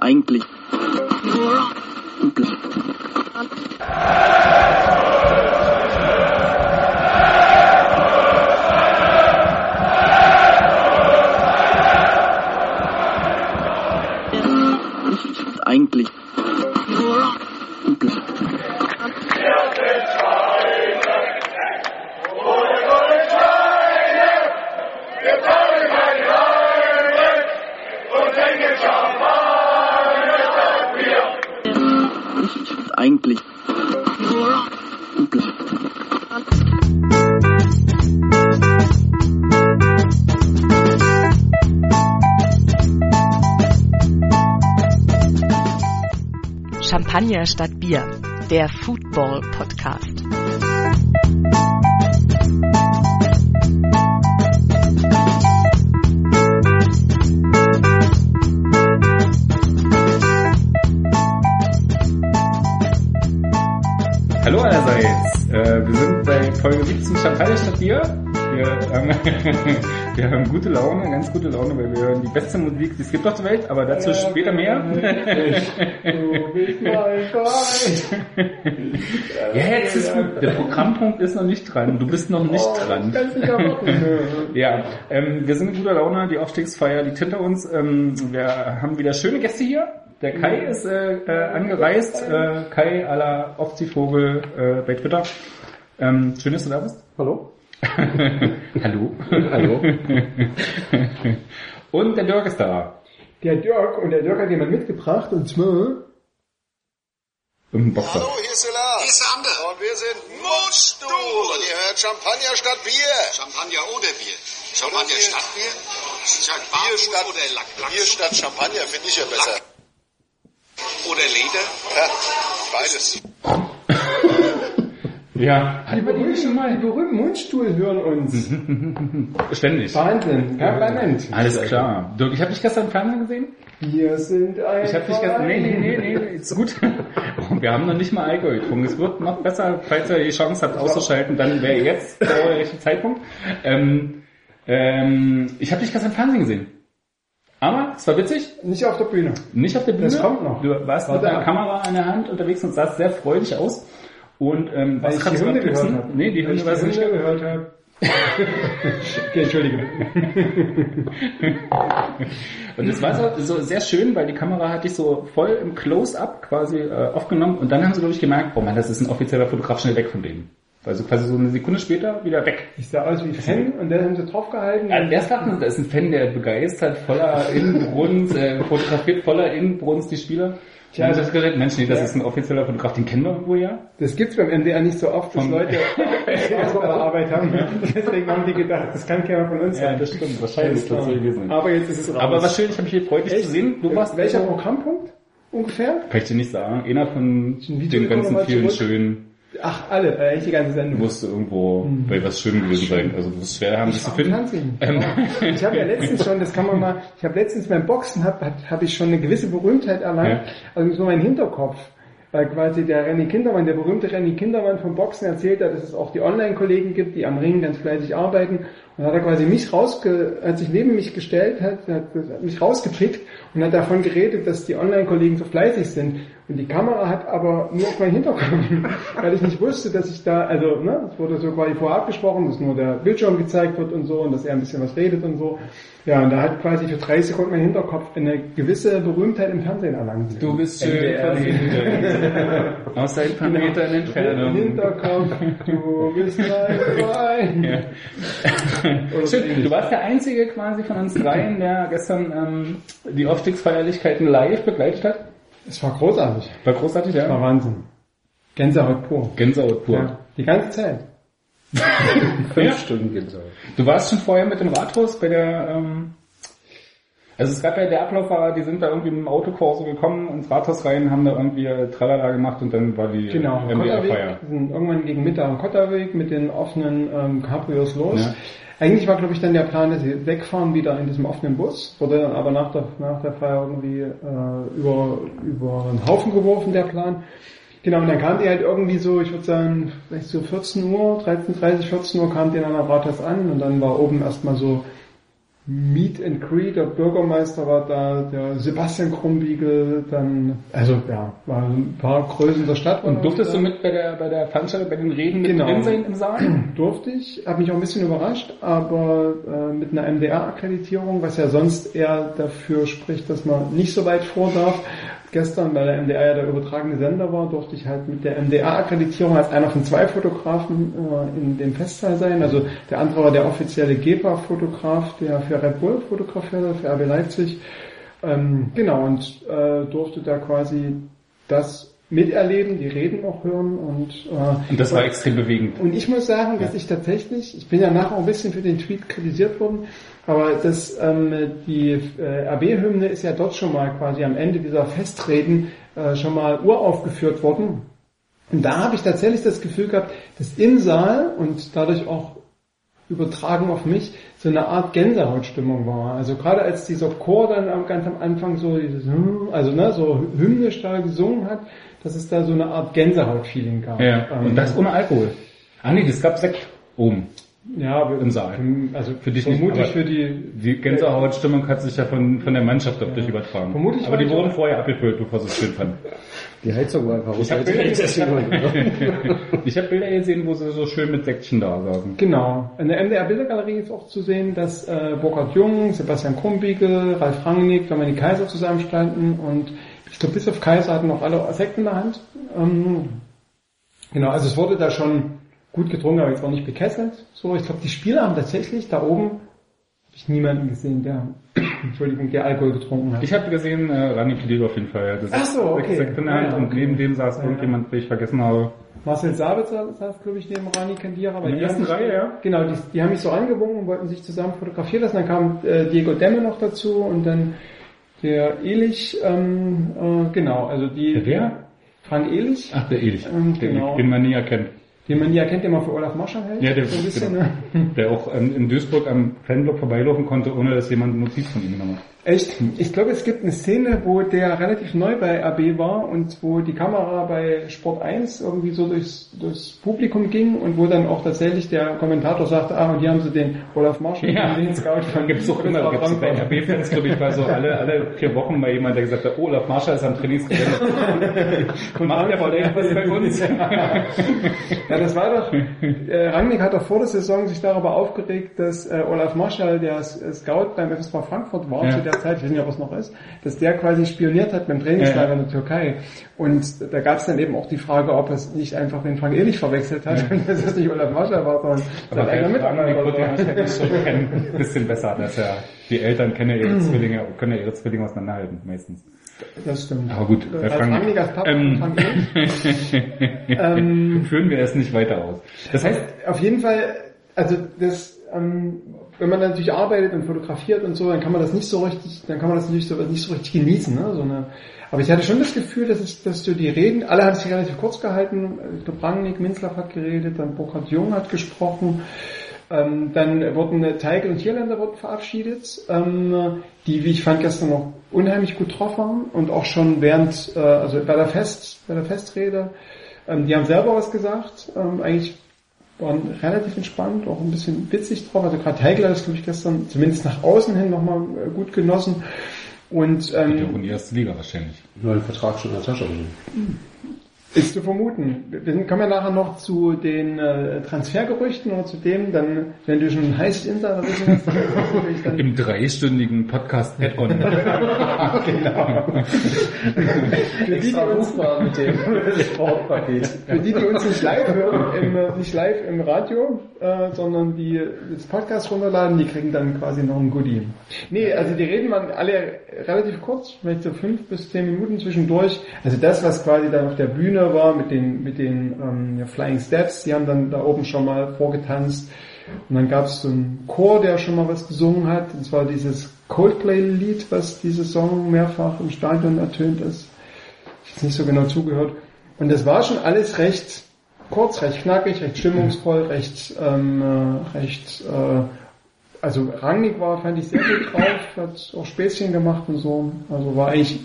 Eigentlich. Champagner statt Bier, der Football Podcast. Hallo allerseits, äh, wir sind bei Folge 17 Champagner statt Bier. Wir, ähm, wir haben gute Laune, ganz gute Laune, weil wir hören die beste Musik, die es gibt auf der Welt, aber dazu später mehr. Ja, jetzt ist gut. Der Programmpunkt ist noch nicht dran. Du bist noch nicht dran. ja, ähm, wir sind in guter Laune. Die Aufstiegsfeier liegt hinter uns. Ähm, wir haben wieder schöne Gäste hier. Der Kai ist äh, äh, angereist. Äh, Kai à la Ofzi-Vogel äh, bei Twitter. Ähm, schön, dass du da bist. Hallo? Hallo. Hallo. Und der Dirk ist da. Der Dirk, und der Dirk hat jemand mitgebracht, und zwar... Im Boxer. Hallo, hier ist der Lars. Hier ist der Ander. Und wir sind Mundstuhl. Und ihr hört Champagner statt Bier. Champagner oder Bier? Champagner Bier. statt Bier? Sag Bier statt, oder Lack, Lack Bier statt Champagner finde ich ja besser. oder Leder? Ja, beides. Ja, Die berühmten, die berühmten Mundstuhl hören uns. ständig. Wahnsinn, permanent. Alles klar. Dirk, ich habe dich gestern im Fernsehen gesehen. Wir sind ein Ich habe dich gestern... Nee, nee, nee, nee, ist gut. Wir haben noch nicht mal Alkohol getrunken. Es wird noch besser, falls ihr die Chance habt auszuschalten, dann wäre jetzt der richtige Zeitpunkt. Ähm, ähm, ich habe dich gestern im Fernsehen gesehen. Aber es war witzig, Nicht auf der Bühne. Nicht auf der Bühne. Das kommt noch. Du warst mit Warte einer ab. Kamera in der Hand unterwegs und sahst sehr freudig aus. Und ähm, Weil was ich kannst die abknipsen? gehört habe. Nee, die Weil Hunde ich die. Hunde gehört habe. okay, Entschuldige. Und es war so, so sehr schön, weil die Kamera hat dich so voll im Close-Up quasi äh, aufgenommen und dann haben sie, glaube ich, gemerkt, oh man, das ist ein offizieller Fotograf, schnell weg von denen. Also quasi so eine Sekunde später wieder weg. Ich sah aus wie Fan und dann haben sie draufgehalten. Also der sagt, da ist ein Fan, der begeistert, voller Inbrunst, äh, fotografiert voller Inbrunst die Spieler. Tja, hab gesagt, Mensch, nee, das ja. ist ein offizieller Fotograf, den kennen wir irgendwo ja. Das gibt's beim MDR nicht so oft, dass Vom- Leute Arbeit haben. Deswegen haben die gedacht, das kann keiner von uns sein. stimmt, wahrscheinlich Alles klar. Aber jetzt ist es raus. Aber was schön, ich habe mich hier freut, dich zu sehen. Du warst Welcher Programmpunkt ungefähr? Kann ich dir nicht sagen. Einer von den ganzen vielen schönen Ach, alle, echt die ganze Sendung. musste irgendwo bei was Schönem gewesen sein. Also du wirst schwer haben, das zu finden. Ähm. Ich habe ja letztens schon, das kann man mal, ich habe letztens beim Boxen habe hab, hab ich schon eine gewisse Berühmtheit erlangt, Ja. also so mein Hinterkopf. Weil quasi der Renny Kindermann, der berühmte Renny Kindermann vom Boxen erzählt hat, dass es auch die Online-Kollegen gibt, die am Ring ganz fleißig arbeiten. Und hat er quasi mich rausge, hat sich neben mich gestellt, hat, hat, hat mich rausgepickt und hat davon geredet, dass die Online-Kollegen so fleißig sind. Und die Kamera hat aber nur auf meinen Hinterkopf, weil ich nicht wusste, dass ich da, also, ne, es wurde so quasi vorher abgesprochen, dass nur der Bildschirm gezeigt wird und so und dass er ein bisschen was redet und so. Ja, und da hat quasi für 30 Sekunden mein Hinterkopf eine gewisse Berühmmkeit im Fernsehen erlangt. du bist schön hinten. Aus ein paar Metern Entfernung. Hinterkopf, du bist mein Freund. Ja. Du warst der Einzige quasi von uns dreien, der gestern ähm, die Aufstiegsfeierlichkeiten live begleitet hat. Es war großartig. War großartig, Es war ja? Wahnsinn. Gänsehaut pur. Gänsehaut pur. Ja, die ganze Zeit. Ja. Stunden Gänsehaut. Du warst schon vorher mit dem Rathaus bei der, ähm, also es gab ja der Ablauf war, die sind da irgendwie mit dem Autokorso gekommen ins Rathaus rein, haben da irgendwie Tralala gemacht und dann war die Genau, MDR-Feier. Sind irgendwann gegen Mittag am Kotterweg mit den offenen ähm, Cabrios los. Ja. Eigentlich war, glaube ich, dann der Plan, dass sie wegfahren wieder in diesem offenen Bus. Wurde dann aber nach der, nach der Feier irgendwie äh, über, über einen Haufen geworfen, der Plan. Genau, und dann kam die halt irgendwie so, ich würde sagen, vielleicht so 14 Uhr, 13.30, 14 Uhr kam die dann am Rathaus an und dann war oben erstmal so Meet and Greet, der Bürgermeister war da, der Sebastian Krumbiegel, dann, also ja, waren ein paar Größen der Stadt. Und durftest du mit bei der, bei der Veranstaltung, bei den Reden mit Genau. drin sein im Saal? Durfte ich, habe mich auch ein bisschen überrascht, aber äh, mit einer MDR-Akkreditierung, was ja sonst eher dafür spricht, dass man nicht so weit vor darf. Gestern, weil der MDR ja der übertragene Sender war, durfte ich halt mit der MDR-Akkreditierung als einer von zwei Fotografen äh, in dem Festsaal sein. Also der andere war der offizielle GEPA-Fotograf, der für Red Bull fotografiert hat, für RB Leipzig. Ähm, genau, und äh, durfte da quasi das miterleben, die Reden auch hören und äh, Und das war extrem bewegend. und ich muss sagen, dass ich tatsächlich, ich bin ja nachher auch ein bisschen für den Tweet kritisiert worden, aber das, ähm, die äh, RB-Hymne ist ja dort schon mal quasi am Ende dieser Festreden äh, schon mal uraufgeführt worden. Und da habe ich tatsächlich das Gefühl gehabt, dass im Saal und dadurch auch übertragen auf mich so eine Art Gänsehautstimmung war. Also gerade als dieser Chor dann ganz am Anfang so dieses, hm, also ne, so hymnisch da gesungen hat, dass es da so eine Art Gänsehaut-Feeling gab. Ja. Ähm, Und das ohne Alkohol. Ah nee, das gab Sekt oben. ja, aber im Saal. Also Für dich nicht, vermutlich aber für die Die Gänsehautstimmung hat sich ja von, von der Mannschaft auf dich übertragen. Vermutlich Aber die wurden auch- vorher abgefüllt, bevor sie es schön fanden. Die Heizung war einfach Ich habe Bilder, ich hab Bilder gesehen, wo sie so schön mit Säckchen da saßen. Genau. In der MDR Bildergalerie ist auch zu sehen, dass äh, Burkhard Jung, Sebastian Krumbiegel, Ralf Rangnick, Dominik Kaiser zusammenstanden und ich glaube bis auf Kaiser hatten noch alle Sekt in der Hand. Ähm, genau, also es wurde da schon gut getrunken, aber jetzt auch nicht bekesselt. So, ich glaube die Spieler haben tatsächlich da oben habe ich niemanden gesehen, der Entschuldigung, der Alkohol getrunken hat. Ich habe gesehen, äh, Rani plädiert auf jeden Fall. Das Ach so, okay. Sekt in der Hand Ja. und neben dem saß Ja. irgendjemand, den ich vergessen habe. Marcel Sabitzer saß, glaube ich, neben Rani Kandira. In der ersten Reihe, ja? Genau, die, die haben mich so angewunken und wollten sich zusammen fotografieren lassen. Dann kam äh, Diego Demme noch dazu und dann der Elich, ähm, äh, genau, also die... Der wer? Frank Elich, Ach, der Elich, Ähm, der, genau. den man nie erkennt. den man ja kennt, den man für Olaf Marschall hält. Ja, der, so ein bisschen, genau. ne? der auch ähm, in Duisburg am Fanblock vorbeilaufen konnte, ohne dass jemand eine Notiz von ihm genommen hat. Echt? Ich glaube, es gibt eine Szene, wo der relativ neu bei RB war und wo die Kamera bei Sport 1 irgendwie so durchs, durchs Publikum ging und wo dann auch tatsächlich der Kommentator sagte, ah, und hier haben sie den Olaf Marschall, Ja, den Scout dann gibt's auch immer, gibt's bei. RB-Fans, glaube ich, war so alle, alle vier Wochen mal jemand, der gesagt hat, oh, Olaf Marschall ist am Trainingsgelände. Macht der vielleicht was bei uns? Ja, das war doch, äh, Rangnick hat doch vor der Saison sich darüber aufgeregt, dass äh, Olaf Marschall, der Scout beim FSV Frankfurt war Ja. Der Zeit, ich weiß nicht, ob es noch ist, dass der quasi spioniert hat beim Trainingslager Ja. in der Türkei. Und da gab es dann eben auch die Frage, ob er es nicht einfach den Frank Ehrlich verwechselt hat, und dass es nicht Olaf Marschall war, sondern Aber sein eigener Mitarbeiter. schon ein bisschen besser, dass ja die Eltern kennen ja ihre Zwillinge, können ja ihre Zwillinge auseinanderhalten, meistens. Das stimmt. Aber gut, Äh, Frank- Papa Ähm. ähm, Führen wir es nicht weiter aus. Das heißt, auf jeden Fall, also das, ähm, wenn man natürlich arbeitet und fotografiert und so, dann kann man das nicht so richtig, dann kann man das natürlich so, nicht so richtig genießen. Ne? So eine, aber ich hatte schon das Gefühl, dass, es, dass du die Reden, alle haben sich relativ kurz gehalten. Ich glaube, Rangnick, Minzlaff hat geredet, dann Burkhard Jung hat gesprochen. Ähm, dann wurden äh, Teigl und Hierländer wurden verabschiedet, ähm, die, wie ich fand, gestern noch unheimlich gut drauf waren und auch schon während, äh, also bei der Fest, bei der Festrede, ähm, die haben selber was gesagt, ähm, eigentlich waren relativ entspannt, auch ein bisschen witzig drauf. Also gerade Heigler das, glaube ich, gestern zumindest nach außen hin nochmal äh, gut genossen. Und ähm, und die erste Liga wahrscheinlich. Neuen Vertrag schon in der Tasche. Ist zu vermuten. Wir wir kommen ja nachher noch zu den äh, Transfergerüchten oder zu dem, dann, wenn du schon ein heißes Insider wissen hast, dann dann Im dreistündigen Podcast Add-on. für die, die uns, mit dem für die, die uns nicht live hören, im, äh, nicht live im Radio, äh, sondern die das Podcast runterladen, die kriegen dann quasi noch ein Goodie. Nee, also die reden waren alle relativ kurz, vielleicht so fünf bis zehn Minuten zwischendurch. Also das, was quasi dann auf der Bühne war mit den mit den ähm, ja, Flying Steps, die haben dann da oben schon mal vorgetanzt. Und dann gab es so einen Chor, der schon mal was gesungen hat. Und zwar dieses Coldplay-Lied, was diese Song mehrfach im Stadion ertönt ist. Ich habe nicht so genau zugehört. Und das war schon alles recht kurz, recht knackig, recht stimmungsvoll, recht, ähm, äh, recht, äh, also Rangnick war, fand ich sehr gut drauf, hat auch Späßchen gemacht und so. Also war eigentlich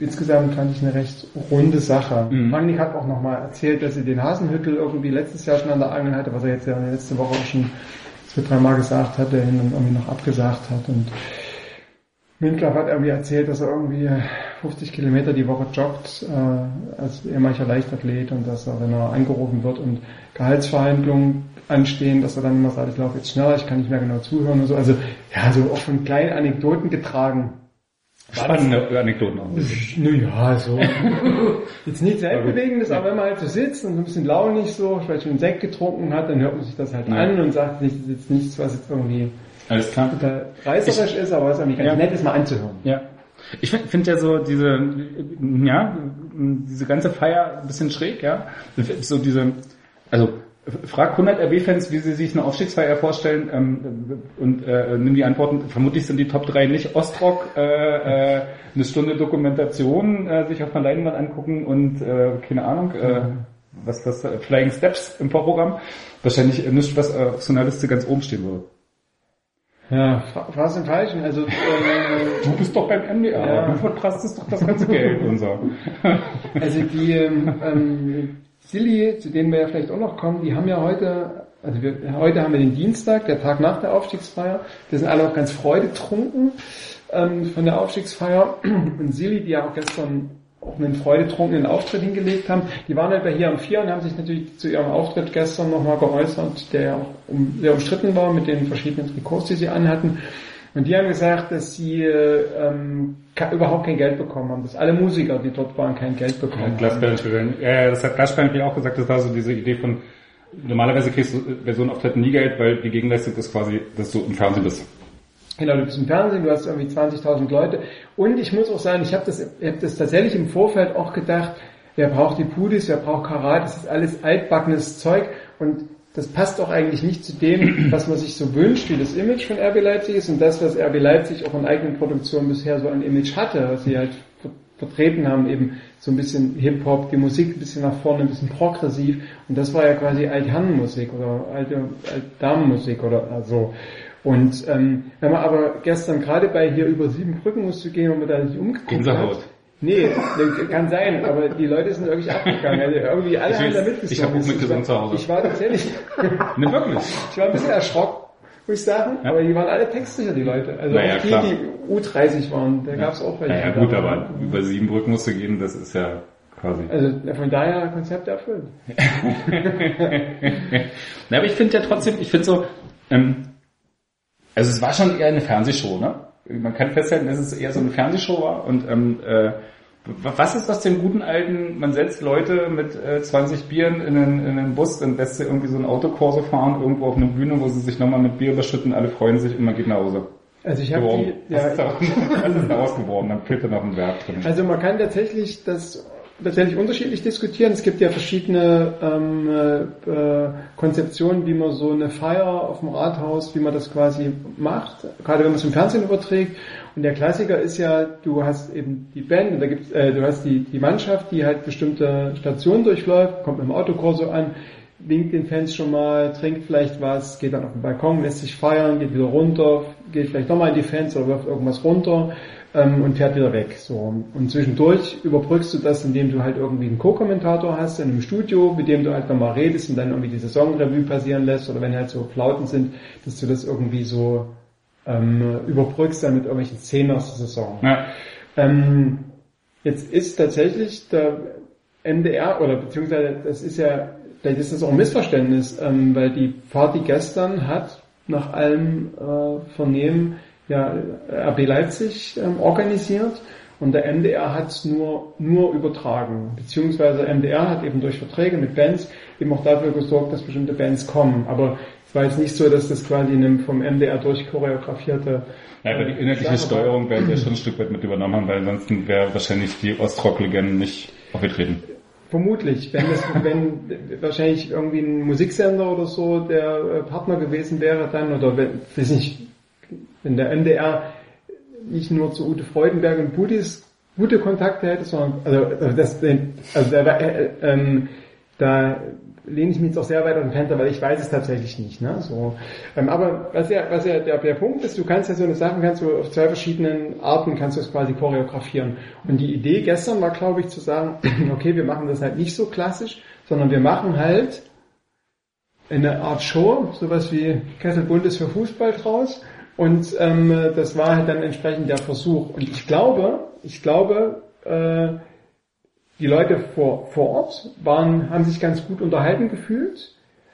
insgesamt fand ich eine recht runde Sache. Mhm. Rangnick hat auch nochmal erzählt, dass sie den Hasenhüttel irgendwie letztes Jahr schon an der Angel hatte, was er jetzt ja letzte Woche auch schon zwei, dreimal gesagt hat, der ihn dann irgendwie noch abgesagt hat und Mindlaff hat irgendwie erzählt, dass er irgendwie 50 Kilometer die Woche joggt äh, als ehemaliger Leichtathlet und dass er, wenn er angerufen wird und Gehaltsverhandlungen anstehen, dass er dann immer sagt, ich laufe jetzt schneller, ich kann nicht mehr genau zuhören und so. Also ja, so auch von kleinen Anekdoten getragen. Spannende Anekdoten auch. Naja, so. Jetzt nichts Weltbewegendes, aber wenn man halt so sitzt und so ein bisschen launig so, vielleicht schon einen Sekt getrunken hat, dann hört man sich das halt Ja. an und sagt sich, das ist jetzt nichts, was jetzt irgendwie Alles klar. total reißerisch ist, aber was irgendwie ganz Ja. nett ist, mal anzuhören. Ja. Ich finde find ja so diese, ja, diese ganze Feier ein bisschen schräg, ja. So diese, also frag 100 RB-Fans, wie sie sich eine Aufstiegsfeier vorstellen ähm, und äh, nimm die Antworten. Vermutlich sind die Top 3 nicht Ostrock, äh, äh, eine Stunde Dokumentation äh, sich auf einer Leinwand angucken und äh, keine Ahnung, äh, was das äh, Flying Steps im Vorprogramm. Wahrscheinlich äh, nichts, was äh, auf so einer Liste ganz oben stehen würde. Ja, fragst den Falschen. Also, äh, Du bist doch beim NDR, Ja. du verprasstest doch das ganze Geld und so. also die ähm, ähm, Silly, zu denen wir ja vielleicht auch noch kommen, die haben ja heute, also wir, heute haben wir den Dienstag, der Tag nach der Aufstiegsfeier. Wir sind alle auch ganz freudetrunken ähm, von der Aufstiegsfeier. Und Silly, die ja auch gestern auch einen freudetrunkenen Auftritt hingelegt haben, die waren bei hier am Vier und haben sich natürlich zu ihrem Auftritt gestern nochmal geäußert, der ja auch um, sehr umstritten war mit den verschiedenen Trikots, die sie anhatten. Und die haben gesagt, dass sie äh, ähm, überhaupt kein Geld bekommen haben, dass alle Musiker, die dort waren, kein Geld bekommen haben. Glasperlen spielen. Ja, ja, das hat Glasperlen natürlich auch gesagt, das war so diese Idee von, normalerweise kriegst du bei so einem Auftritt nie Geld, weil die Gegenleistung ist quasi, dass du im Fernsehen bist. Genau, du bist im Fernsehen, du hast irgendwie 20.000 Leute. Und ich muss auch sagen, ich habe das, ich hab das tatsächlich im Vorfeld auch gedacht, wer braucht die Pudis, wer braucht Karat, das ist alles altbackenes Zeug und das passt auch eigentlich nicht zu dem, was man sich so wünscht, wie das Image von RB Leipzig ist und das, was RB Leipzig auch in eigenen Produktionen bisher so ein Image hatte, was sie halt ver- vertreten haben, eben so ein bisschen Hip-Hop, die Musik ein bisschen nach vorne, ein bisschen progressiv und das war ja quasi Altherrenmusik oder alte Altdamenmusik oder so. Und ähm, wenn man aber gestern gerade bei hier über sieben Brücken musste gehen und man da nicht umgeguckt Gänsehaut. hat. Nee, kann sein, aber die Leute sind wirklich abgegangen. Also irgendwie alle Ich haben da mitgesungen. ich hab auch mitgesungen zu Hause. Ich war tatsächlich, Ne, wirklich. ich war ein bisschen erschrocken, muss ich sagen, Ja. aber die waren alle textsicher, die Leute. Also Naja, auch die, klar. die U30 waren, da gab's auch welche. Naja, die gut, aber waren. über sieben Brücken musst du gehen, das ist ja quasi. Also von daher Konzept erfüllt. Na, aber ich finde ja trotzdem, ich finde so, ähm, also es war schon eher eine Fernsehshow, ne? Man kann festhalten, dass es eher so eine Fernsehshow war und ähm, äh, was ist aus dem guten alten, man setzt Leute mit äh, 20 Bieren in einen, in einen Bus und lässt sie irgendwie so ein Autokorso fahren, irgendwo auf eine Bühne, wo sie sich nochmal mit Bier überschütten, alle freuen sich und man geht nach Hause. Also ich habe die, ja, was ist daraus geworden? Dann fehlt da noch ein Verb drin. Also man kann tatsächlich das tatsächlich unterschiedlich diskutieren. Es gibt ja verschiedene ähm, äh, Konzeptionen, wie man so eine Feier auf dem Rathaus, wie man das quasi macht, gerade wenn man es im Fernsehen überträgt. Und der Klassiker ist ja, du hast eben die Band, da gibt's, äh, du hast die, die Mannschaft, die halt bestimmte Stationen durchläuft, kommt mit dem Autokorso an, winkt den Fans schon mal, trinkt vielleicht was, geht dann auf den Balkon, lässt sich feiern, geht wieder runter, geht vielleicht nochmal in die Fans oder wirft irgendwas runter ähm, und fährt wieder weg. So. Und zwischendurch überbrückst du das, indem du halt irgendwie einen Co-Kommentator hast in einem Studio, mit dem du halt nochmal redest und dann irgendwie die Saisonrevue passieren lässt oder wenn halt so Flauten sind, dass du das irgendwie so ähm, überbrückst dann mit irgendwelchen Szenen aus der Saison. Ja. Ähm, jetzt ist tatsächlich der MDR oder beziehungsweise das ist ja, vielleicht ist das auch ein Missverständnis, ähm, weil die Party gestern hat nach allem äh, Vernehmen ja RB Leipzig ähm, organisiert und der MDR hat es nur, nur übertragen, beziehungsweise MDR hat eben durch Verträge mit Bands eben auch dafür gesorgt, dass bestimmte Bands kommen. Aber es war jetzt nicht so, dass das quasi in einem vom MDR durchchoreografierte Ja, aber die inhaltliche. Steuerung werden wir schon ein Stück weit mit übernommen haben, weil ansonsten wäre wahrscheinlich die Ostrock-Legenden nicht aufgetreten. Vermutlich, wenn es, wenn wahrscheinlich irgendwie ein Musiksender oder so der äh, Partner gewesen wäre dann, oder wenn, weiß nicht, wenn der MDR nicht nur zu Ute Freudenberg und Budis gute Kontakte hätte, sondern, also, also das, also da, äh, ähm, da lehne ich mich jetzt auch sehr weit dem Fenster, weil ich weiß es tatsächlich nicht. Ne? So, ähm, aber was ja, was ja der, der Punkt ist, du kannst ja so eine Sachen kannst du auf zwei verschiedenen Arten kannst du es quasi choreografieren. Und die Idee gestern war, glaube ich, zu sagen, okay, wir machen das halt nicht so klassisch, sondern wir machen halt eine Art Show, sowas wie Kessel Bundes für Fußball draus. Und ähm, das war halt dann entsprechend der Versuch. Und ich glaube, ich glaube, äh, die Leute vor, vor Ort waren, haben sich ganz gut unterhalten gefühlt,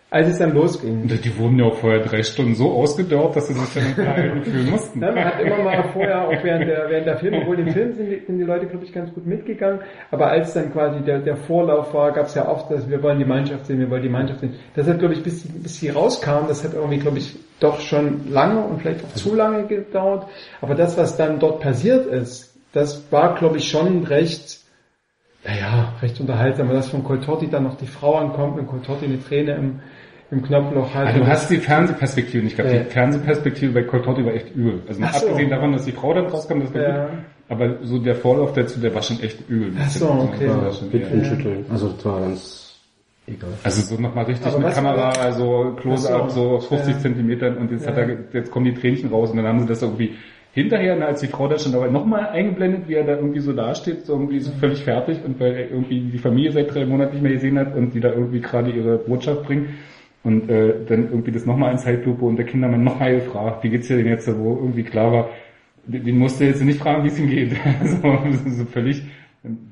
als es dann losging. Die wurden ja auch vorher drei Stunden so ausgedörrt, dass sie sich dann unterhalten fühlen mussten. Ne, man hat immer mal vorher, auch während der, während der Filme, obwohl im Film sind die, sind die Leute, glaube ich, ganz gut mitgegangen, aber als dann quasi der, der Vorlauf war, gab es ja oft, dass wir wollen die Mannschaft sehen, wir wollen die Mannschaft sehen. Das hat, glaube ich, bis, sie- bis sie rauskam, das hat irgendwie, glaube ich, doch schon lange und vielleicht auch zu lange gedauert. Aber das, was dann dort passiert ist, das war, glaube ich, schon recht, naja, recht unterhaltsam, weil das von Coltorti dann noch die Frau ankommt und Coltorti eine Träne im, im Knopfloch hat. Also du hast die Fernsehperspektive nicht gehabt. Ja. Die Fernsehperspektive bei Coltotti war echt übel. Also mal so. abgesehen davon, dass die Frau dann rauskam, das war Ja. gut. Aber so der Vorlauf dazu, der war schon echt übel. Ach so, okay. Das war Windschütteln. Also das war ganz egal. Also so nochmal richtig Aber mit Kamera, also Close-Up, so so. auf 50 Ja. Zentimetern und jetzt Ja. hat er, jetzt kommen die Tränchen raus und dann haben sie das irgendwie hinterher, na, als die Frau da schon dabei nochmal eingeblendet, wie er da irgendwie so dasteht, so irgendwie so völlig fertig und weil er irgendwie die Familie seit drei Monaten nicht mehr gesehen hat und die da irgendwie gerade ihre Botschaft bringen und äh, dann irgendwie das nochmal in Zeitlupe und der Kindermann nochmal gefragt, wie geht's dir denn jetzt, wo irgendwie klar war, den musste jetzt nicht fragen, wie es ihm geht. so, so völlig,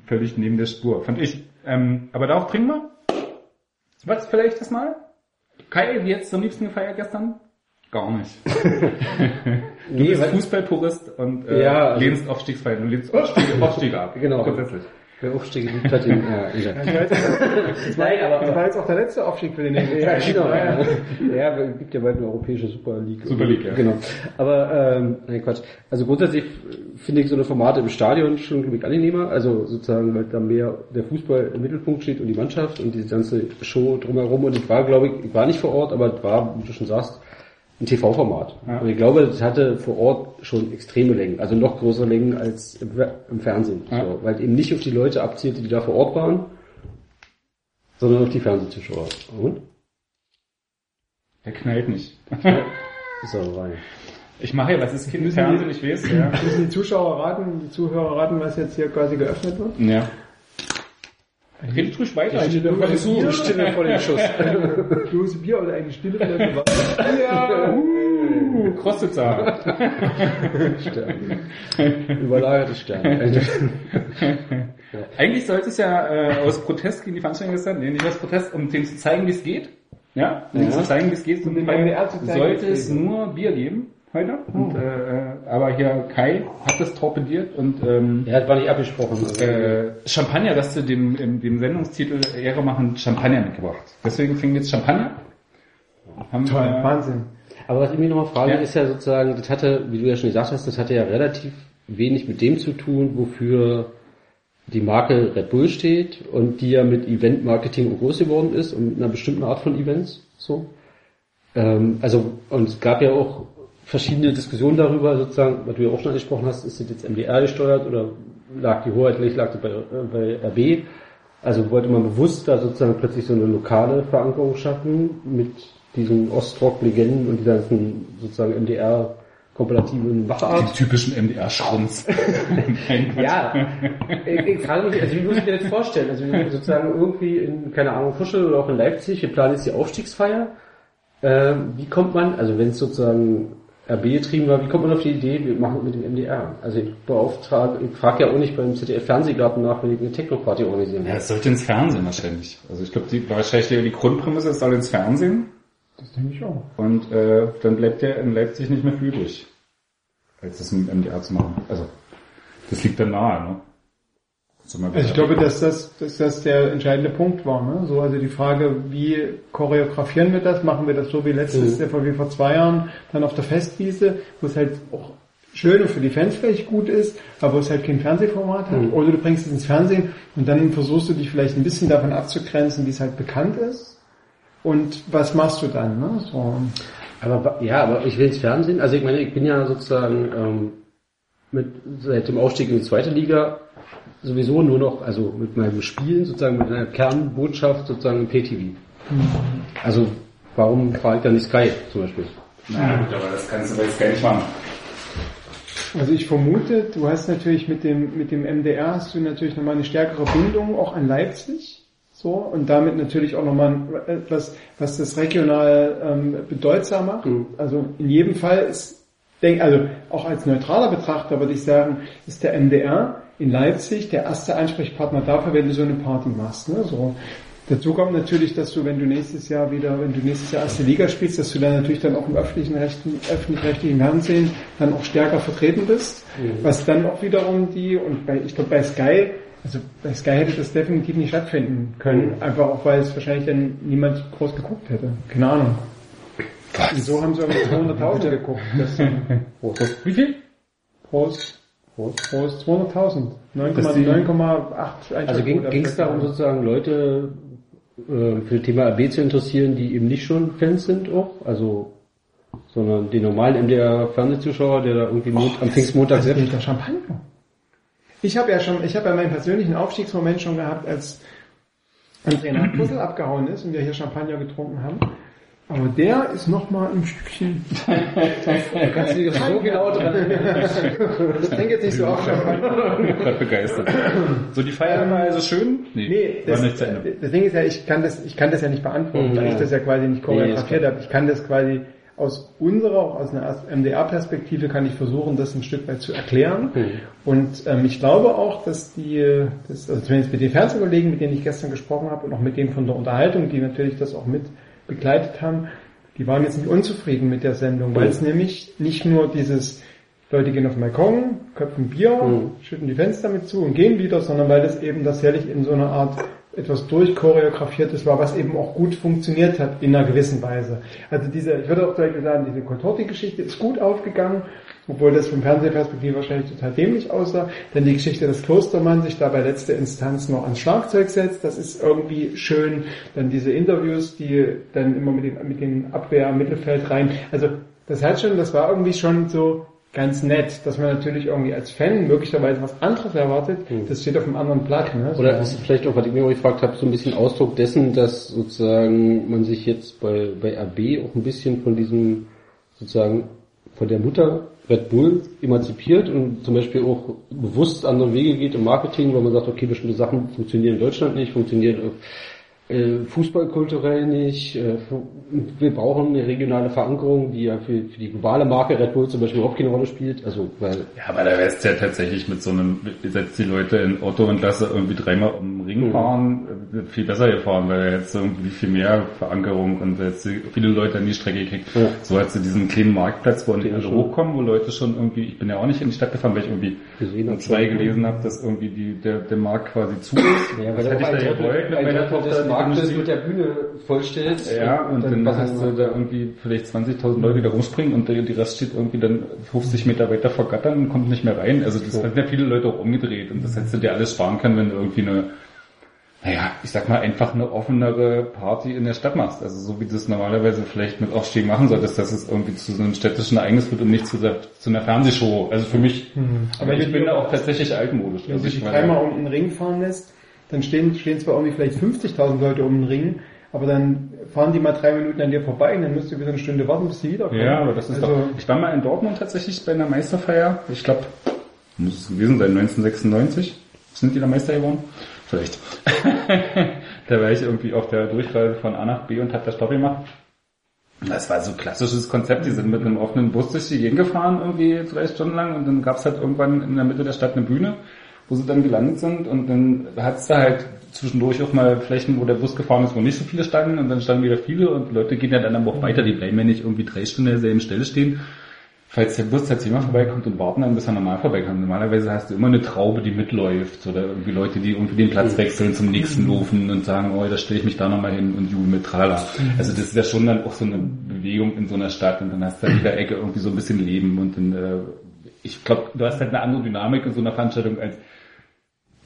völlig neben der Spur, fand ich. Ähm, aber darauf trinken wir? Was vielleicht das mal? Kai, wie jetzt am liebsten gefeiert gestern? Gar nicht. Du Nee, bist Fußballpurist und äh, Ja, also- lehnst Aufstiegsfeiern, du lehnst Aufstiege, Aufstiege ab. Genau. Grundsätzlich. Wer Aufstieg geliebt hat, den, ja, egal. Das war jetzt, Nein, aber, das war jetzt auch der letzte Aufstieg für den nächsten. Ja, genau. Ja, es gibt ja bald eine europäische Super League. Super League, ja. Genau. Aber, ähm, nein, Quatsch. Also grundsätzlich finde ich so eine Formate im Stadion schon glaube ich angenehmer. Also sozusagen, weil da mehr der Fußball im Mittelpunkt steht und die Mannschaft und diese ganze Show drumherum. Und ich war, glaube ich, ich war nicht vor Ort, aber war, wie du schon sagst, ein TV-Format. Ja. Und ich glaube, das hatte vor Ort schon extreme Längen, also noch größere Längen als im, im Fernsehen. Ja. So, weil eben nicht auf die Leute abzielte, die da vor Ort waren, sondern auf die Fernsehzuschauer. Und? Der knallt nicht. Ist aber rein. Ich mache ja, was ist Kind Müssen Fernsehen, die- ich weiß, ja. Müssen die Zuschauer raten, die Zuhörer raten, was jetzt hier quasi geöffnet wird? Ja. Red ruhig weiter. Die Stille vor dem Bier. Stille vor dem Schuss. Dose Bier oder eine Stille Flasche Wasser. Ja. Uh, Krostitzer. Sterne. Überlagerte Sterne. Eigentlich sollte es ja äh, aus Protest gegen die Veranstaltung gestern, nee, nicht aus Protest, um denen zu zeigen, wie es geht. Ja, um denen Ja. zu zeigen, wie es geht. Um dem MDR zu zeigen, sollte es nur Bier geben heute. Und, äh, äh, aber hier Kai hat das torpediert und ähm, Ja, das war nicht abgesprochen. Äh, Champagner, dass du dem, dem, Sendungstitel Ehre machen, Champagner mitgebracht. Deswegen fing jetzt Champagner. Haben Toll, wir- Wahnsinn. Aber was ich mich nochmal frage, Ja. ist ja sozusagen, das hatte, wie du ja schon gesagt hast, das hatte ja relativ wenig mit dem zu tun, wofür die Marke Red Bull steht und die ja mit Event-Marketing groß geworden ist und mit einer bestimmten Art von Events. So. Ähm, also, und es gab ja auch verschiedene Diskussionen darüber, sozusagen, was du ja auch schon angesprochen hast, ist das jetzt MDR gesteuert oder lag die Hoheit, vielleicht lag das bei, äh, bei RB? Also wollte man bewusst da sozusagen plötzlich so eine lokale Verankerung schaffen mit diesen Ostrock-Legenden und dieser ganzen sozusagen MDR-kompatiblen Die Machart. typischen MDR-Schrunz. Ja, ich, ich frage mich, also wie muss ich mir das vorstellen? Also sozusagen irgendwie in, keine Ahnung, Fuschel oder auch in Leipzig, wir planen jetzt die Aufstiegsfeier. Ähm, wie kommt man, also wenn es sozusagen RB getrieben war, wie kommt man auf die Idee, wir machen mit dem MDR? Also ich beauftrage, ich frage ja auch nicht beim ZDF-Fernsehgarten nach, wenn ich eine Techno-Party organisieren Ja, will. es sollte ins Fernsehen wahrscheinlich. Also ich glaube, die wahrscheinlich die Grundprämisse es soll ins Fernsehen Das denke ich auch. und äh, dann bleibt der in Leipzig nicht mehr viel übrig, als das mit dem MDR zu machen. Also das liegt dann nahe, ne? Also, ich glaube, dass das, dass das der entscheidende Punkt war. Ne? So, also die Frage, wie choreografieren wir das? Machen wir das so wie letztes Jahr, wie vor zwei Jahren, dann auf der Festwiese, wo es halt auch schön und für die Fans vielleicht gut ist, aber wo es halt kein Fernsehformat hat. Oder du bringst es ins Fernsehen und dann versuchst du dich vielleicht ein bisschen davon abzugrenzen, wie es halt bekannt ist. Und was machst du dann? Ne? So. Aber ja, aber ich will ins Fernsehen. Also ich meine, ich bin ja sozusagen ähm, mit seit dem Aufstieg in die zweite Liga sowieso nur noch, also mit meinem Spielen sozusagen mit einer Kernbotschaft sozusagen im PTV. Also warum fahre ich dann nicht Sky zum Beispiel? Na gut, aber das kannst du jetzt gar nicht machen. Also ich vermute, du hast natürlich mit dem, mit dem MDR hast du natürlich nochmal eine stärkere Bindung auch an Leipzig. So, und damit natürlich auch nochmal etwas, was das regional ähm, bedeutsam macht. Mhm. Also in jedem Fall ist, denk, also auch als neutraler Betrachter würde ich sagen, ist der MDR in Leipzig der erste Ansprechpartner dafür, wenn du so eine Party machst. Ne? So. Dazu kommt natürlich, dass du, wenn du nächstes Jahr wieder, wenn du nächstes Jahr erste Liga spielst, dass du dann natürlich dann auch im öffentlichen Rechten, öffentlich-rechtlichen Fernsehen dann auch stärker vertreten bist, was dann auch wiederum die, und bei, ich glaube bei Sky, also bei Sky hätte das definitiv nicht stattfinden können, einfach auch weil es wahrscheinlich dann niemand groß geguckt hätte. Keine Ahnung. Und so haben sie irgendwie 200.000 geguckt. Das, Wie viel? Prost. Prost. Prost. 200.000. Dass die- 9,8. Also ging es darum sozusagen Leute äh, für das Thema RB zu interessieren, die eben nicht schon Fans sind auch, also sondern den normalen MDR-Fernsehzuschauer, der da irgendwie Mond, am Pfingstmontag selbst ist der Champagner. Ich habe ja schon, ich habe ja meinen persönlichen Aufstiegsmoment schon gehabt, als Trainer Puzzle abgehauen ist und wir hier Champagner getrunken haben. Aber der ist noch mal ein Stückchen. kannst du dich so genau dran Ich denke jetzt nicht so Champagner. Ich bin gerade begeistert. So, die Feier war also schön? Nee, war das, nicht zu Ende. das Ding ist ja, ich kann das, ich kann das ja nicht beantworten, Mhm, weil ich das ja quasi nicht choreografiert Nee, habe. Ich kann das quasi aus unserer, auch aus einer MDR-Perspektive kann ich versuchen, das ein Stück weit zu erklären. Mhm. Und ähm, ich glaube auch, dass die, das, also zumindest mit den Fernsehkollegen, mit denen ich gestern gesprochen habe und auch mit denen von der Unterhaltung, die natürlich das auch mit begleitet haben, die waren jetzt nicht unzufrieden mit der Sendung, weil es nämlich nicht nur dieses Leute gehen auf den Balkon, köpfen Bier, Mhm. schütten die Fenster mit zu und gehen wieder, sondern weil das eben tatsächlich in so einer Art etwas durchchoreografiertes war, was eben auch gut funktioniert hat in einer gewissen Weise. Also diese, ich würde auch direkt sagen, diese Contorti-Geschichte ist gut aufgegangen, obwohl das vom Fernsehperspektive wahrscheinlich total dämlich aussah. Denn die Geschichte, dass Klostermann sich da bei letzter Instanz noch ans Schlagzeug setzt, das ist irgendwie schön. Dann diese Interviews, die dann immer mit den, mit den Abwehr im Mittelfeld rein. Also das hat schon, das war irgendwie schon so ganz nett, dass man natürlich irgendwie als Fan möglicherweise was anderes erwartet. Das steht auf einem anderen Blatt. Ne? So. Oder ist es vielleicht auch, was ich mir auch gefragt habe, so ein bisschen Ausdruck dessen, dass sozusagen man sich jetzt bei, bei RB auch ein bisschen von diesem, sozusagen, von der Mutter Red Bull emanzipiert und zum Beispiel auch bewusst andere Wege geht im Marketing, weil man sagt, okay, bestimmte Sachen funktionieren in Deutschland nicht, funktionieren äh, fußballkulturell nicht, äh, wir brauchen eine regionale Verankerung, die ja für, für die globale Marke Red Bull zum Beispiel überhaupt keine Rolle spielt, also weil Ja, aber da wärst ja tatsächlich mit so einem, setzt die Leute in Auto und lasse irgendwie dreimal um den Ring Mhm. fahren, äh, viel besser gefahren, weil er jetzt irgendwie viel mehr Verankerung und jetzt viele Leute an die Strecke kriegt. Ja. So hat sie diesen kleinen Marktplatz, wo nicht alle hochkommen, wo Leute schon irgendwie, ich bin ja auch nicht in die Stadt gefahren, weil ich irgendwie Gesehen zwei gelesen habe, dass irgendwie die, der, der Markt quasi zu ist. Ja, das weil hätte ich auch da gewollt mit ein meiner Tochter, Marktes Industrie- mit der Bühne vollstellt. Ja, und dann was hast du da irgendwie vielleicht 20.000 Leute, die da rumspringen und der- die Rest steht irgendwie dann 50 Meter weiter vor Gattern und kommt nicht mehr rein. Also das haben ja viele Leute auch umgedreht und das hättest du dir alles sparen können, wenn du irgendwie eine, naja, ich sag mal einfach eine offenere Party in der Stadt machst. Also so wie du es normalerweise vielleicht mit Aufstieg machen solltest, dass es irgendwie zu so einem städtischen Ereignis wird und nicht zu, der, zu einer Fernsehshow. Also für mich, aber ich bin da auch tatsächlich altmodisch. Wenn Also du ich dich dreimal um den Ring fahren lässt, dann stehen, stehen zwar irgendwie vielleicht 50.000 Leute um den Ring, aber dann fahren die mal drei Minuten an dir vorbei und dann musst du wieder eine Stunde warten, bis die wiederkommen. Ja, aber das ist also, doch. Ich war mal in Dortmund tatsächlich bei einer Meisterfeier. Ich glaube, muss es gewesen sein, 1996. Sind die da Meister geworden? Vielleicht. da war ich irgendwie auf der Durchreise von A nach B und hab da Stopp gemacht. Das war so ein klassisches Konzept. Die sind mit einem offenen Bus durch die Gegend gefahren, irgendwie drei Stunden lang, und dann gab's halt irgendwann in der Mitte der Stadt eine Bühne, wo sie dann gelandet sind, und dann hat's da halt zwischendurch auch mal Flächen, wo der Bus gefahren ist, wo nicht so viele standen, und dann standen wieder viele, und Leute gehen ja dann aber auch weiter, die bleiben ja nicht irgendwie drei Stunden an derselben Stelle stehen, falls der Bus tatsächlich mal vorbeikommt und warten dann, bis er normal vorbeikommt. Normalerweise hast du immer eine Traube, die mitläuft. Oder irgendwie Leute, die irgendwie den Platz wechseln zum nächsten laufen und sagen, oh, da stelle ich mich da nochmal hin und jubel mit trala. Also das ist ja schon dann auch so eine Bewegung in so einer Stadt. Und dann hast du an jeder Ecke irgendwie so ein bisschen Leben. Und dann, äh, ich glaube, du hast halt eine andere Dynamik in so einer Veranstaltung als es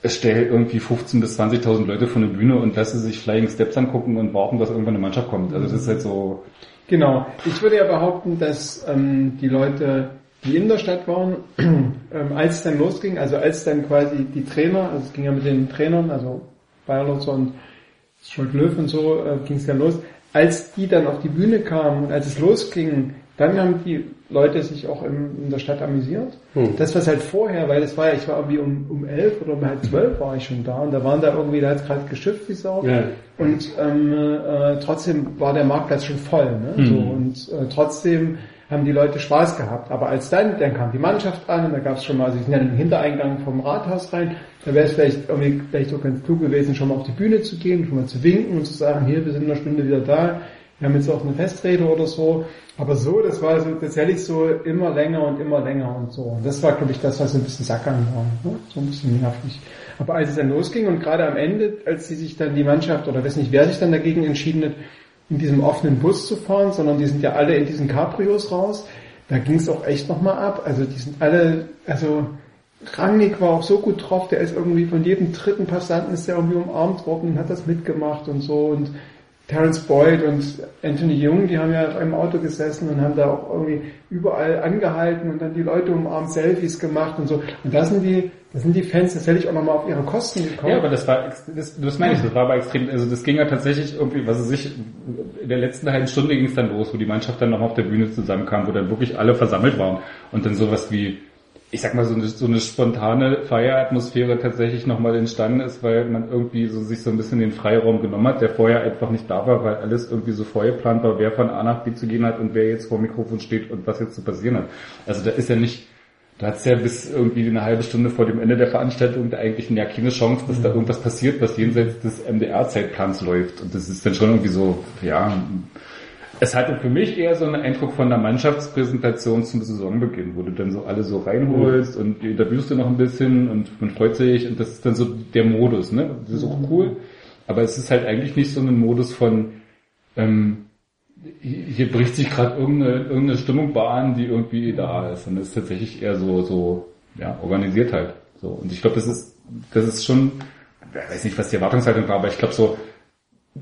stell irgendwie 15.000 bis 20.000 Leute vor eine Bühne und lasse sich Flying Steps angucken und warten, dass irgendwann eine Mannschaft kommt. Also das ist halt so, Genau. Ich würde ja behaupten, dass ähm, die Leute, die in der Stadt waren, ähm, als es dann losging, also als dann quasi die Trainer, also es ging ja mit den Trainern, also Bayerlotzer und Scholt Löw und so, äh, ging es dann los, als die dann auf die Bühne kamen und als es losging, Dann haben die Leute sich auch in, in der Stadt amüsiert. Hm. Das, was halt vorher, weil das war ja, ich war irgendwie um, um elf oder um halb zwölf war ich schon da und da waren da irgendwie, da hat gerade geschifft wie Sau. Ja. Und ähm, äh, trotzdem war der Marktplatz schon voll. Ne? So, und äh, trotzdem haben die Leute Spaß gehabt. Aber als dann, dann kam die Mannschaft an und da gab es schon mal, also ich nenne den Hintereingang vom Rathaus rein, da wäre es vielleicht irgendwie vielleicht auch ganz klug gewesen, schon mal auf die Bühne zu gehen, schon mal zu winken und zu sagen, hier, wir sind in einer Stunde wieder da, wir haben jetzt auch eine Festrede oder so. Aber so, das war so tatsächlich so immer länger und immer länger und so. Und das war, glaube ich, das, was so ein bisschen sackern war. Ne? So ein bisschen nervig. Aber als es dann losging und gerade am Ende, als sie sich dann die Mannschaft, oder weiß nicht, wer sich dann dagegen entschieden hat, in diesem offenen Bus zu fahren, sondern die sind ja alle in diesen Cabrios raus, da ging es auch echt nochmal ab. Also die sind alle, also Rangnick war auch so gut drauf, der ist irgendwie von jedem dritten Passanten ist der irgendwie umarmt worden und hat das mitgemacht und so und Terence Boyd und Anthony Jung, die haben ja im Auto gesessen und haben da auch irgendwie überall angehalten und dann die Leute umarmt, Selfies gemacht und so. Und da sind die, da sind die Fans tatsächlich auch nochmal auf ihre Kosten gekommen. Ja, aber das war, das, das meine ich, das war aber extrem, also das ging ja tatsächlich irgendwie, was es sich, in der letzten halben Stunde ging es dann los, wo die Mannschaft dann noch auf der Bühne zusammenkam, wo dann wirklich alle versammelt waren und dann sowas wie, ich sag mal, so eine, so eine spontane Feieratmosphäre tatsächlich nochmal entstanden ist, weil man irgendwie so sich so ein bisschen den Freiraum genommen hat, der vorher einfach nicht da war, weil alles irgendwie so vorgeplant war, wer von A nach B zu gehen hat und wer jetzt vor Mikrofon steht und was jetzt zu passieren hat. Also da ist ja nicht, Du hattest ja bis irgendwie eine halbe Stunde vor dem Ende der Veranstaltung eigentlich ja keine Chance, dass da irgendwas passiert, was jenseits des MDR-Zeitplans läuft. Und das ist dann schon irgendwie so, ja, es hatte für mich eher so einen Eindruck von der Mannschaftspräsentation zum Saisonbeginn, wo du dann so alle so reinholst und die interviewst du noch ein bisschen und man freut sich und das ist dann so der Modus, ne? Das ist auch cool. Aber es ist halt eigentlich nicht so ein Modus von, ähm, hier bricht sich gerade irgendeine, irgendeine Stimmung Bahn, die irgendwie da ist. Und das ist tatsächlich eher so, so, ja, organisiert halt. So. Und ich glaube, das ist, das ist schon, ich weiß nicht, was die Erwartungshaltung war, aber ich glaube so,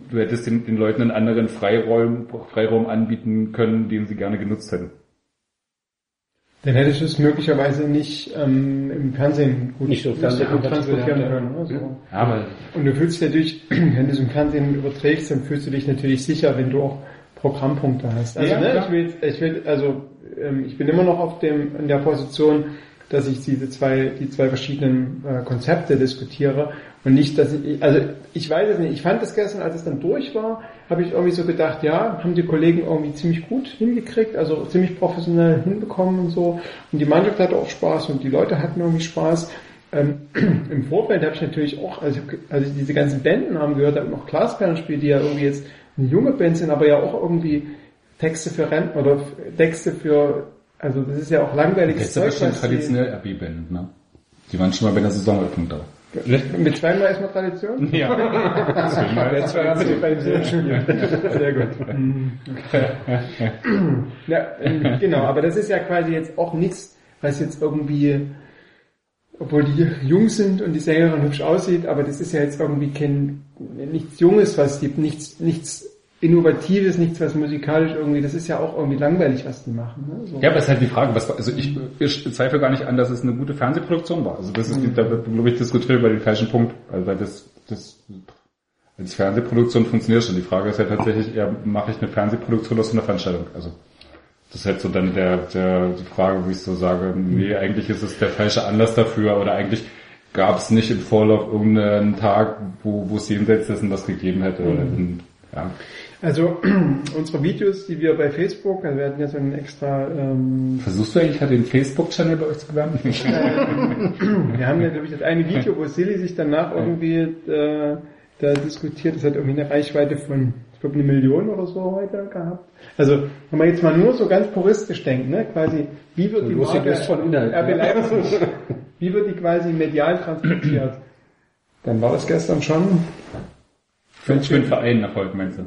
du hättest den, den Leuten einen anderen Freiraum, Freiraum anbieten können, den sie gerne genutzt hätten. Dann hättest du es möglicherweise nicht ähm, im Fernsehen gut Nicht so Fernsehen- gut transportieren ja. können. Ne? So. Ja, aber Und du fühlst dich natürlich, wenn du es im Fernsehen überträgst, dann fühlst du dich natürlich sicher, wenn du auch Programmpunkte hast. Also Ja, ne, ich will, ich will, also ähm, ich bin immer noch auf dem in der Position, dass ich diese zwei, die zwei verschiedenen äh, Konzepte diskutiere und nicht, dass ich, also ich weiß es nicht. Ich fand es gestern, als es dann durch war, habe ich irgendwie so gedacht, ja, haben die Kollegen irgendwie ziemlich gut hingekriegt, also ziemlich professionell hinbekommen und so. Und die Mannschaft hatte auch Spaß und die Leute hatten irgendwie Spaß. Ähm, Im Vorfeld habe ich natürlich auch, also ich hab- als ich diese ganzen Bandennamen gehört habe, noch Glasperlen spielt, die ja irgendwie jetzt eine junge Band sind, aber ja auch irgendwie Texte für Renten oder Texte für, also das ist ja auch langweiliges das ist aber schon traditionell RB-Band, ne? Die waren schon mal bei der Saisoneröffnung da. Mit zweimal erstmal Tradition? Ja. Ja, zwei bitte bei dem Spiel. Sehr gut. Mhm. ja, ähm, genau, aber das ist ja quasi jetzt auch nichts, was jetzt irgendwie, obwohl die jung sind und die Sängerin hübsch aussieht, aber das ist ja jetzt irgendwie kein, nichts Junges, was es gibt, nichts, nichts Innovatives, nichts, was musikalisch irgendwie, das ist ja auch irgendwie langweilig, was die machen. Ne? So. Ja, aber es ist halt die Frage, was, also ich, ich zweifle gar nicht an, dass es eine gute Fernsehproduktion war. Also das ist, Mhm. da wird, glaube ich, diskutiert über den falschen Punkt. Also weil das, das, als Fernsehproduktion funktioniert schon. Die Frage ist halt tatsächlich eher, mache ich eine Fernsehproduktion aus einer Veranstaltung? Also, das ist halt so dann der, der, die Frage, wo ich so sage, nee, eigentlich ist es der falsche Anlass dafür oder eigentlich gab es nicht im Vorlauf irgendeinen Tag, wo, wo es jenseits dessen was gegeben hätte. Oder in, ja. Also unsere Videos, die wir bei Facebook, also wir hatten ja so einen extra, ähm, Versuchst du eigentlich halt den Facebook-Channel bei euch zu bewerben? wir haben ja, glaube ich, das eine Video, wo Silly sich danach irgendwie äh, da diskutiert, das hat irgendwie eine Reichweite von, ich glaube, eine Million oder so heute gehabt. Also, wenn man jetzt mal nur so ganz puristisch denkt, ne, quasi, wie wird die Lustig Marke von Inhalt, RB. Leipzig, wie wird die quasi medial transportiert? Dann war das gestern schon Für, für den Verein Erfolg, meinst du?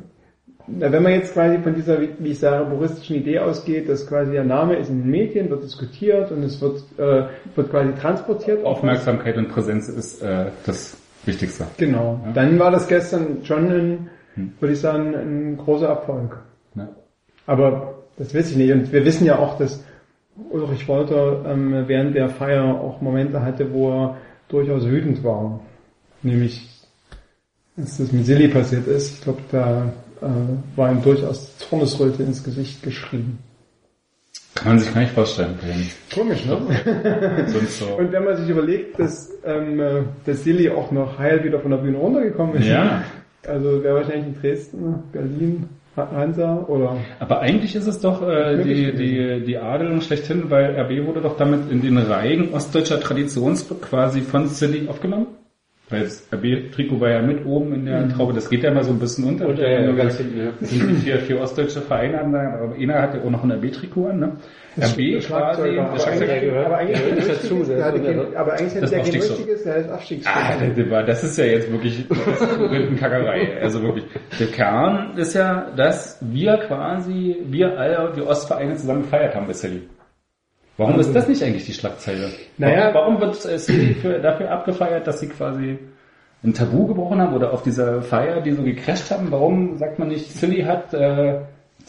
Na, wenn man jetzt quasi von dieser, wie ich sage, puristischen Idee ausgeht, dass quasi der Name ist in den Medien, wird diskutiert und es wird, äh, wird quasi transportiert. Aufmerksamkeit und Präsenz ist äh, das Wichtigste. Genau. Dann war das gestern schon ein, würde ich sagen, ein großer Erfolg. Ne? Aber das weiß ich nicht. Und wir wissen ja auch, dass Ulrich Wolter ähm, während der Feier auch Momente hatte, wo er durchaus wütend war. Nämlich, als das mit Silly passiert ist. Ich glaube, da äh, war ihm durchaus Zornesröte ins Gesicht geschrieben. Kann man sich gar nicht vorstellen. Komisch, ne? So. Und wenn man sich überlegt, dass, ähm, äh, dass Silly auch noch heil wieder von der Bühne runtergekommen ist. Ja. Also wäre wahrscheinlich in Dresden, Berlin, Hansa oder Aber eigentlich ist es doch äh, die, die, die Adelung schlechthin, weil RB wurde doch damit in den Reigen ostdeutscher Traditionsclub quasi von Silly aufgenommen. Weil das RB-Trikot war ja mit oben in der Traube, das geht ja mal so ein bisschen unter. Und, hab äh, nur ganz hinten, ja. Das sind vier, vier ostdeutsche Vereine an, aber einer hat ja auch noch ein RB-Trikot an, ne? RB quasi, Schlagzeuger. der Aber eigentlich, richtiges, dazu, der kein, unter- aber eigentlich Das hat der kein richtiges, der ist Ah, Abstiegsschutz. das das ist ja jetzt wirklich das ist Rindenkackerei. Also wirklich. Der Kern ist ja, dass wir quasi, wir alle, die Ostvereine zusammen gefeiert haben bei Silly. Warum ist das nicht eigentlich die Schlagzeile? Naja. Warum, warum wird äh, Silly für, dafür abgefeiert, dass sie quasi ein Tabu gebrochen haben oder auf dieser Feier, die so gecrasht haben? Warum sagt man nicht, Silly hat äh,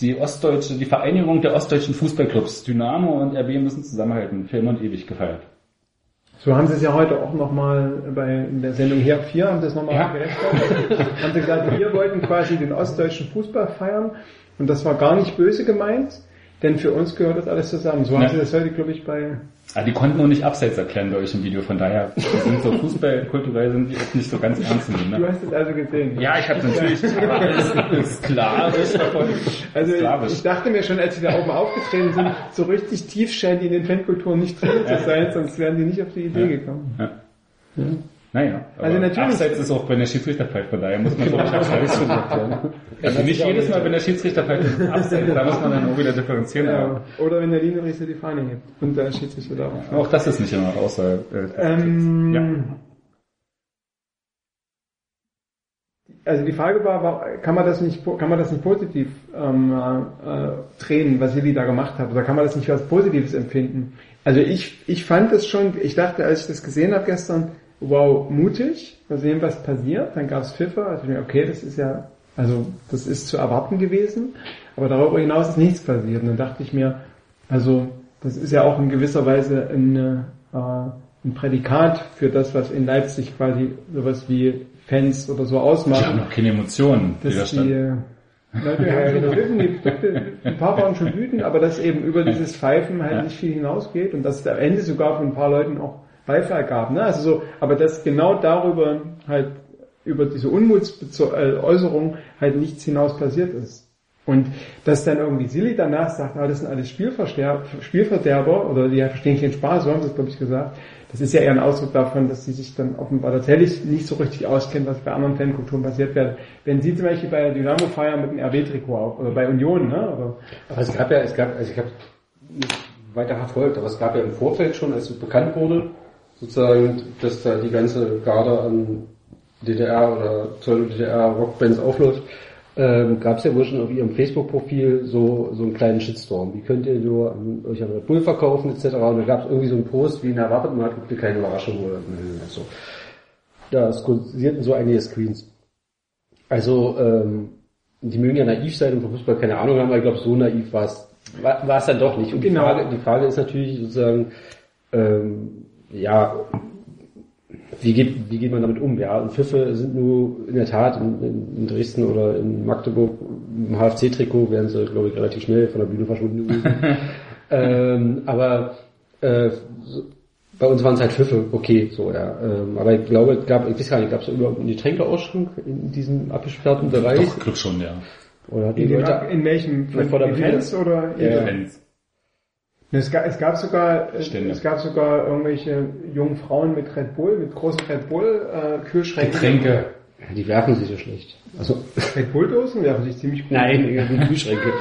die ostdeutsche, die Vereinigung der ostdeutschen Fußballclubs, Dynamo und RB müssen zusammenhalten, für immer und ewig gefeiert? So haben sie es ja heute auch nochmal bei in der Sendung Her 4 haben sie es nochmal Ja. haben sie gesagt, wir wollten quasi den ostdeutschen Fußball feiern und das war gar nicht böse gemeint, denn für uns gehört das alles zusammen. So haben Ja. sie das heute, glaube ich, bei Ah, die konnten nur nicht abseits erklären bei euch im Video, von daher sind so fußballkulturell sind die auch nicht so ganz ernst zu nehmen. Du Ne? hast es also gesehen. Ja, ich habe natürlich sklavisch verfolgt. Also ich dachte mir schon, als sie da oben aufgetreten sind, so richtig tief scheint die in den Fankulturen nicht drin zu sein, sonst wären die nicht auf die Idee Ja. gekommen. Ja. Naja, Also natürlich- abseits ist auch, wenn der Schiedsrichter pfeift, von daher muss man glaube ich abseits. Also nicht jedes Mal, wenn der Schiedsrichter pfeift, ist abseits, da muss man dann auch wieder differenzieren. Ja. Oder wenn der Linienrichter die Fahne hebt und der Schiedsrichter da auch. auch das ist nicht immer außer... Äh, Ähm, ja. Also die Frage war, kann man das nicht, kann man das nicht positiv ähm, äh, drehen, was Silly da gemacht hat, oder kann man das nicht als Positives empfinden? Also ich, ich fand es schon, ich dachte, als ich das gesehen habe gestern, wow, mutig, mal sehen, was passiert. Dann gab es Pfiffer, also ich mir, okay, das ist ja, also das ist zu erwarten gewesen, aber darüber hinaus ist nichts passiert. Und dann dachte ich mir, also das ist ja auch in gewisser Weise ein, äh, ein Prädikat für das, was in Leipzig quasi sowas wie Fans oder so Die haben noch keine Emotionen, Dass die äh, Leute schon wütend, die, ein paar waren schon wütend, aber dass eben über dieses Pfeifen halt Ja. nicht viel hinausgeht und dass es am Ende sogar von ein paar Leuten auch Beifall gab. Ne? Also so, aber dass genau darüber halt über diese Unmutsäußerung halt nichts hinaus passiert ist. Und dass dann irgendwie Silly danach sagt, ah, das sind alles Spielverderber oder die verstehen keinen Spaß, so haben sie es glaube ich gesagt. Das ist ja eher ein Ausdruck davon, dass sie sich dann offenbar tatsächlich nicht so richtig auskennen, was bei anderen Fankulturen passiert wird. Wenn sie zum Beispiel bei Dynamo feiern mit einem RB-Trikot auf oder bei Union, ne? Oder, Aber es gab ja, es gab, also ich habe weiter verfolgt, aber es gab ja im Vorfeld schon, als es bekannt wurde, sozusagen, dass da die ganze Garde an DDR oder Pseudo-DDR Rockbands aufläuft, ähm, gab es ja wohl schon auf ihrem Facebook-Profil so, so einen kleinen Shitstorm. Wie könnt ihr nur an, euch an Red Bull verkaufen etc. Und da gab es irgendwie so einen Post, wie ihn erwartet, man hat eine kleine Überraschung oder so. Da es kursierten so einige Screens. Also, ähm, die mögen ja naiv sein und vom Fußball keine Ahnung haben, aber ich glaube, so naiv war es war es dann doch nicht. Und Genau. die, Frage, die Frage ist natürlich sozusagen, ähm, ja, wie geht, wie geht man damit um? Ja, und Pfiffe sind nur in der Tat in, in, in Dresden oder in Magdeburg im HFC-Trikot wären sie, glaube ich, relativ schnell von der Bühne verschwunden gewesen. ähm, aber äh, so, bei uns waren es halt Pfiffe, okay, so, ja. Ähm, aber ich glaube, es gab, ich weiß gar nicht, gab es überhaupt einen Getränkeausschrank in diesem abgesperrten Bereich? Doch, Glück schon, ja. Oder in, den, Leute, in welchem? Ja, vor der Bühne. Events oder? Ja. Fans. Es gab, es gab sogar, es, Stände. es gab sogar irgendwelche jungen Frauen mit Red Bull, mit großen Red Bull äh, Kühlschränken. Getränke. Ja, die werfen sich so schlecht. Also, Red Bull Dosen werfen sich ziemlich gut. nein, die Kühlschränke.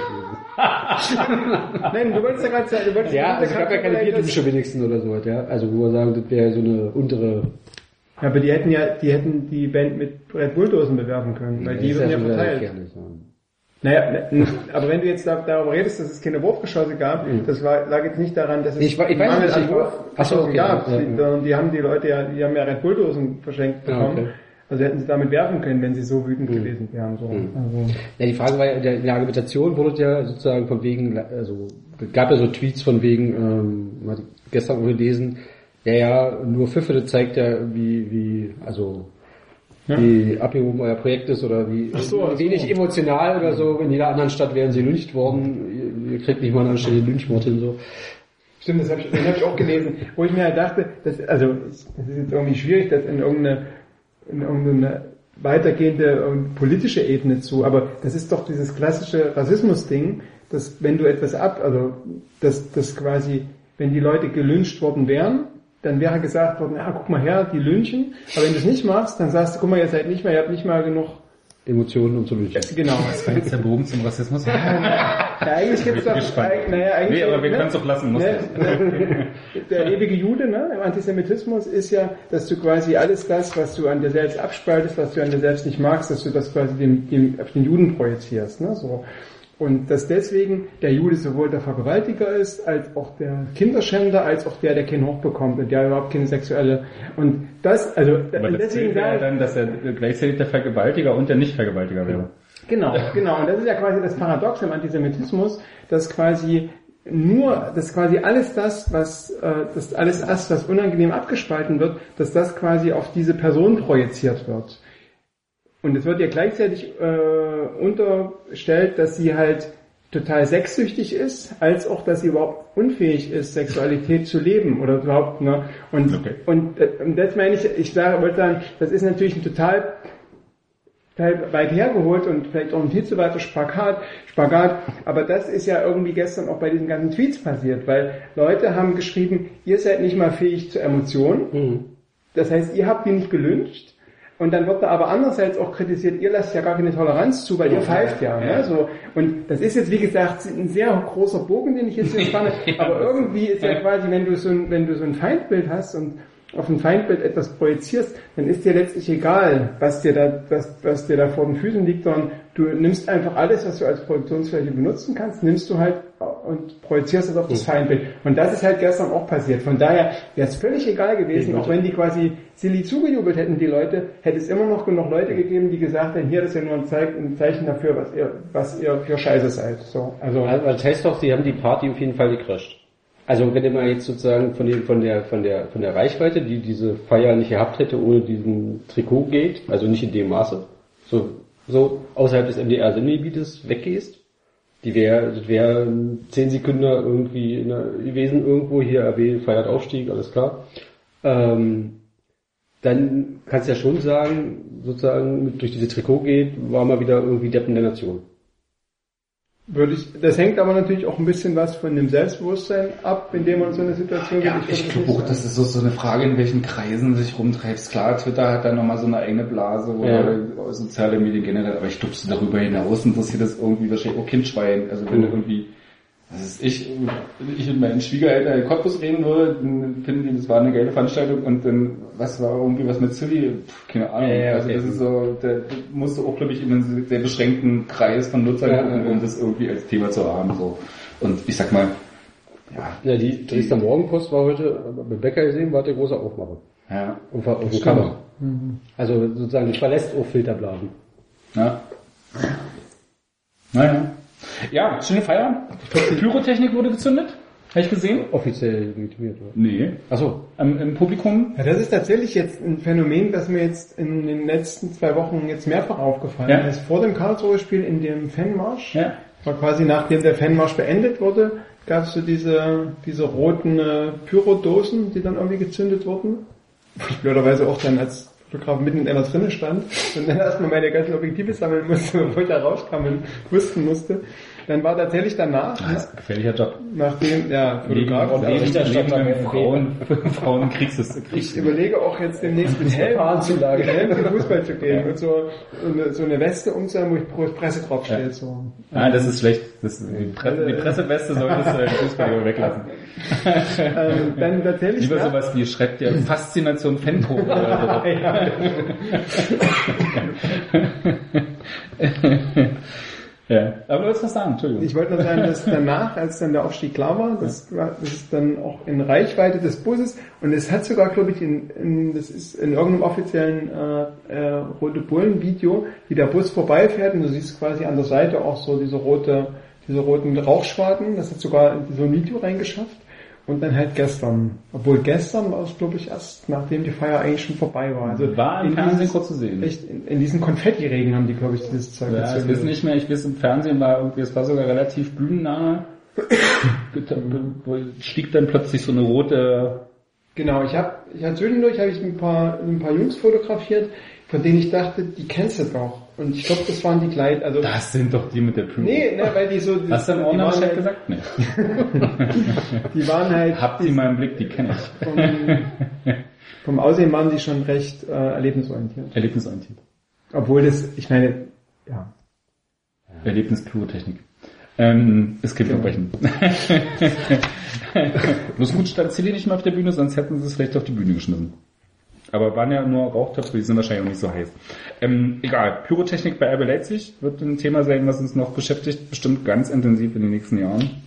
Nein, du wolltest ja gerade sagen, du wolltest ja, also es gab ja keine Bierdusche wenigstens oder so, ja. Also, wo wir sagen, das wäre so eine untere, Ja, aber die hätten ja, die hätten die Band mit Red Bull Dosen bewerben können, weil die ist werden ja verteilt. Ja. Naja, aber wenn du jetzt da, darüber redest, dass es keine Wurfgeschosse gab, das war, lag jetzt nicht daran, dass es Mhm. Ich ich weiß Mangel nicht, an Wurfgeschossen okay, gab. ja, ja. Die, die haben die Leute ja, die haben ja Red Bull Dosen verschenkt Ja, bekommen. okay. Mhm. Also hätten sie damit werfen können, wenn sie so wütend gewesen wären. So. Also, Ja, die Frage war ja, in der, Argumentation wurde ja sozusagen von wegen, also gab ja so Tweets von wegen, ähm, gestern gelesen, ja, ja, nur Pfiffe, das zeigt ja, wie, wie, also wie abhängig euer Projekt ist oder wie so, ach so. wenig emotional oder so. In jeder anderen Stadt wären sie lyncht worden. Ihr, ihr kriegt nicht mal eine anständige Lynchmord hin. So. Stimmt, das habe ich, hab ich auch gelesen, wo ich mir halt dachte, das, also es ist jetzt irgendwie schwierig, das in irgendeine, in irgendeine weitergehende politische Ebene zu, aber das ist doch dieses klassische Rassismus-Ding, dass wenn du etwas ab, also dass das quasi, wenn die Leute gelünscht worden wären, dann wäre gesagt worden, ja, guck mal her, die lynchen, aber wenn du es nicht machst, dann sagst du, guck mal, ihr seid nicht mehr, ihr habt nicht mal genug Emotionen und so lynchen. Genau. Das war jetzt der Bogen zum Rassismus. Ja, eigentlich gibt's doch, naja, eigentlich, Nee, aber wir ne, können's doch lassen, muss ne, Der ewige Jude, ne, im Antisemitismus ist ja, dass du quasi alles das, was du an dir selbst abspaltest, was du an dir selbst nicht magst, dass du das quasi dem, dem, auf den Juden projizierst, ne, so. Und dass deswegen der Jude sowohl der Vergewaltiger ist, als auch der Kinderschänder, als auch der, der kein Hoch bekommt und der überhaupt keine sexuelle, und das, also, Aber deswegen wäre dann, dass er gleichzeitig der Vergewaltiger und der Nicht-Vergewaltiger wäre. Genau, genau. Und das ist ja quasi das Paradox im Antisemitismus, dass quasi nur, dass quasi alles das, was, äh, das alles das, was unangenehm abgespalten wird, dass das quasi auf diese Person projiziert wird. Und es wird ihr gleichzeitig äh, unterstellt, dass sie halt total sexsüchtig ist, als auch, dass sie überhaupt unfähig ist, Sexualität zu leben oder überhaupt, ne? Und, Okay. und, äh, und das meine ich, ich sage, wollte sagen, das ist natürlich ein total weit hergeholt und vielleicht auch ein viel zu weiter Spagat, Spagat. Aber das ist ja irgendwie gestern auch bei diesen ganzen Tweets passiert, weil Leute haben geschrieben, ihr seid nicht mal fähig zu Emotionen. Das heißt, ihr habt die nicht gelünscht. Und dann wird da aber andererseits auch kritisiert, ihr lasst ja gar keine Toleranz zu, weil ihr pfeift ja. Ne? So, und das ist jetzt, wie gesagt, ein sehr großer Bogen, den ich jetzt hier spanne. aber irgendwie ist ja quasi, wenn du so ein, wenn du so ein Feindbild hast und auf ein Feindbild etwas projizierst, dann ist dir letztlich egal, was dir da, was, was dir da vor den Füßen liegt, sondern du nimmst einfach alles, was du als Projektionsfläche benutzen kannst, nimmst du halt und projizierst es auf das Feindbild. Und das ist halt gestern auch passiert. Von daher wäre es völlig egal gewesen, auch wenn die quasi Silly zugejubelt hätten, die Leute, hätte es immer noch genug Leute gegeben, die gesagt hätten, hier das ist ja nur ein, Zeig, ein Zeichen dafür, was ihr, was ihr für Scheiße seid. So, also, Also das heißt doch, sie haben die Party auf jeden Fall gecrasht. Also wenn ihr mal jetzt sozusagen von, dem, von, der, von, der, von der Reichweite, die diese Feier nicht gehabt hätte ohne diesen Trikot geht, also nicht in dem Maße, so, so außerhalb des MDR-Sendegebietes weggehst, die wäre das wär zehn Sekunden irgendwie in der, gewesen, irgendwo hier RW feiert Aufstieg, alles klar. Ähm, dann kannst du ja schon sagen, sozusagen durch diese Trikot geht, war mal wieder irgendwie Deppen der Nation. Würde ich, das hängt aber natürlich auch ein bisschen was von dem Selbstbewusstsein ab, in dem man in so eine Situation Ja, ich glaube auch, das ist so, so eine Frage, in welchen Kreisen sich rumtreibst. Klar, Twitter hat da nochmal so eine eigene Blase oder soziale Medien generell, aber ich glaube, darüber hinaus interessiert das irgendwie wahrscheinlich auch Kindschwein. Also wenn du irgendwie, ist ich, ich und meinen Schwiegereltern in Cottbus reden würde, dann finden die, das war eine geile Veranstaltung und dann, was war irgendwie was mit Silly? Keine Ahnung. Ja, ja, also okay. das ist so, da musst du auch, glaube ich, in einen sehr beschränkten Kreis von Nutzern Ja, gucken, um das irgendwie als Thema zu haben. So. Und ich sag mal, ja, Ja, die Dresdner Morgenpost war heute bei Becker gesehen, war der große Aufmacher. ja, Auf, auf dem Cover. Also sozusagen, verlässt auch Filterblasen. Ja. Naja. Ja, schöne Feier. Pyrotechnik wurde gezündet. Habe ich gesehen? Offiziell legitimiert, oder? Nee. Achso. Im, Im Publikum? Ja, das ist tatsächlich jetzt ein Phänomen, das mir jetzt in den letzten zwei Wochen jetzt mehrfach aufgefallen Ja. ist. Vor dem Karlsruhe-Spiel in dem Fanmarsch, Ja. war quasi nachdem der Fanmarsch beendet wurde, gab es so diese, diese roten äh, Pyrodosen, die dann irgendwie gezündet wurden. Ich blöderweise auch dann als Fotograf mitten in einer drinne stand und dann erstmal meine ganzen Objektive sammeln musste, bevor ich da rauskam und wussten musste. Dann war tatsächlich danach, Das ist ein gefährlicher Job. nachdem, ja, Fotograf, neben, RB. Frauen, Frauen Kriegs, Ich Kriegs überlege auch jetzt demnächst mit Helm, mit Helm zum Fußball zu gehen und so, eine, so eine Weste umzuhaben, wo ich Presse draufsteht. So. Ah, das ist schlecht. Das, die, Presse, die Presseweste solltest du im Fußball weglassen. Ähm, dann tatsächlich Lieber nach- sowas wie schreibt dir Faszination Fento oder so. ja. Aber du wolltest was sagen, Entschuldigung. Ich wollte nur sagen, dass danach, als dann der Aufstieg klar war, das, war, das ist dann auch in Reichweite des Busses und es hat sogar, glaube ich, in, in, das ist in irgendeinem offiziellen äh, äh, Rote Bullen Video, wie der Bus vorbeifährt und du siehst quasi an der Seite auch so diese rote, diese roten Rauchschwaden, das hat sogar in so ein Video reingeschafft. Und dann halt gestern. Obwohl gestern war es, glaube ich, erst nachdem die Feier eigentlich schon vorbei war. Also War im in Fernsehen kurz zu sehen. Echt, in, in diesen Konfettiregen haben die, glaube ich, dieses Zeug Ja, ich gezündet. weiß nicht mehr, ich weiß im Fernsehen war irgendwie, es war sogar relativ bühnennah. stieg dann plötzlich so eine rote, Genau, ich habe, ich hab zwischendurch habe ich ein paar, ein paar Jungs fotografiert, von denen ich dachte, die kennst du doch. Und ich glaube, das waren die gleich, also, das sind doch die mit der Pyro. nee, ne, weil die so, die, Hast du im die, Bescheid halt, gesagt? Nee. die waren halt, Habt ihr mal im Blick, die kenne ich. vom, vom Aussehen waren die schon recht äh, erlebnisorientiert. Erlebnisorientiert. Obwohl das, ich meine, ja, Erlebnis-Pyrotechnik. Ähm, ist kein Genau. Verbrechen. Bloß gut stand Silly nicht mehr auf der Bühne, sonst hätten sie es vielleicht auf die Bühne geschmissen. Aber waren ja nur Rauchtöpfe, die sind wahrscheinlich auch nicht so heiß. Ähm, egal, Pyrotechnik bei RB Leipzig wird ein Thema sein, was uns noch beschäftigt, bestimmt ganz intensiv in den nächsten Jahren.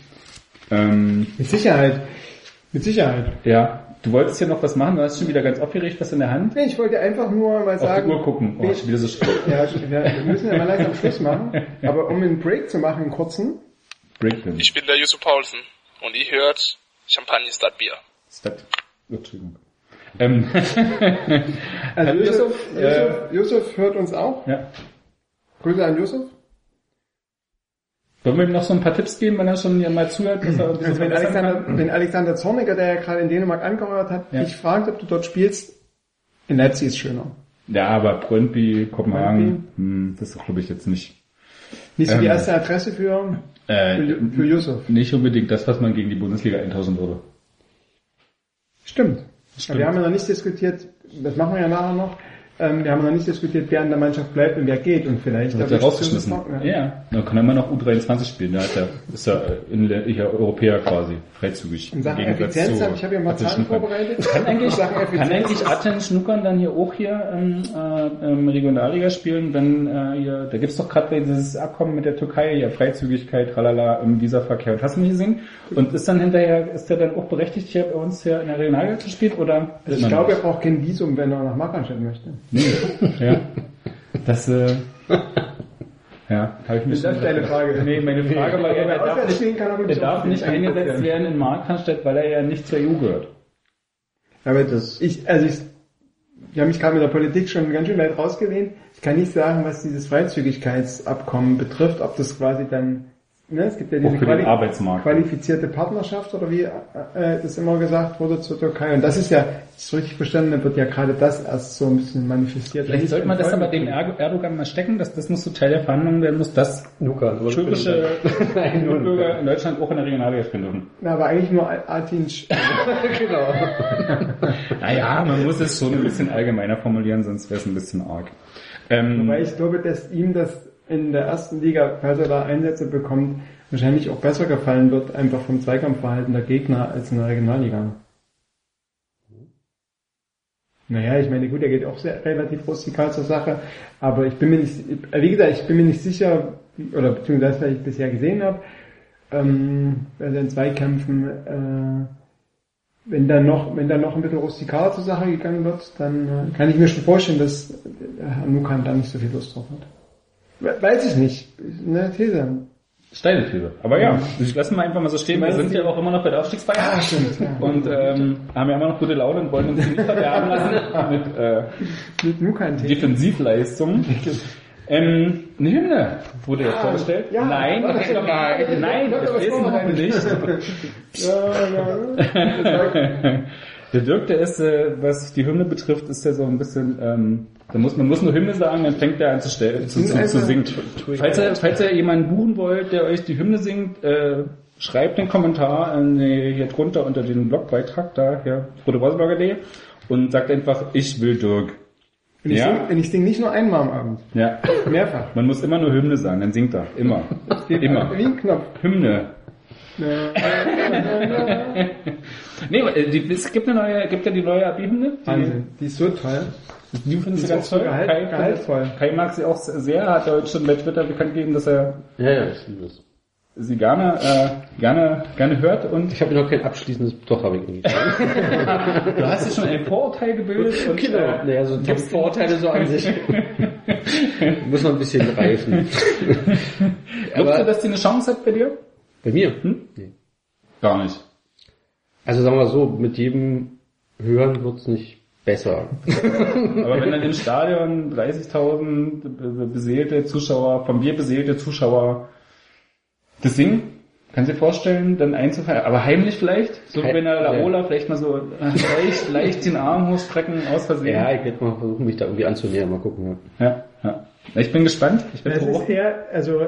Ähm, mit Sicherheit, mit Sicherheit. ja, du wolltest hier noch was machen, du hast schon wieder ganz aufgeregt was in der Hand. Nee, ich wollte einfach nur mal Auf die sagen, Uhr gucken. Oh, schon wieder so ja, wir müssen ja mal langsam Schluss machen, aber um einen Break zu machen, einen kurzen, Breakdown. Ich bin der Yusuf Paulsen und ihr hört Champagner statt Bier. Stat. Oh, Entschuldigung. Ähm, also Herr Yusuf, Yusuf, äh, Yusuf, hört uns auch. ja. Grüße an Yusuf. Wollen wir ihm noch so ein paar Tipps geben, wenn er schon mal zuhört, dass er ein bisschen Also wenn Alexander, kann? wenn Alexander Zorniger, der ja gerade in Dänemark angehört hat, Ja. dich fragt, ob du dort spielst, in Leipzig ist schöner. Ja, aber Brøndby, Kopenhagen, Brøndby. hm, das ist glaube ich jetzt nicht, Nicht so die Ähm. erste Adresse für, äh, für, für Yusuf. nicht unbedingt das, was man gegen die Bundesliga eintauschen würde. Stimmt. Wir haben ja noch nicht diskutiert, das machen wir ja nachher noch, ähm, wir haben noch nicht diskutiert, wer in der Mannschaft bleibt und wer geht und vielleicht... Wird er rausgeschmissen. Ja. dann kann er immer noch U23 spielen. Da hat er, ist er in der, ich, Europäer quasi, freizügig. In Sachen Im Effizienz, zu ich habe ja mal Zahlen Schnuckern. vorbereitet. Kann eigentlich, kann eigentlich Aten Schnuckern dann hier auch hier ähm, äh, ähm, Regionalliga spielen, wenn äh, hier, da gibt's doch gerade dieses Abkommen mit der Türkei, ja Freizügigkeit, tralala, im Visverkehr und hast du nicht gesehen? Und ist dann hinterher, ist der dann auch berechtigt, hier bei uns hier in der Regionalliga zu spielen oder? Also ich glaube, er braucht kein Visum, wenn er nach Markranstädt möchte. Ja. Das, äh, ja, habe ich mir Ist das schon deine. Frage? Nee, meine Frage war, Wenn er er darf nicht, er er darf nicht eingesetzt werden in Markranstädt, weil er ja nicht zur EU gehört. Aber das, ich, also ich, ich habe mich gerade mit der Politik schon ganz schön weit rausgelehnt. Ich kann nicht sagen, was dieses Freizügigkeitsabkommen betrifft, ob das quasi dann, ne, es gibt ja diese Quali Arbeitsmarkt. qualifizierte Partnerschaft oder wie äh, das immer gesagt wurde zur Türkei. Und das ist ja, das ist richtig verstanden, wird ja gerade das erst so ein bisschen manifestiert. Vielleicht sollte man das aber dem Er- Erdogan mal stecken, dass das muss so Teil der Verhandlungen werden muss, dass Luca, türkische Bürger in Deutschland auch in der Regionalliga spielen dürfen. Na, aber eigentlich nur Atin, genau. Naja, man muss es schon ein bisschen allgemeiner formulieren, sonst wäre es ein bisschen arg. Ähm, Weil ich glaube, dass ihm das in der ersten Liga, falls er da Einsätze bekommt, wahrscheinlich auch besser gefallen wird, einfach vom Zweikampfverhalten der Gegner als in der Regionalliga. Naja, ich meine, gut, er geht auch sehr relativ rustikal zur Sache, aber ich bin mir nicht, wie gesagt, ich bin mir nicht sicher, oder beziehungsweise was ich bisher gesehen habe, ähm, bei den Zweikämpfen, äh, wenn da noch, wenn da noch ein bisschen rustikaler zur Sache gegangen wird, dann äh, kann ich mir schon vorstellen, dass äh, Nukan da nicht so viel Lust drauf hat. We- Weiß ich nicht. Eine These. steile These. Aber ja, ich lasse mal einfach mal so stehen. Wir sind ja auch immer noch bei der Aufstiegsfeier. Ah, stimmt. Ja. Und ähm, haben ja immer noch gute Laune und wollen uns nicht verderben lassen mit äh, Mit. Defensivleistung. Ähm, eine Hymne wurde ja vorgestellt. ja. Nein, das ist doch nein, nein, das ist noch nicht. Ja, ja. Der Dirk, der ist, äh, was die Hymne betrifft, ist der so ein bisschen, ähm, da muss man muss nur Hymne sagen, dann fängt er an zu, stellen, zu, zu, zu singen. Falls ihr, falls ihr jemanden buchen wollt, der euch die Hymne singt, äh, schreibt den Kommentar äh, hier drunter unter den Blogbeitrag da, hier, frodeworsberger.de und sagt einfach, ich will Dirk. Und ich, Ja? sing, und ich sing nicht nur einmal am Abend. Ja. Mehrfach. Man muss immer nur Hymne sagen, dann singt er. Immer. Immer. Wie ein Knopf. Hymne. Nee, aber, äh, die, es gibt eine neue, gibt ja die neue Abi-Hymne. Die, Wahnsinn. Die ist so toll. die findest du ganz toll. gehalt- Kai, gehaltvoll. Kai mag sie auch sehr, hat er heute schon bei Twitter bekannt gegeben, dass er Ja, ja, ich liebe es. sie gerne, äh, gerne, gerne hört und Ich habe noch kein abschließendes, doch habe ich irgendwie. du hast dir schon ein Vorurteil gebildet und Genau. äh, Naja, so Textvorurteile so an sich. Muss noch ein bisschen reifen. glaubst du, dass die eine Chance hat bei dir? Bei mir? Hm? Nee. Gar nicht. Also sagen wir so, mit jedem Hören wird's nicht besser. Aber wenn dann im Stadion 30.000 be- beseelte Zuschauer, von mir beseelte Zuschauer das singen, kannst du dir vorstellen, dann einzufallen, aber heimlich vielleicht, so Heim- wenn der ja. Laola vielleicht mal so äh, leicht, leicht den Arm hochstrecken aus Versehen. ja, ich werde mal versuchen, mich da irgendwie anzunähern, mal gucken. ja, ja. Ich bin gespannt. Ich bin froh. ist eher, also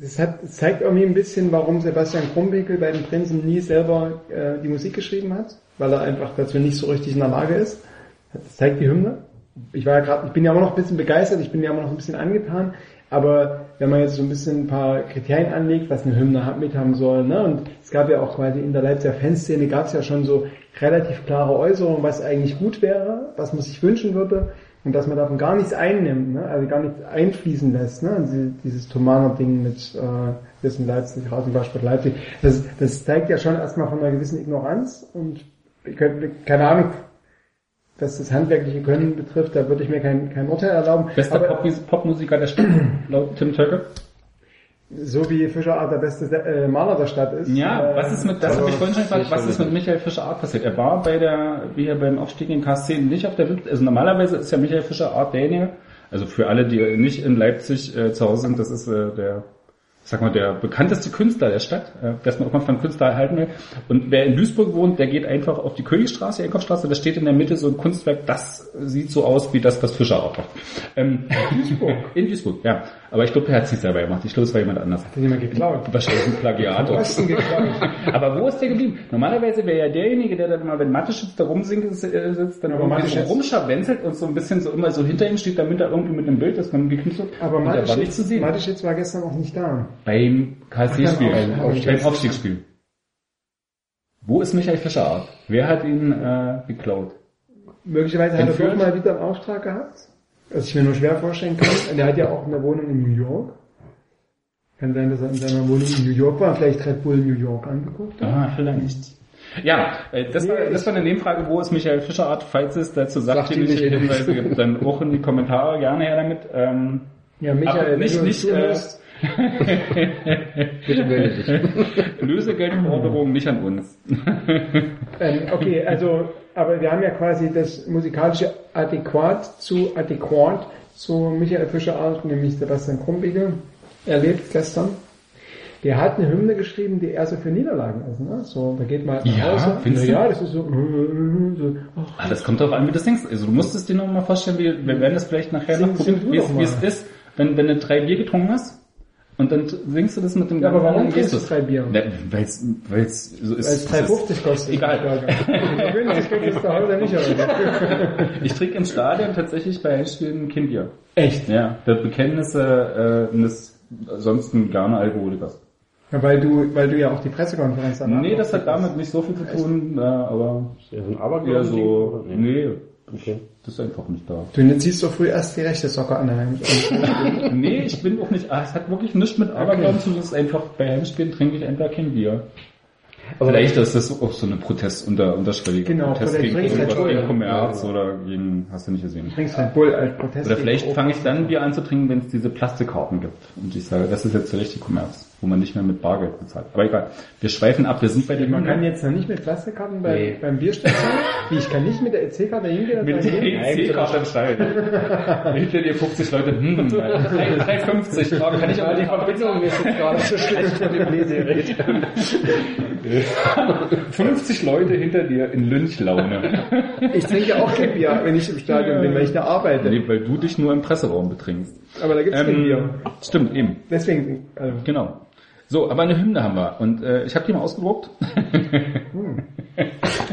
es, hat, es zeigt irgendwie ein bisschen, warum Sebastian Krumwinkel bei den Prinzen nie selber äh, die Musik geschrieben hat, weil er einfach dazu nicht so richtig in der Lage ist. Das zeigt die Hymne. Ich war ja gerade, ich bin ja immer noch ein bisschen begeistert, ich bin ja immer noch ein bisschen angetan, aber wenn man jetzt so ein bisschen ein paar Kriterien anlegt, was eine Hymne mit haben soll, ne, und es gab ja auch quasi in der Leipziger Fanszene gab es ja schon so relativ klare Äußerungen, was eigentlich gut wäre, was man sich wünschen würde, und dass man davon gar nichts einnimmt, ne? also gar nichts einfließen lässt, ne? Also dieses Thomaner-Ding mit äh, Wissen Leipzig, Rasenballsport Leipzig, das, das zeigt ja schon erstmal von einer gewissen Ignoranz und ich könnte, keine Ahnung, was das handwerkliche Können betrifft, da würde ich mir kein, kein Urteil erlauben. Bester Popmusiker der Stadt, laut Tim Töcke. So wie Fischerart der beste äh, Maler der Stadt ist. Ja, äh, was ist mit, das habe ich vorhin schon gefragt, was ist mit Michael Fischer Art passiert? Er war bei der, wie er beim Aufstieg in K10 nicht auf der Wip, also normalerweise ist ja Michael Fischer Art derjenige, also für alle, die nicht in Leipzig äh, zu Hause sind, das ist äh, der, sag mal, der bekannteste Künstler der Stadt, äh, dass man auch mal von Künstler erhalten will. Und wer in Duisburg wohnt, der geht einfach auf die Königstraße, die Einkaufsstraße, da steht in der Mitte so ein Kunstwerk, das sieht so aus wie das, was Fischer Art macht. Ähm, Duisburg? In Duisburg, ja. Aber ich glaube, er hat es nicht selber gemacht. Ich glaube, es war jemand anders. Hat jemand geklaut. Wahrscheinlich ein Plagiat. Osten geklaut. Aber wo ist der geblieben? Normalerweise wäre ja derjenige, der dann mal, wenn Mateschitz da rumsingt, äh, sitzt, dann rumscharwenzelt und so ein bisschen so immer so hinter ihm steht, damit er irgendwie mit einem Bild ist, dann geknüpft Aber war Mateschitz. Mateschitz war gestern auch nicht da. Beim KSC-Spiel, Beim Aufstiegsspiel. Aufstiegsspiel. Wo ist Michael Fischer Art? Wer hat ihn äh, geklaut? Möglicherweise hat er doch mal wieder einen Auftrag gehabt, was ich mir nur schwer vorstellen kann. Und er hat ja auch eine Wohnung in New York. Kann sein, dass er in seiner Wohnung in New York war, vielleicht Red Bull New York angeguckt hat. Ah, vielleicht. Ja, äh, das, Nee, war, das war eine Nebenfrage, wo ist Michael Fischer Art, falls es dazu Sagt ihm sachdienliche nicht. Hinweise gibt, dann auch in die Kommentare gerne her damit. Ähm, Ja, Michael, aber nicht, nicht, äh, Bitte melde dich. Lösegeldforderungen nicht an uns. ähm, okay, also, aber wir haben ja quasi das musikalische Adäquat zu Adäquat zu Michael Fischer Art, nämlich Sebastian Krumbiegel, erlebt gestern. Der hat eine Hymne geschrieben, die eher so für Niederlagen ist, ne? So, da geht mal nach Ja, Hause. findest du? ja, das ist so, so ach, Ah, das kommt darauf an, wie du das denkst. Also du musst es dir noch mal vorstellen, wie, wir werden das vielleicht nachher Sing- noch mal. wie es ist, wenn, wenn du drei Bier getrunken hast und dann singst du das mit dem Ja, aber warum trinkst du drei Bier? Weil es weil's so ist. Weil es das ist- 3,50 kostet. Egal. Ich krieg das zu Hause nicht, aber. Ich trinke im Stadion tatsächlich bei Heimspielen kein Bier. Echt? Ja, das Bekenntnisse äh, eines ansonsten gerne Alkoholikers. Ja, weil du, weil du ja auch die Pressekonferenz danach Nee, das hat damit nicht so viel zu tun, äh, aber Ja, so ein Aberglauben so, Nee. nee, Okay. Das ist einfach nicht da. Du ziehst so früh erst die rechte Socke an. Heim- Nee, ich bin auch nicht, ah, es hat wirklich nichts mit Aberglauben zu tun, es ist einfach, bei Heimspielen trinke ich einfach kein Bier. Aber Vielleicht ist das auch so eine Protest unter, unterschwellige Genau, Protest gegen, irgendwas halt gegen Bier. Kommerz oder gegen, hast du nicht gesehen. trinkst Red Bull als Protest. Oder vielleicht fange ich dann Bier an zu trinken, wenn es diese Plastikkarten gibt. Und ich sage, das ist jetzt der richtige Kommerz, wo man nicht mehr mit Bargeld bezahlt. Aber egal, wir schweifen ab, wir sind bei dem Man kann jetzt noch nicht mit Plastikkarten bei, Nee. beim Bierstand zahlen. Wie, ich kann nicht mit der EC-Karte hingehen? und mit der? EC-Karte entscheiden. Hinter dir 50 Leute, hm, 3,50, oh, kann ich aber die Verbindung ist jetzt gerade so schlecht mit dem Lesegerät. 50 Leute hinter dir in Lynchlaune. Ich trinke auch kein Bier, wenn ich im Stadion bin, weil ich da arbeite. Nee, weil du dich nur im Presseraum betrinkst. Aber da gibt's kein Bier. Ähm, stimmt, eben. Deswegen, also, Genau. So, aber eine Hymne haben wir. Und äh, ich habe die mal ausgedruckt.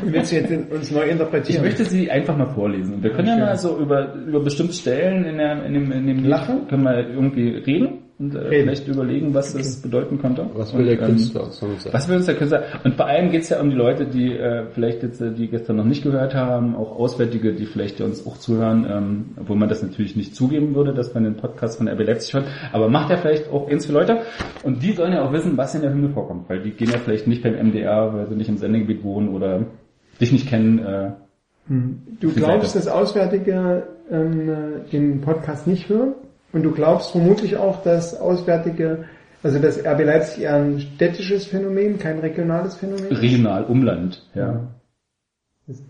willst du jetzt uns neu Ich interpretieren? möchte sie einfach mal vorlesen. Und wir können ja Schön. mal so über, über bestimmte Stellen in, der, in dem, in dem Lachen? können wir irgendwie reden und äh, vielleicht überlegen, was das bedeuten könnte. Was will der Und, ähm, Künstler sagen? Was will uns der Künstler? Und vor allem geht es ja um die Leute, die äh, vielleicht jetzt, äh, die gestern noch nicht gehört haben, auch Auswärtige, die vielleicht uns auch zuhören, ähm, obwohl man das natürlich nicht zugeben würde, dass man den Podcast von RB Leipzig hört, aber macht ja vielleicht auch eins für Leute. Und die sollen ja auch wissen, was in der Hymne vorkommt, weil die gehen ja vielleicht nicht beim MDR, weil sie nicht im Sendegebiet wohnen oder dich nicht kennen. Äh, Du die glaubst, Seite. dass Auswärtige ähm, äh, den Podcast nicht hören? Und du glaubst vermutlich auch, dass Auswärtige Also das RB Leipzig eher ein städtisches Phänomen, kein regionales Phänomen? Regional, Umland, ja.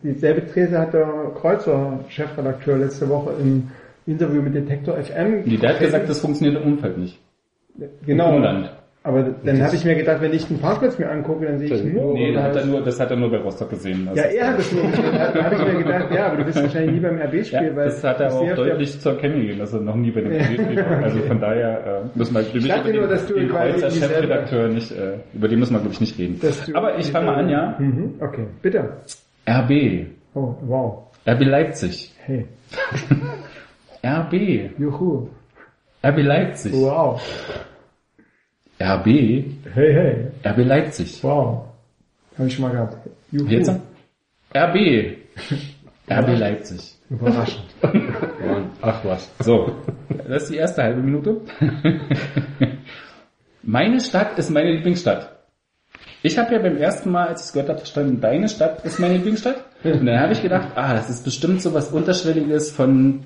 Dieselbe These hat der Kreuzer, Chefredakteur, letzte Woche im Interview mit Detektor FM. Nee, der hat gesagt, das funktioniert im Umfeld nicht. genau. Im Umland. Aber dann habe ich mir gedacht, wenn ich den Parkplatz mir angucke, dann sehe ich nur. Nee, das hat, er oder- nur, das hat er nur bei Rostock gesehen. Ja, er hat es nur gesehen. Da habe ich mir gedacht, ja, aber du bist wahrscheinlich nie beim RB-Spiel, Ja, weil das hat er auch deutlich zu erkennen gegeben, dass er noch nie bei dem Spiel war. Also von daher äh, müssen wir glaube ich, über nur, den, dass du den Kreuzer Chefredakteur nicht, äh, über den müssen wir glaube ich nicht reden. Aber ich fange mal an, ja. Mhm, okay, bitte. RB, Oh, wow. RB Leipzig, Hey, RB, juhu. RB Leipzig, Wow. RB, Hey, hey. RB Leipzig. Wow. Habe ich schon mal gehabt. Juhu. Jetzt? RB, RB Leipzig. Überraschend. Ach was. So, das ist die erste halbe Minute. meine Stadt ist meine Lieblingsstadt. Ich habe ja beim ersten Mal, als ich es gehört habe, verstanden, deine Stadt ist meine Lieblingsstadt. Und dann habe ich gedacht, ah, das ist bestimmt so was Unterschwelliges von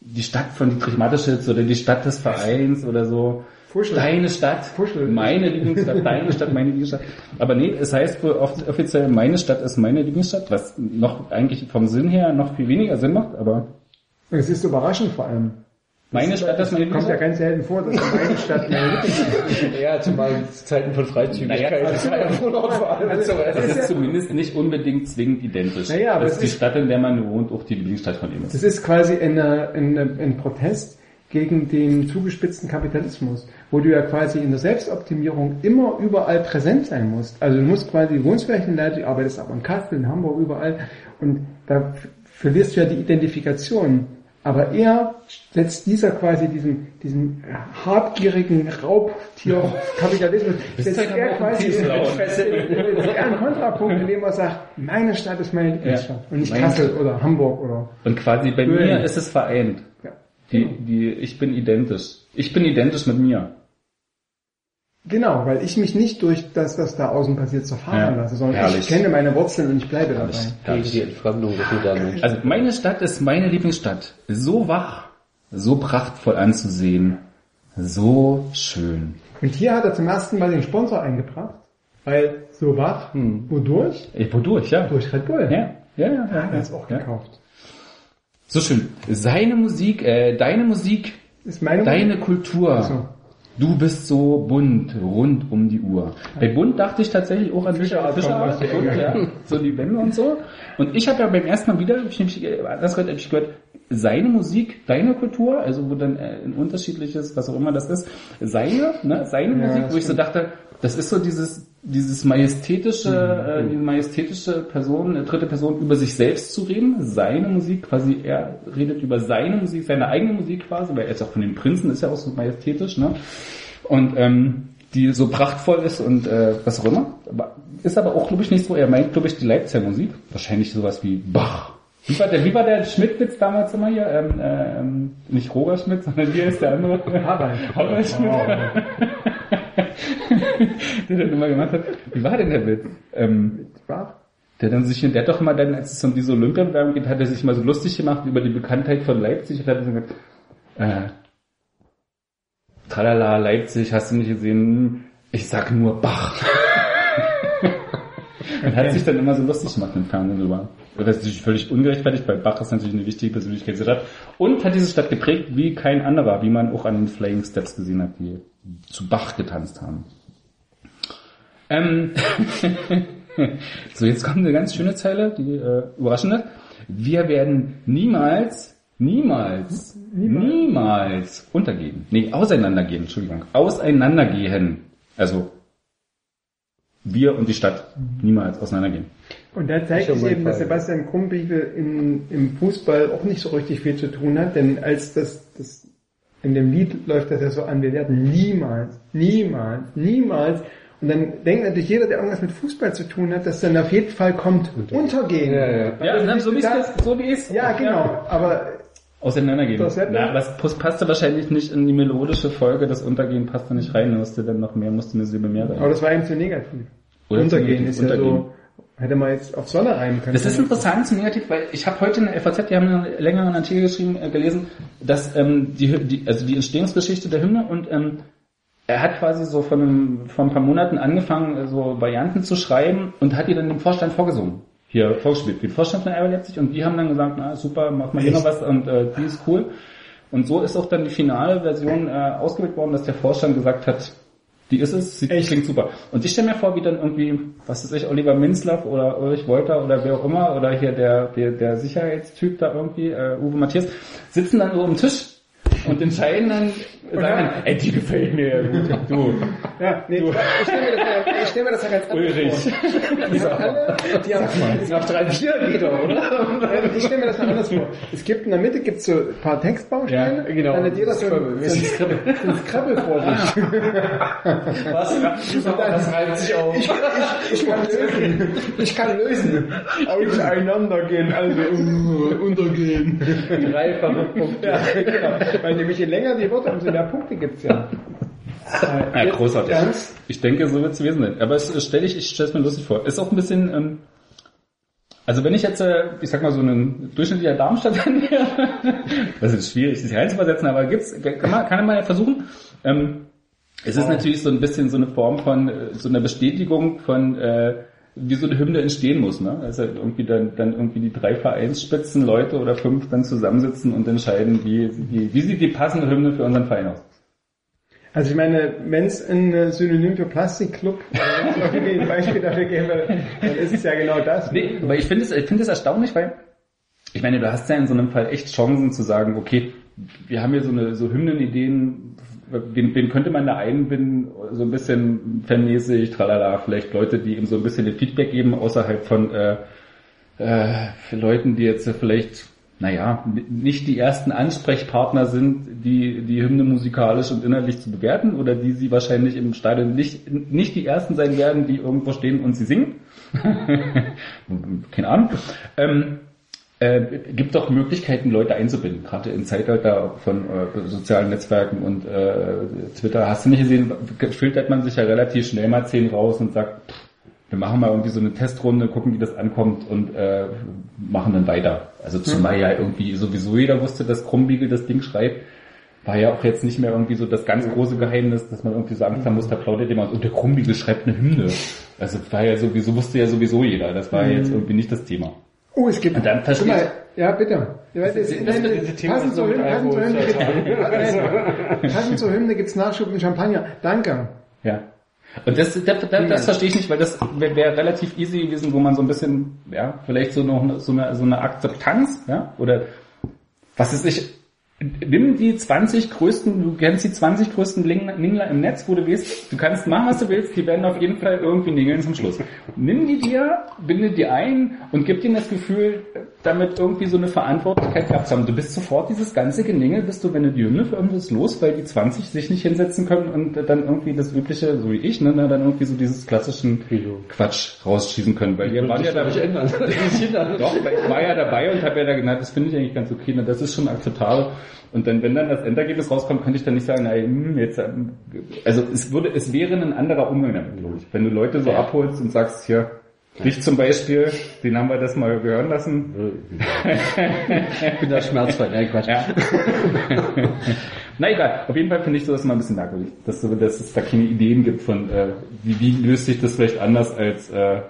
die Stadt von Dietrich Mateschitz oder die Stadt des Vereins oder so. Fuschel. Deine Stadt, Fuschel. meine Lieblingsstadt, deine Stadt, meine Lieblingsstadt. Aber nee, es heißt wohl offiziell, meine Stadt ist meine Lieblingsstadt, was noch eigentlich vom Sinn her noch viel weniger Sinn macht, aber Es ist überraschend vor allem. meine Stadt ist meine Kommt ja ganz selten vor, dass in meine Stadt meine Lieblingsstadt ist. Ja, zumal zu Zeiten von Freizügigkeit. Naja, das war ja Urlaub vor allem und so weiter. Das ist zumindest nicht unbedingt zwingend identisch. Naja, aber das es ist die Stadt, in der man wohnt, auch die Lieblingsstadt von ihm ist. Das ist quasi eine, eine, ein Protest gegen den zugespitzten Kapitalismus, wo du ja quasi in der Selbstoptimierung immer überall präsent sein musst. Also du musst quasi, du vielleicht in Leipzig, arbeitest aber in Kassel, in Hamburg, überall und da verlierst du ja die Identifikation. Aber er setzt dieser quasi diesen, diesen habgierigen Raubtier-Kapitalismus, setzt er quasi in, er einen Kontrapunkt, indem er sagt, meine Stadt ist meine Lieblingsstadt und nicht Kassel oder Hamburg oder Und quasi bei Böen. mir ist es vereint. Ja. Die, die, ich bin identisch. Ich bin identisch mit mir. Genau, weil ich mich nicht durch das, was da außen passiert, zerfahren Ja, lasse, sondern herrlich. ich kenne meine Wurzeln und ich bleibe dabei. Gegen die Entfremdung des modernen Menschen. Also meine Stadt ist meine Lieblingsstadt. So wach, so prachtvoll anzusehen, so schön. Und hier hat er zum ersten Mal den Sponsor eingebracht, weil so wach, wodurch? Ich, wodurch, ja. Durch Red Bull. Ja, ja, ja. ja, Er hat es ja, auch ja. gekauft. So schön. Seine Musik, äh, deine Musik, Ist meine deine Kultur. So. Du bist so bunt, rund um die Uhr. Bei bunt dachte ich tatsächlich auch an Fischer, Fischer- Fischer, ja. so die Wände und so. Und ich habe ja beim ersten Mal wieder, ich nämlich, äh, das gehört, ich gehört, seine Musik, deine Kultur, also wo dann äh, ein unterschiedliches, was auch immer das ist, seine, ne, seine Ja, Musik, wo ich so dachte, das ist so dieses, dieses majestätische, Mhm. äh, diese majestätische Person, eine dritte Person über sich selbst zu reden, seine Musik, quasi er redet über seine Musik, seine eigene Musik quasi, weil er ist auch von den Prinzen, ist ja auch so majestätisch, ne? Und ähm, die so prachtvoll ist und äh, was auch immer. Aber ist aber auch, glaube ich, nicht so. Er meint, glaube ich, die Leipziger Musik. Wahrscheinlich sowas wie Bach. Wie war der, wie war der Schmidt-Witz damals immer hier? Ähm, ähm, nicht Roger Schmidt, sondern hier ist der andere. Harald. Harald Schmidt. der dann immer gemacht hat. Wie war denn der Witz? Ähm, der dann sich, der hat doch immer dann, als es um diese Olympiabewerbung geht, hat er sich mal so lustig gemacht über die Bekanntheit von Leipzig und hat so gesagt, äh, tralala, Leipzig, hast du nicht gesehen? Ich sag nur Bach. und hat sich dann immer so lustig gemacht im Fernsehen drüber. Das ist natürlich völlig ungerechtfertigt, weil Bach ist natürlich eine wichtige Persönlichkeit dieser Stadt und hat diese Stadt geprägt wie kein anderer, wie man auch an den Flying Steps gesehen hat, die zu Bach getanzt haben. Ähm, so, jetzt kommt eine ganz schöne Zeile, die äh, überraschende. Wir werden niemals, niemals, niemals untergehen. Nee, auseinandergehen, Entschuldigung. Auseinandergehen. Also, wir und die Stadt niemals auseinandergehen. Und da zeigt sich eben, dass. Sebastian Krumbiegel in, im Fußball auch nicht so richtig viel zu tun hat, denn als das, das in dem Lied läuft das ja so an, wir werden niemals, niemals, niemals und dann denkt natürlich jeder, der irgendwas mit Fußball zu tun hat, dass dann auf jeden Fall kommt, untergehen. Ja, ja. Ja, das dann so wie es so wie es ist. Ja, genau, aber Auseinandergehen. Das Na, aber pus- passte wahrscheinlich nicht in die melodische Folge, das Untergehen passt da nicht rein, musste dann noch mehr, musste eine Silbe mehr Aber rein. das war eben zu negativ. Oder Untergehen ist ja Untergehen. so, hätte man jetzt auf Sonne reimen können. Das ist interessant zu negativ, weil ich habe heute in der FAZ, die haben einen längeren Artikel geschrieben, äh, gelesen, dass ähm, die, die, also die Entstehungsgeschichte der Hymne und ähm, er hat quasi so von, einem, vor ein paar Monaten angefangen, äh, so Varianten zu schreiben und hat die dann dem Vorstand vorgesungen. Hier vorgespielt, den Vorstand von RB Leipzig und die haben dann gesagt, na super, mach mal hier noch was und äh, die ist cool. Und so ist auch dann die finale Version äh, ausgewählt worden, dass der Vorstand gesagt hat, die ist es, sie Echt? klingt super. Und ich stelle mir vor, wie dann irgendwie, was weiß ich, Oliver Minzlaff oder Ulrich Wolter oder wer auch immer, oder hier der, der, der Sicherheitstyp da irgendwie, äh, Uwe Matthias, sitzen dann so am Tisch und entscheiden dann, sagen ey, die gefällt mir ja gut, du, Ja, nee, ich stelle mir, das ja- ich stell mir das ja ganz anders Ulrich. vor. Die haben alle, die haben, Nach drei, vier wieder, oder? Ich stelle mir das mal anders vor. Es gibt in der Mitte gibt's so ein paar Textbausteine, Ja, genau. dann hat jeder so ein, Skribbel, ein Skribbel vor sich. Was? Das reibt sich auf. Ich, ich, ich kann lösen. Ich kann lösen. Auseinandergehen, also uh, untergehen. Dreifache Punkte. Ja, genau. Weil nämlich je länger die Worte, umso mehr Punkte gibt's ja. Ja, großartig. Ernst? Ich denke, so wird es gewesen sein. Aber es stelle ich, ich stelle es mir lustig vor. Ist auch ein bisschen, ähm, also wenn ich jetzt, äh, ich sag mal so ein durchschnittlicher Darmstadt-Fan wäre, das ist schwierig, sich reinzuversetzen, aber gibt's, kann man, kann man ja versuchen. Ähm, es ist natürlich so ein bisschen so eine Form von, äh, so einer Bestätigung von, äh, wie so eine Hymne entstehen muss, ne? Also irgendwie dann, dann irgendwie die drei Vereinsspitzen Leute oder fünf dann zusammensitzen und entscheiden, wie, wie, wie sieht die passende Hymne für unseren Verein aus. Also ich meine, wenn es ein äh, Synonym für Plastikclub irgendwie ein Beispiel dafür gäbe, dann ist es ja genau das. Nee, aber ich finde es, ich es erstaunlich, weil ich meine, du hast ja in so einem Fall echt Chancen zu sagen, okay, wir haben hier so eine so Hymnenideen, wen, wen könnte man da einbinden, so ein bisschen fanmäßig, tralala, vielleicht Leute, die ihm so ein bisschen den Feedback geben, außerhalb von äh, äh, Leuten, die jetzt vielleicht, naja, nicht die ersten Ansprechpartner sind, die die Hymne musikalisch und inhaltlich zu bewerten oder die sie wahrscheinlich im Stadion nicht, nicht die ersten sein werden, die irgendwo stehen und sie singen. Keine Ahnung. Ähm, äh, gibt doch Möglichkeiten, Leute einzubinden, gerade im Zeitalter von äh, sozialen Netzwerken und äh, Twitter. Hast du nicht gesehen, filtert man sich ja relativ schnell mal zehn raus und sagt, pff, wir machen mal irgendwie so eine Testrunde, gucken, wie das ankommt und äh, machen dann weiter. Also zumal ja irgendwie sowieso jeder wusste, dass Krummbiegel das Ding schreibt, war ja auch jetzt nicht mehr irgendwie so das ganz große Geheimnis, dass man irgendwie so Angst haben muss, da plaudert jemand und der Krummbiegel schreibt eine Hymne. Also war ja sowieso, wusste ja sowieso jeder. Das war jetzt irgendwie nicht das Thema. Oh, es gibt. Und dann Guck verstehe mal, ja bitte. Ja, das, das- das- passend zur Hymne, zur passend zur Hymne gibt's Nachschub mit Champagner. Danke. Ja. Und das, das, das, das verstehe ich nicht, weil das wäre wär relativ easy gewesen, wo man so ein bisschen, ja, vielleicht so noch so eine, so eine Akzeptanz, ja, oder was ist ich, nimm die 20 größten, du kennst die 20 größten Ningler im Netz, wo du willst, du kannst machen, was du willst, die werden auf jeden Fall irgendwie ningeln zum Schluss. Nimm die dir, binde die ein und gib denen das Gefühl, damit irgendwie so eine Verantwortlichkeit gehabt zu haben. Du bist sofort dieses ganze Geningel, bist du, wenn du die Hymne für irgendwas los, weil die 20 sich nicht hinsetzen können und dann irgendwie das übliche, so wie ich, ne, dann irgendwie so dieses klassischen Quatsch rausschießen können, weil wir waren ja da, nicht ändern. doch, weil ich war ja dabei und habe ja da genannt, das finde ich eigentlich ganz okay, ne, das ist schon akzeptabel. Und dann, wenn dann das Endergebnis rauskommt, könnte ich dann nicht sagen, nein, hm, jetzt, ähm, also es würde, es wäre ein anderer Umgang damit, glaube ich. Wenn du Leute so abholst und sagst, hier, dich zum Beispiel, den haben wir das mal gehören lassen. Ich bin da schmerzfrei. Nein, Quatsch. Ja. Na egal, auf jeden Fall finde ich sowas mal ein bisschen merkwürdig, dass, so, dass es da keine Ideen gibt von, äh, wie, wie löst sich das vielleicht anders als äh,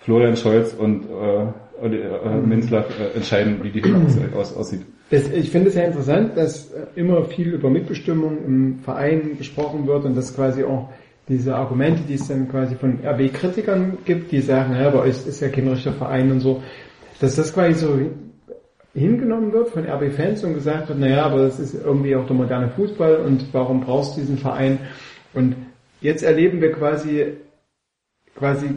Florian Scholz und äh, äh, Minzler äh, entscheiden, wie die Hymne aus, aus, aussieht. Das, ich finde es ja interessant, dass äh, immer viel über Mitbestimmung im Verein gesprochen wird und dass quasi auch diese Argumente, die es dann quasi von RB-Kritikern gibt, die sagen, ja, bei euch ist ja kein richtiger Verein und so, dass das quasi so hingenommen wird von RB-Fans und gesagt wird, naja, aber das ist irgendwie auch der moderne Fußball und warum brauchst du diesen Verein? Und jetzt erleben wir quasi, quasi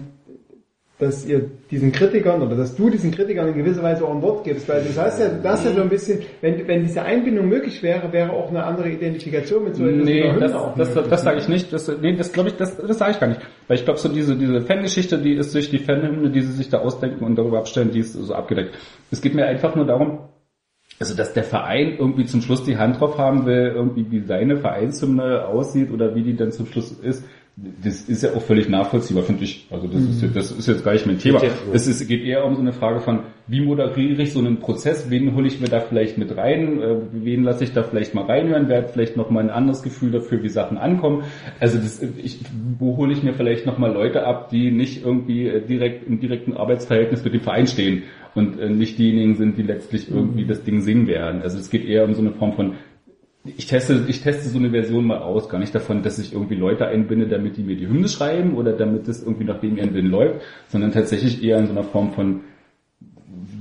dass ihr diesen Kritikern oder dass du diesen Kritikern in gewisser Weise auch ein Wort gibst, weil das heißt ja, das ist ja so ein bisschen, wenn, wenn diese Einbindung möglich wäre, wäre auch eine andere Identifikation mit so etwas Nee, das, das, möglich. das sage ich nicht. Das, nee, das glaube ich, das, das sage ich gar nicht. Weil ich glaube, so diese, diese Fangeschichte, die ist durch die Fanhymne, die sie sich da ausdenken und darüber abstellen, die ist so abgedeckt. Es geht mir einfach nur darum, also dass der Verein irgendwie zum Schluss die Hand drauf haben will, irgendwie wie seine Vereinshymne aussieht oder wie die dann zum Schluss ist, das ist ja auch völlig nachvollziehbar, finde ich. Also das, ist, das ist jetzt gar nicht mein Thema. Geht Es ist, geht eher um so eine Frage von, wie moderiere ich so einen Prozess, wen hole ich mir da vielleicht mit rein, äh, wen lasse ich da vielleicht mal reinhören, wer hat vielleicht noch mal ein anderes Gefühl dafür, wie Sachen ankommen. Also das, ich, wo hole ich mir vielleicht noch mal Leute ab, die nicht irgendwie äh, direkt im direkten Arbeitsverhältnis mit dem Verein stehen und äh, nicht diejenigen sind, die letztlich irgendwie das Ding singen werden. Also es geht eher um so eine Form von ich teste, ich teste so eine Version mal aus, gar nicht davon, dass ich irgendwie Leute einbinde, damit die mir die Hymne schreiben oder damit das irgendwie nach dem ihren Willen läuft, sondern tatsächlich eher in so einer Form von,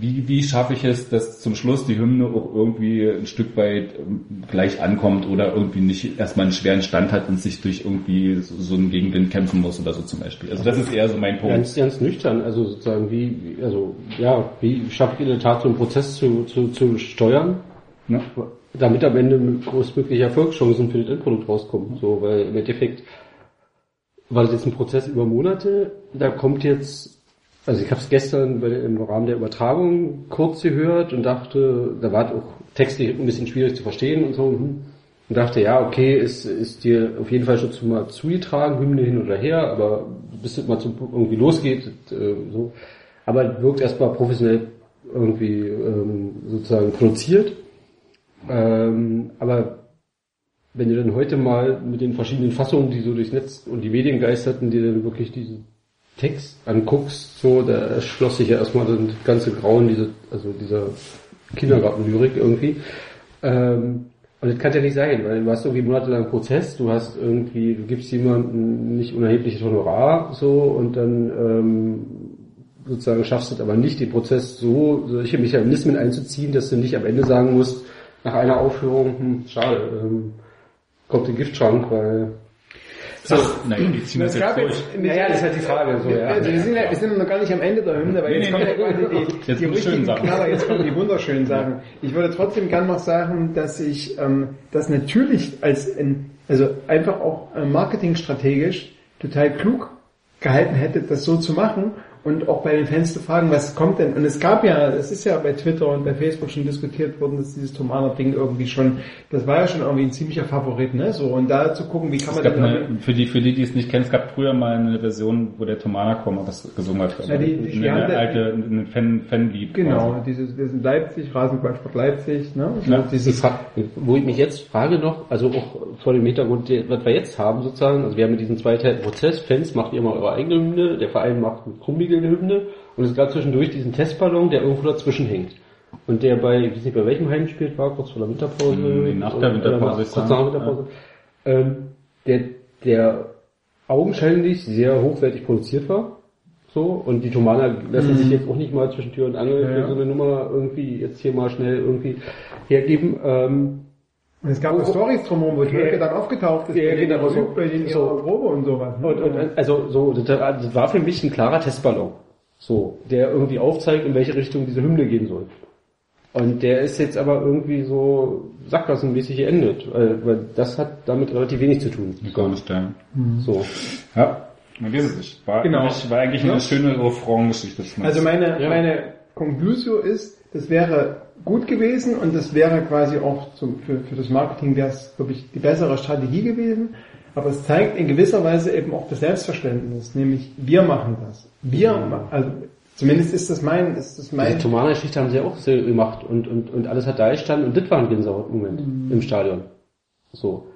wie, wie schaffe ich es, dass zum Schluss die Hymne auch irgendwie ein Stück weit ähm, gleich ankommt oder irgendwie nicht erstmal einen schweren Stand hat und sich durch irgendwie so, so einen Gegenwind kämpfen muss oder so zum Beispiel. Also das ist eher so mein Punkt. Ganz, ganz nüchtern, also sozusagen wie, also ja, wie schafft ihr in der Tat so einen Prozess zu, zu, zu steuern, Ne? Damit am Ende größtmögliche Erfolgschancen für das Endprodukt rauskommen. So, weil im Endeffekt war das jetzt ein Prozess über Monate, da kommt jetzt, also ich habe es gestern im Rahmen der Übertragung kurz gehört und dachte, da war auch textlich ein bisschen schwierig zu verstehen und so. hm. Und dachte, ja, okay, ist, ist dir auf jeden Fall schon zu mal zugetragen, Hymne hin oder her, aber bis es mal zum, irgendwie losgeht, äh, so. Aber wirkt erstmal professionell irgendwie ähm, sozusagen produziert. Ähm, aber wenn du dann heute mal mit den verschiedenen Fassungen, die so durchs Netz und die Medien geisterten, dir dann wirklich diesen Text anguckst, so, da erschloss sich ja erstmal das ganze Grauen, diese, also dieser Kindergartenlyrik irgendwie. Ähm, und das kann ja nicht sein, weil du hast irgendwie monatelang Prozess, du hast irgendwie, du gibst jemandem nicht unerhebliches Honorar, so, und dann, ähm, sozusagen schaffst du es aber nicht, den Prozess so, solche Mechanismen einzuziehen, dass du nicht am Ende sagen musst, nach einer Aufführung, hm, schade, ähm, kommt der Giftschrank, weil Ach, nein, die ziehen das jetzt durch. jetzt- Naja, das ist halt die Frage, so, wir, ja. wir, sind ja, wir sind noch gar nicht am Ende der Hymne, weil Nee, jetzt nee, kommen ja nee. quasi die, Jetzt die kommen die schönen richtigen Sachen. Knaller, jetzt kommen die wunderschönen Sachen. Ich würde trotzdem gern noch sagen, dass ich ähm, das natürlich als ein, also einfach auch äh, marketingstrategisch total klug gehalten hätte, das so zu machen und auch bei den Fans zu fragen, was kommt denn? Und es gab ja, es ist ja bei Twitter und bei Facebook schon diskutiert worden, dass dieses Thomaner-Ding irgendwie schon, das war ja schon irgendwie ein ziemlicher Favorit, ne? So, und da zu gucken, wie kann Es man eine, für die, für die, die es nicht kennen, es gab früher mal eine Version, wo der Tomana Kommer was gesungen hat. Ja, die- die- eine da- alte, ein Fan, Fanlied. Genau, quasi. dieses, wir sind Leipzig, Rasenballsport Leipzig, ne? Ja, dieses, frag, wo ich mich jetzt frage noch, also auch vor dem Hintergrund, der- was wir jetzt haben sozusagen, also wir haben diesen zweiteiligen Prozess, Fans macht ihr mal eure eigene Hymne, der Verein macht mit Krummigel eine Hymne und es gab zwischendurch diesen Testballon, der irgendwo dazwischen hängt. Und der bei, ich weiß nicht, bei welchem Heimspiel war, kurz vor der Winterpause. Hm, nach der Winterpause, nach- Kurz nach der Winterpause. Ähm, der, der augenscheinlich sehr hochwertig produziert war. So, und die Tomaner lassen sich jetzt auch nicht mal zwischen Tür und Angel Ja, ja. so eine Nummer irgendwie jetzt hier mal schnell irgendwie hergeben. Ähm, und es gab auch Storys drumherum, wo Tölke dann aufgetaucht ist, Ja, genau, er so- bei denen so. Probe und sowas. ne? Und, und also so, das, war für mich ein klarer Testballon. So, der irgendwie aufzeigt, in welche Richtung diese Hymne gehen soll. Und der ist jetzt aber irgendwie so sackgassenmäßig geendet, weil, weil das hat damit relativ wenig zu tun. Gar nicht, ja. So. Ja, man weiß es nicht. War, Genau. eigentlich, war eigentlich Ja. eine schöne Refrain-Geschichte. Also meine, Ja. meine Conclusio ist, das wäre gut gewesen und das wäre quasi auch zum, für, für das Marketing wäre es, glaube ich, die bessere Strategie gewesen. Aber es zeigt in gewisser Weise eben auch das Selbstverständnis, nämlich wir machen das. Wir, ma- also zumindest ist das mein, ist das mein, Tomana-Geschichte haben sie auch so gemacht und, und, und alles hat da gestanden und das war ein Gänsehaut-Moment im Stadion. So.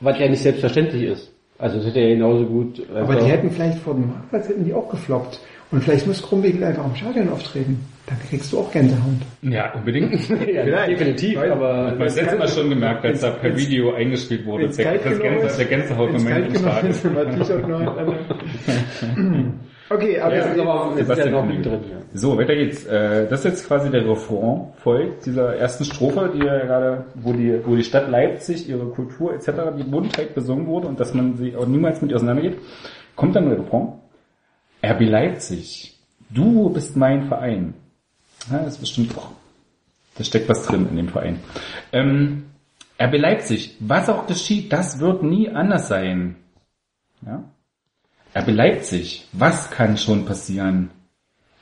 Was ja nicht selbstverständlich ist. Also das hätte ja genauso gut... aber die hätten vielleicht vor dem Marktplatz hätten die auch gefloppt. Und vielleicht muss Krummwegel einfach im Stadion auftreten. Dann kriegst du auch Gänsehaut. Ja, unbedingt. ja, definitiv, aber... Man hat es letztes Mal schon gemerkt, als da per Video eingespielt wurde. Der, das Gänse, ist, der Gänsehautmoment im Stadion. man Okay, aber Ja, das ist aber ist ja noch mit drin. Ja. So, weiter geht's. Äh, Das ist jetzt quasi der Refrain folgt dieser ersten Strophe, die ja gerade, wo die, wo die Stadt Leipzig, ihre Kultur etc., die Buntheit besungen wurde und dass man sich auch niemals mit ihr auseinandergeht, kommt dann der Refrain. RB Leipzig, du bist mein Verein. Ja, das ist bestimmt auch, da steckt was drin in dem Verein. Ähm, RB Leipzig, was auch geschieht, das wird nie anders sein. Ja? RB Leipzig, was kann schon passieren?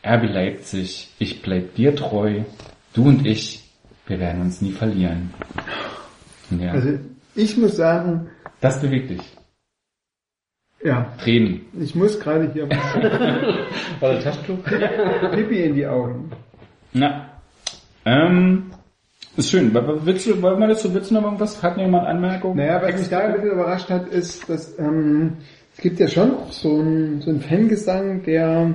RB Leipzig, ich bleib dir treu, du und ich, wir werden uns nie verlieren. Ja, Also ich muss sagen, das bewegt dich. Ja, Tränen. ich muss gerade hier War das Taschentuch? Pipi in die Augen. Na. Ähm, ist schön. Willst du, wollen wir dazu, willst du noch irgendwas? Hat noch jemand Anmerkungen? Naja, was mich da ein bisschen überrascht hat, ist, dass ähm, es gibt ja schon auch so einen so einen Fangesang, der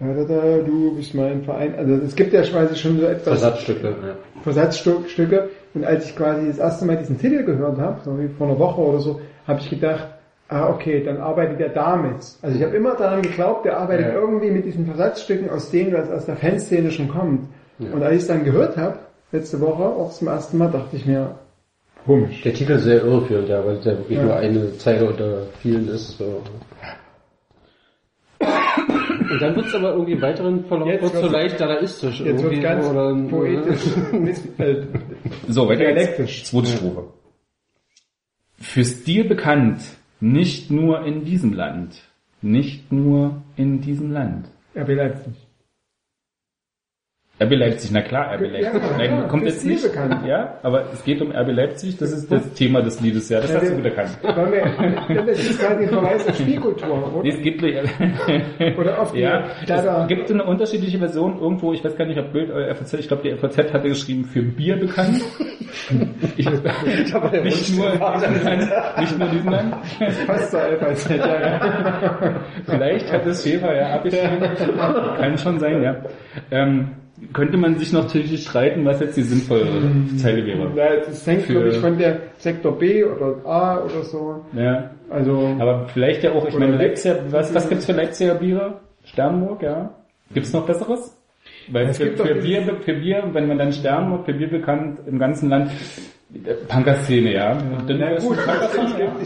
da, da, da, du bist mein Verein. Also es gibt ja quasi schon so etwas Versatzstücke. Ja. Versatzstücke. Und als ich quasi das erste Mal diesen Titel gehört habe, so wie vor einer Woche oder so, habe ich gedacht, ah okay, dann arbeitet er damit. Also ich habe immer daran geglaubt, der arbeitet Ja. irgendwie mit diesen Versatzstücken, aus denen was aus der Fanszene schon kommt. Und als ich es dann gehört habe, letzte Woche, auch zum ersten Mal, dachte ich mir, komisch. Der Titel ist sehr irreführend, ja, weil es ja wirklich Ja. nur eine Zeile unter vielen ist. So. Und dann wird es aber irgendwie im weiteren Verlauf Jetzt wird's so leicht dadaistisch. Jetzt wird irgendwie ganz so, oder, poetisch, äh, So, weiter geht's. Dialektisch. Zweite Strophe. Für Stil bekannt, nicht nur in diesem Land. Nicht nur in diesem Land. RB Leipzig. RB Leipzig, na klar, RB Ja, Leipzig. Nein, ja, kommt für jetzt nicht. bekannt. Ja, aber es geht um RB Leipzig, das ist das Thema des Liedes, ja, das Ja, hast du gut erkannt. Wir, das ist quasi ein Verweis auf Spielkultur, oder? Nee, es gibt Oder auf die ja, Dada. es gibt eine unterschiedliche Version irgendwo, ich weiß gar nicht, ob Bild oder FAZ, ich glaube die FAZ hatte geschrieben für Bier bekannt. Ich, nicht nur nicht nur in diesem Land. Passt zur FAZ, ja, ja. Vielleicht hat es Schäfer ja abgeschrieben. Kann schon sein, ja. Ähm, könnte man sich noch natürlich streiten, was jetzt die sinnvolle Zeile wäre. Ja, Das hängt, Für- glaube ich, von der Sektor B oder A oder so. Ja. Also, Aber vielleicht ja auch, ich meine, Leipzig- Leipziger, was, was gibt's für Leipziger Biere? Sternburg, ja. Gibt's noch besseres? Weil für, für, Bier, für Bier, wenn man dann Sternburg, für Bier bekannt im ganzen Land, Punkerszene, ja. Dann ist gut, es ich weiß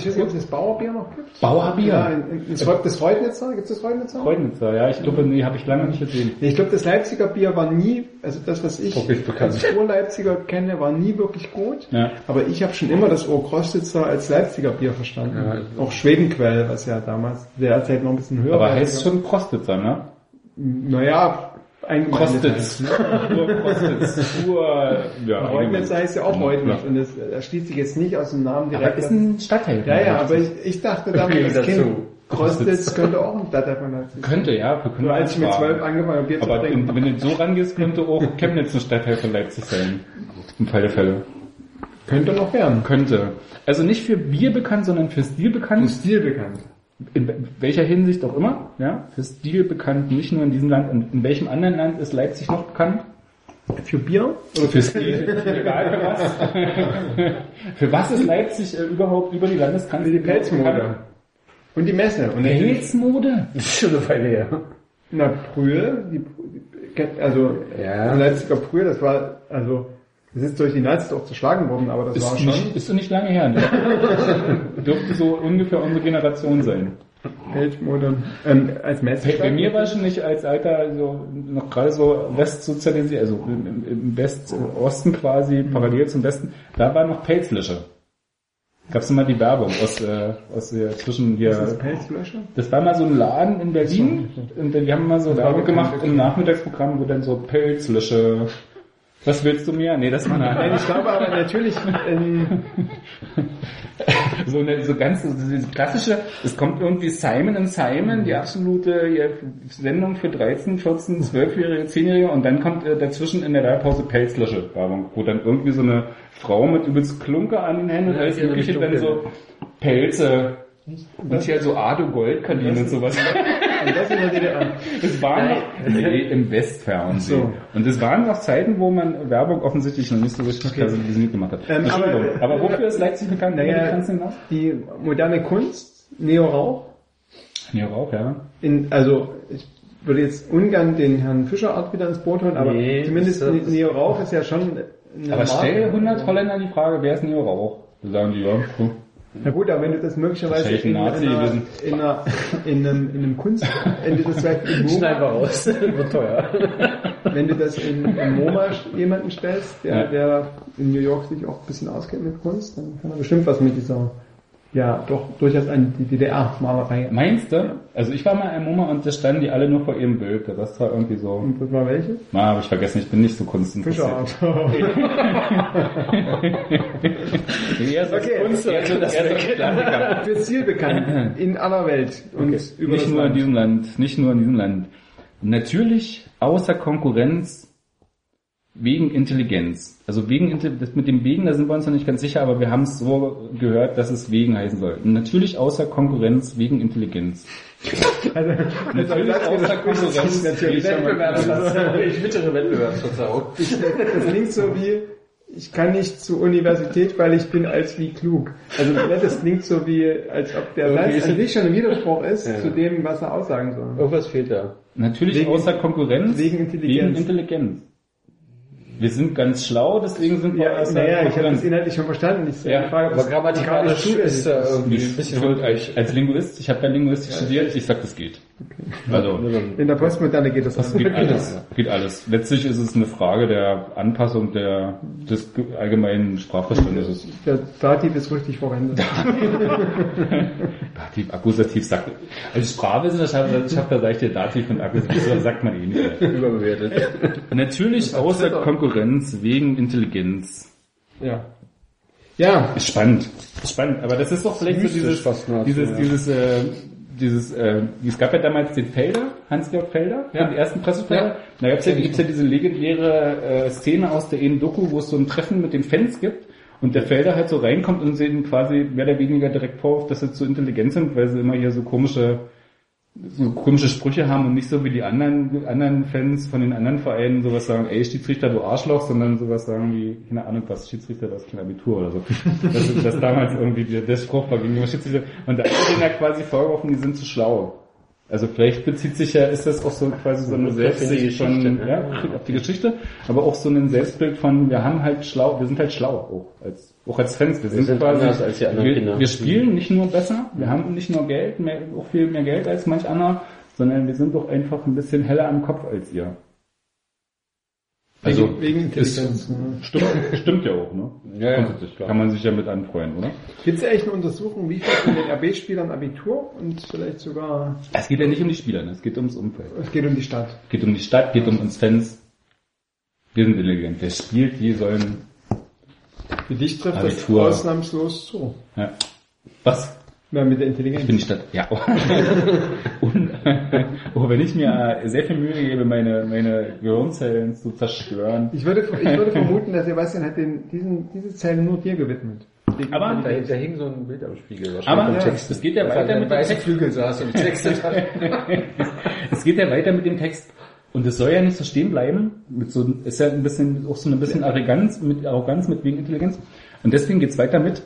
ja. nicht, ob es das Bauerbier noch gibt. Bauerbier. Ja, in, in, das Reutnitzer, gibt es das Reutnitzer? Freudnitzer, ja, ich glaube, nee, habe ich lange nicht gesehen. Ich glaube, das Leipziger Bier war nie, also das, was ich als Ur-Leipziger kenne, war nie wirklich gut. Ja. Aber ich habe schon immer das Ohrkrostitzer als Leipziger Bier verstanden. Ja, Auch Schwedenquell, was ja damals derzeit noch ein bisschen höher Aber war. heißt schon Prostitzer, ne? Naja, ein Prostitz. Ur-Prostitz. Ur, ja. Reutnitz heißt ja auch Reutnitz Ja. und das, das schließt sich jetzt nicht aus dem Namen Aber direkt. ist ein Stadtteil. ja, ja, aber ich, ich dachte damals, als dazu. Kind, Krostitz könnte auch ein Stadtteil von Leipzig sein. Könnte, ja. Wir können Nur als ich mit zwölf angefangen habe, Bier zu Aber trinken. in, wenn du so rangehst, könnte auch Chemnitz ein Stadtteil von Leipzig sein. Im Fall der Fälle. Könnte noch werden. Könnte. Also nicht für Bier bekannt, sondern für Stil bekannt. Stil bekannt. In welcher Hinsicht auch immer. Ja, für Stil bekannt, nicht nur in diesem Land. Und in welchem anderen Land ist Leipzig noch bekannt? Für Bier? Oder für Stil? Egal für was. für was ist Leipzig äh, überhaupt über die Landesgrenze? Die Pelzmode. Und die Messe. Und Pelzmode? Das ist schon eine Weile her. Na, Brühl, die, die, also Ja. Leipziger Brühl, das war, also, das ist durch die Nazis auch zerschlagen worden, aber das war Ist, schon nicht, ist so nicht lange her. Ne? Dürfte so ungefähr unsere Generation sein. Feldmode. Ähm, als Messe. Bei, mir war schon nicht als Alter so noch gerade so westsozialisiert, also im, im- Westosten quasi, parallel zum Westen, da war noch Pelzlösche. Gab's immer die Werbung aus, äh, aus der zwischen hier. das Pelzflasche? Das war mal so ein Laden in Berlin und die haben mal so war Werbung gemacht im Nachmittagsprogramm, wo dann so Pelzlösche. Was willst du mir? Nee, das war eine Nein, ich glaube aber natürlich, ähm, so eine so ganz so diese klassische, es kommt irgendwie Simon and Simon, die absolute ja, Sendung für 13, 14, 12-Jährige, 10-Jährige und dann kommt äh, dazwischen in der Werbepause Pelzlösche Werbung, wo dann irgendwie so eine Frau mit übelst Klunker an den Händen und alles mögliche dann so Pelze und hier so Ado Goldkardinen und sowas. und das in der DDR. Das waren noch nee, im Westfernsehen. So. Und es waren noch Zeiten, wo man Werbung offensichtlich noch nicht so richtig personalisiert gemacht hat. Ähm, Entschuldigung, aber- aber, wofür ist Leipzig bekannt? Naja, noch? Die moderne Kunst, Neo Rauch, Ja, in, also, ich würde jetzt ungern den Herrn Fischerart wieder ins Boot holen, aber Nee, zumindest das ist- Neo Rauch ist ja schon eine Aber Marke. stell 100 Holländer die Frage, wer ist Neo Rauch? Da sagen die, ja, cool. Na gut, aber wenn du das möglicherweise ein in, Nazi in, einer, in, einer, in, einem, in einem Kunst, wenn du das vielleicht in Schneiden wir MoMA, raus. Wird teuer. wenn du das in, in MoMA jemanden stellst, der, Ja. der in New York sich auch ein bisschen auskennt mit Kunst, dann kann er bestimmt was mit dieser ja doch durchaus an die DDR-Malerei. Meinst du? Also ich war mal im MoMA und da standen die alle nur vor ihrem Bild. Der Rest war irgendwie so... Und das war welche? Na, habe ich vergessen, ich bin nicht so kunstinteressiert. Eher so Okay. Kunst, eher so, eher so. Für Ziel bekannt in aller Welt und über nicht das nur in Land. diesem Land, nicht nur in diesem Land. Natürlich außer Konkurrenz wegen Intelligenz. Also wegen das mit dem wegen, da sind wir uns noch nicht ganz sicher, aber wir haben es so gehört, dass es wegen heißen soll. Natürlich außer Konkurrenz wegen Intelligenz. Also, Natürlich das außer Konkurrenz natürlich wegen Wettbewerbsverzerrung. Ich bittere Wettbewerbsverzerrung. Das klingt so wie, ich kann nicht zur Universität, weil ich bin als wie klug. Also ne, das klingt so wie, als ob der Satz an sich schon ein Widerspruch ist Ja. zu dem, was er aussagen soll. Irgendwas fehlt da. Natürlich Wegen- außer Konkurrenz wegen Intelligenz. Wegen Intelligenz. Wir sind ganz schlau, deswegen sind wir Ja, außer naja, ich habe das inhaltlich schon verstanden. Ich Ja, Frage, ob Aber das grammatikalisch ist da irgendwie ein Ich bisschen würde als, als Linguist, ich habe ja Linguistik studiert, ich sag, das geht. Also, In der Postmoderne geht das, das auch. geht alles. Geht alles. Letztlich ist es eine Frage der Anpassung der, des ge- allgemeinen Sprachverständnisses. Der Dativ ist richtig verwendet. Dativ, Akkusativ sagt, als Sprachwissenschaftler sage ich dir Dativ und Akkusativ, so sagt man eh nicht. überbewertet. Natürlich außer Konkurrenz wegen Intelligenz. Ja. Ja, Ist spannend. Ist spannend. Aber das ist doch vielleicht so dieses, dieses, ja. dieses, äh, dieses, äh, es gab ja damals den Felder, Hans-Georg Felder, Ja. den ersten Pressefelder. Ja. Da gab's ja, gibt's ja diese legendäre äh, Szene aus der Ehen-Doku, wo es so ein Treffen mit den Fans gibt und der Felder halt so reinkommt und sie ihn quasi mehr oder weniger direkt vorwirft, dass sie zu intelligent sind, weil sie immer hier so komische so komische Sprüche haben und nicht so wie die anderen anderen Fans von den anderen Vereinen sowas sagen, ey Schiedsrichter, du Arschloch, sondern sowas sagen wie, keine Ahnung was, Schiedsrichter, das ist kein Abitur oder so. Das ist das damals irgendwie der, der Spruch war gegenüber Schiedsrichter. Und da ist denen ja quasi vorgeworfen, die sind zu schlau. Also vielleicht bezieht sich ja, ist das auch so quasi so eine Selbstsicht von, ne? ja, auf die Geschichte, aber auch so ein Selbstbild von, wir haben halt schlau, wir sind halt schlau auch als, auch als Fans. Wir, sind, sind quasi, anders als die anderen wir, Kinder. wir spielen nicht nur besser, wir haben nicht nur Geld, mehr, auch viel mehr Geld als manch anderer, sondern wir sind doch einfach ein bisschen heller am Kopf als ihr. Also, wegen, Intelligenz. stimmt, stimmt ja auch, ne? Ja, ja, Kann man sich ja mit anfreuen, oder? Gibt es eigentlich eine Untersuchung, wie viel von den RB-Spielern Abitur und vielleicht sogar, Es geht ja nicht um die Spieler, ne? es geht ums Umfeld. es geht um die Stadt. Es geht um die Stadt, geht um uns Fans. Wir sind intelligent. Wer spielt, die sollen, Für dich trifft Abitur. das ausnahmslos zu. ja. Was? Na, mit der Intelligenz. Ich bin die Stadt. Ja. Und, oh, wenn ich mir sehr viel Mühe gebe, meine, meine Gehirnzellen zu zerstören. Ich würde, ich würde vermuten, dass Sebastian hat den, diesen, diese Zeile nur dir gewidmet. Aber- Da, da hing so ein Bild am Spiegel. wahrscheinlich Aber ja, Text. es geht ja er weiter mit dem Text. Flügel saß und hat. es geht ja weiter mit dem Text. Und es soll ja nicht so stehen bleiben. Mit so, ist ja ein bisschen, auch so ein bisschen Arroganz, mit Arroganz, mit wegen Intelligenz. Und deswegen geht's weiter mit,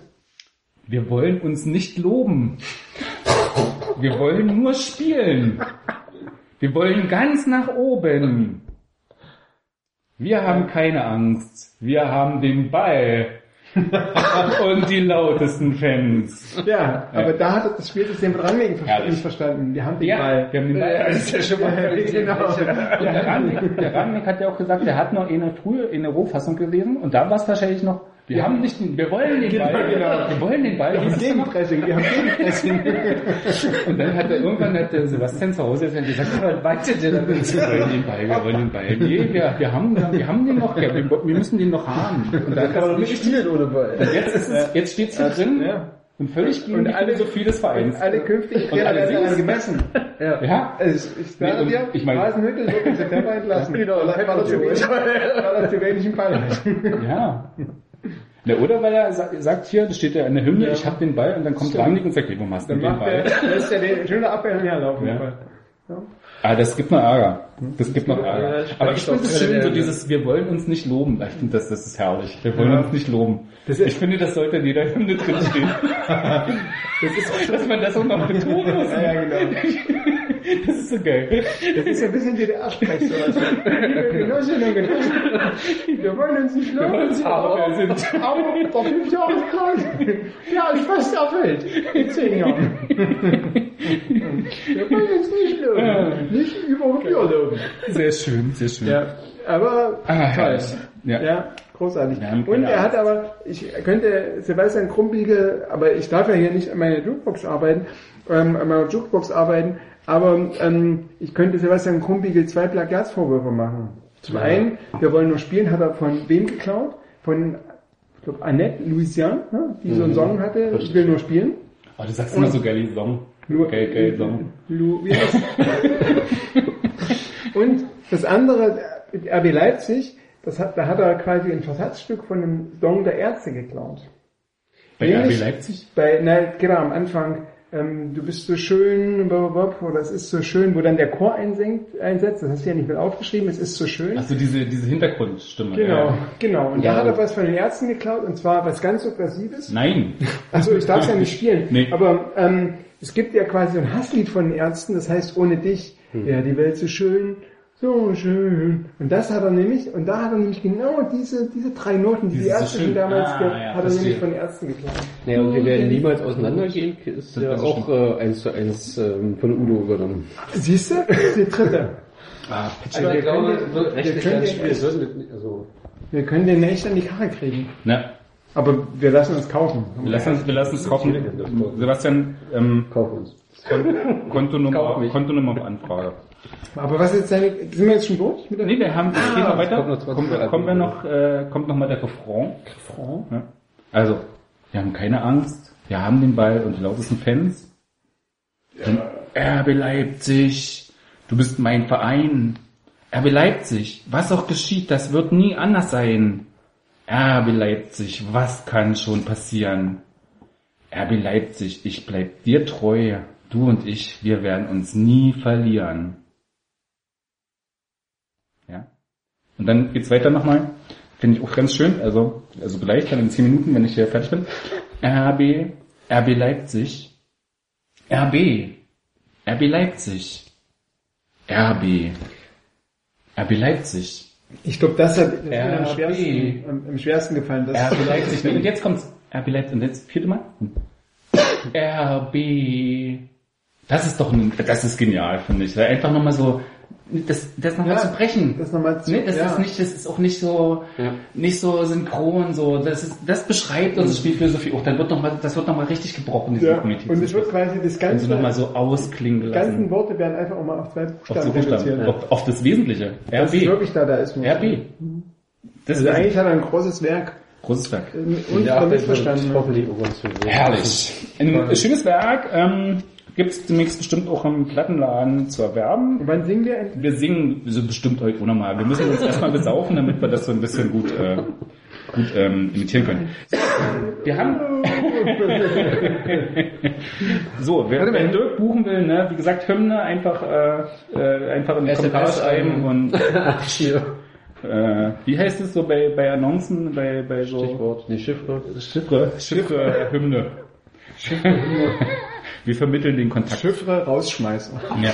wir wollen uns nicht loben. Wir wollen nur spielen. Wir wollen ganz nach oben. Wir haben keine Angst. Wir haben den Ball. Und die lautesten Fans. Ja, aber da hat das Spielsystem Rangnick ver- nicht verstanden. Wir haben den Ja, Ball. wir haben den Ball. Das ist ja schon mal genau. Der Rangnick, der Rangnick hat ja auch gesagt, er hat noch eine frühe, in der Rohfassung gelesen und da war es wahrscheinlich noch, wir haben nicht wir wollen den Ball, genau. wir wollen den Ball. Wir haben. Gegenpressing, wir haben Gegenpressing. Und dann hat er irgendwann hat der Sebastian zu Hause gesagt, was ihr damit? Wir wollen den Ball, wir wollen den Ball. Nee, wir, wir haben, wir haben den noch, wir, wir müssen den noch haben. Und dann kann man doch nicht spielen ohne Ball. jetzt ist es, jetzt steht's hier drin Ja. und völlig gegen Und alle- Vereins. Alle künftigen Und alle werden daran sind's. gemessen. Ja, Also ich sage Nee, und dir, ich meine- Hasenhüttel wird im September entlassen. Genau, weil, er- weil er zu wenig im Ball hat. Ja. Na, oder weil er sa- sagt hier, das steht ja in der Hymne, ich hab den Ball und dann kommt Rangnick und sagt, hey, warum hast du den macht er, Ball? lässt er den schöne Abwehr herlaufen. Ja. Ja. Ah, das gibt noch Ärger. Das gibt noch Ärger. Ja, Aber ich finde es schön, so der- dieses, wir wollen uns nicht loben. Ich finde, das, das ist herrlich. Wir wollen Ja. uns nicht loben. ich finde, das sollte in jeder Hymne drinstehen. das ist, dass man das auch noch betonen muss. Ja, ja, genau. Das ist so geil. Das ist ja ein bisschen DDR-Sprech. sowas. Liebe Genossinnen und Genossen, wir wollen uns nicht loben, uns aber aber, wir sind- aber der Fünfjahreskreis, der ist fast erfüllt in zehn Jahren. Wir wollen uns nicht loben, nicht über loben. Sehr schön, sehr schön. Ja, aber Ah, toll. Ja. Ja, großartig. Haben Und er hat aber, ich könnte Sebastian Krumbiegel, aber ich darf ja hier nicht an meiner Jukebox arbeiten, ähm, an meiner Jukebox arbeiten, aber ähm, ich könnte Sebastian Krumbiegel zwei Plagiatsvorwürfe machen. Zum einen, wir wollen nur spielen, hat er von wem geklaut? Von, ich glaube, Annette Louisiane, ne? die so einen Song hatte, ich will nur spielen. Oh, du sagst immer so geil, die Song. Nur- Song. Lu, wie heißt Und das andere, RB Leipzig, das hat, da hat er quasi ein Versatzstück von einem Song der Ärzte geklaut. Bei Nämlich RB Leipzig? Bei, nein, genau, am Anfang, ähm, du bist so schön, blablabla, oder es ist so schön, wo dann der Chor einsenkt, einsetzt, das hast du ja nicht mit aufgeschrieben, es ist so schön. Achso, diese, diese Hintergrundstimme. Genau, Ja. genau. Und Ja. da hat er was von den Ärzten geklaut, und zwar was ganz Subversives. Nein. Also ich darf es ja nicht spielen. Nee. Aber ähm, es gibt ja quasi ein Hasslied von den Ärzten, das heißt ohne dich wäre die Welt so schön, so schön. Und das hat er nämlich, und da hat er nämlich genau diese, diese drei Noten, die Diese die so Ärzte schön. schon damals, Ah, ja, hat er nämlich von den Ärzten geklaut. Naja, und wir werden niemals auseinandergehen, ist Das ja so auch äh, eins zu eins ähm, von Udo übernommen. Siehst du? Die dritte. Ah, Also wir können, den- wir, können den, Also, wir können den echt an die Karre kriegen. Na, Aber wir lassen uns kaufen. wir lassen uns, wir lassen uns kaufen. Sebastian, ähm, kauf uns. Kon Kontonummer. Kontonummer auf Anfrage. Aber was ist deine, sind wir jetzt schon durch? Mit der Nee, wir haben, es geht noch weiter. kommt noch 20 kommen, wir, kommen wir noch, äh, kommt noch mal der Refrain. Refrain? Ja. Also, wir haben keine Angst, wir haben den Ball und die lautesten Fans. Denn RB Leipzig, du bist mein Verein. RB Leipzig, was auch geschieht, das wird nie anders sein. RB Leipzig, was kann schon passieren? RB Leipzig, ich bleib dir treu. Du und ich, wir werden uns nie verlieren. Ja. Und dann geht's weiter nochmal. Finde ich auch ganz schön. Also, also gleich dann in 10 Minuten, wenn ich hier fertig bin. RB, RB Leipzig. RB. RB Leipzig. RB. RB Leipzig. Ich glaube, das hat am schwersten, am, am schwersten gefallen. Das RB. Und jetzt kommt's. RB Leipzig. Und jetzt vierte Mal. RB. Das ist doch ein, das ist genial, finde ich. Einfach nochmal so, das, das nochmal Ja, zu brechen. das nochmal zu- Nee, das ja. ist nicht, das ist auch nicht so, Ja. nicht so synchron, so, das ist, das beschreibt unsere Spielphilosophie auch. Dann wird noch mal, das wird nochmal richtig gebrochen, diese ja. Definitiv. Und es wird quasi das Wenn ganze, nochmal so ausklingen die gelassen. ganzen Worte werden einfach auch mal auf zwei auf, Buchstaben die Buchstaben, reduziert. auf, auf das Wesentliche. Das ist RB. wirklich Dadaismus. RB. Das Also ist eigentlich hat er ein großes Werk großes Werk. äh, und missverstanden. hoffentlich Herrlich. Ein schönes Werk, ähm, gibt es demnächst bestimmt auch im Plattenladen zu erwerben. Und wann singen wir endlich? Wir singen so bestimmt heute auch nochmal. Wir müssen uns erstmal besaufen, damit wir das so ein bisschen gut, äh, gut ähm, imitieren können. Wir haben... so, wer, mal. wer Dirk buchen will, ne, wie gesagt, Hymne einfach, äh, äh, einfach in die SMS Kommentare schreiben und Hier. äh, wie heißt es so bei, bei Annoncen, bei, bei so Stichwort, nee, Chiffre. Chiffre, Chiffre, Hymne. Wir vermitteln den Kontakt. Chiffre rausschmeißen. Ja.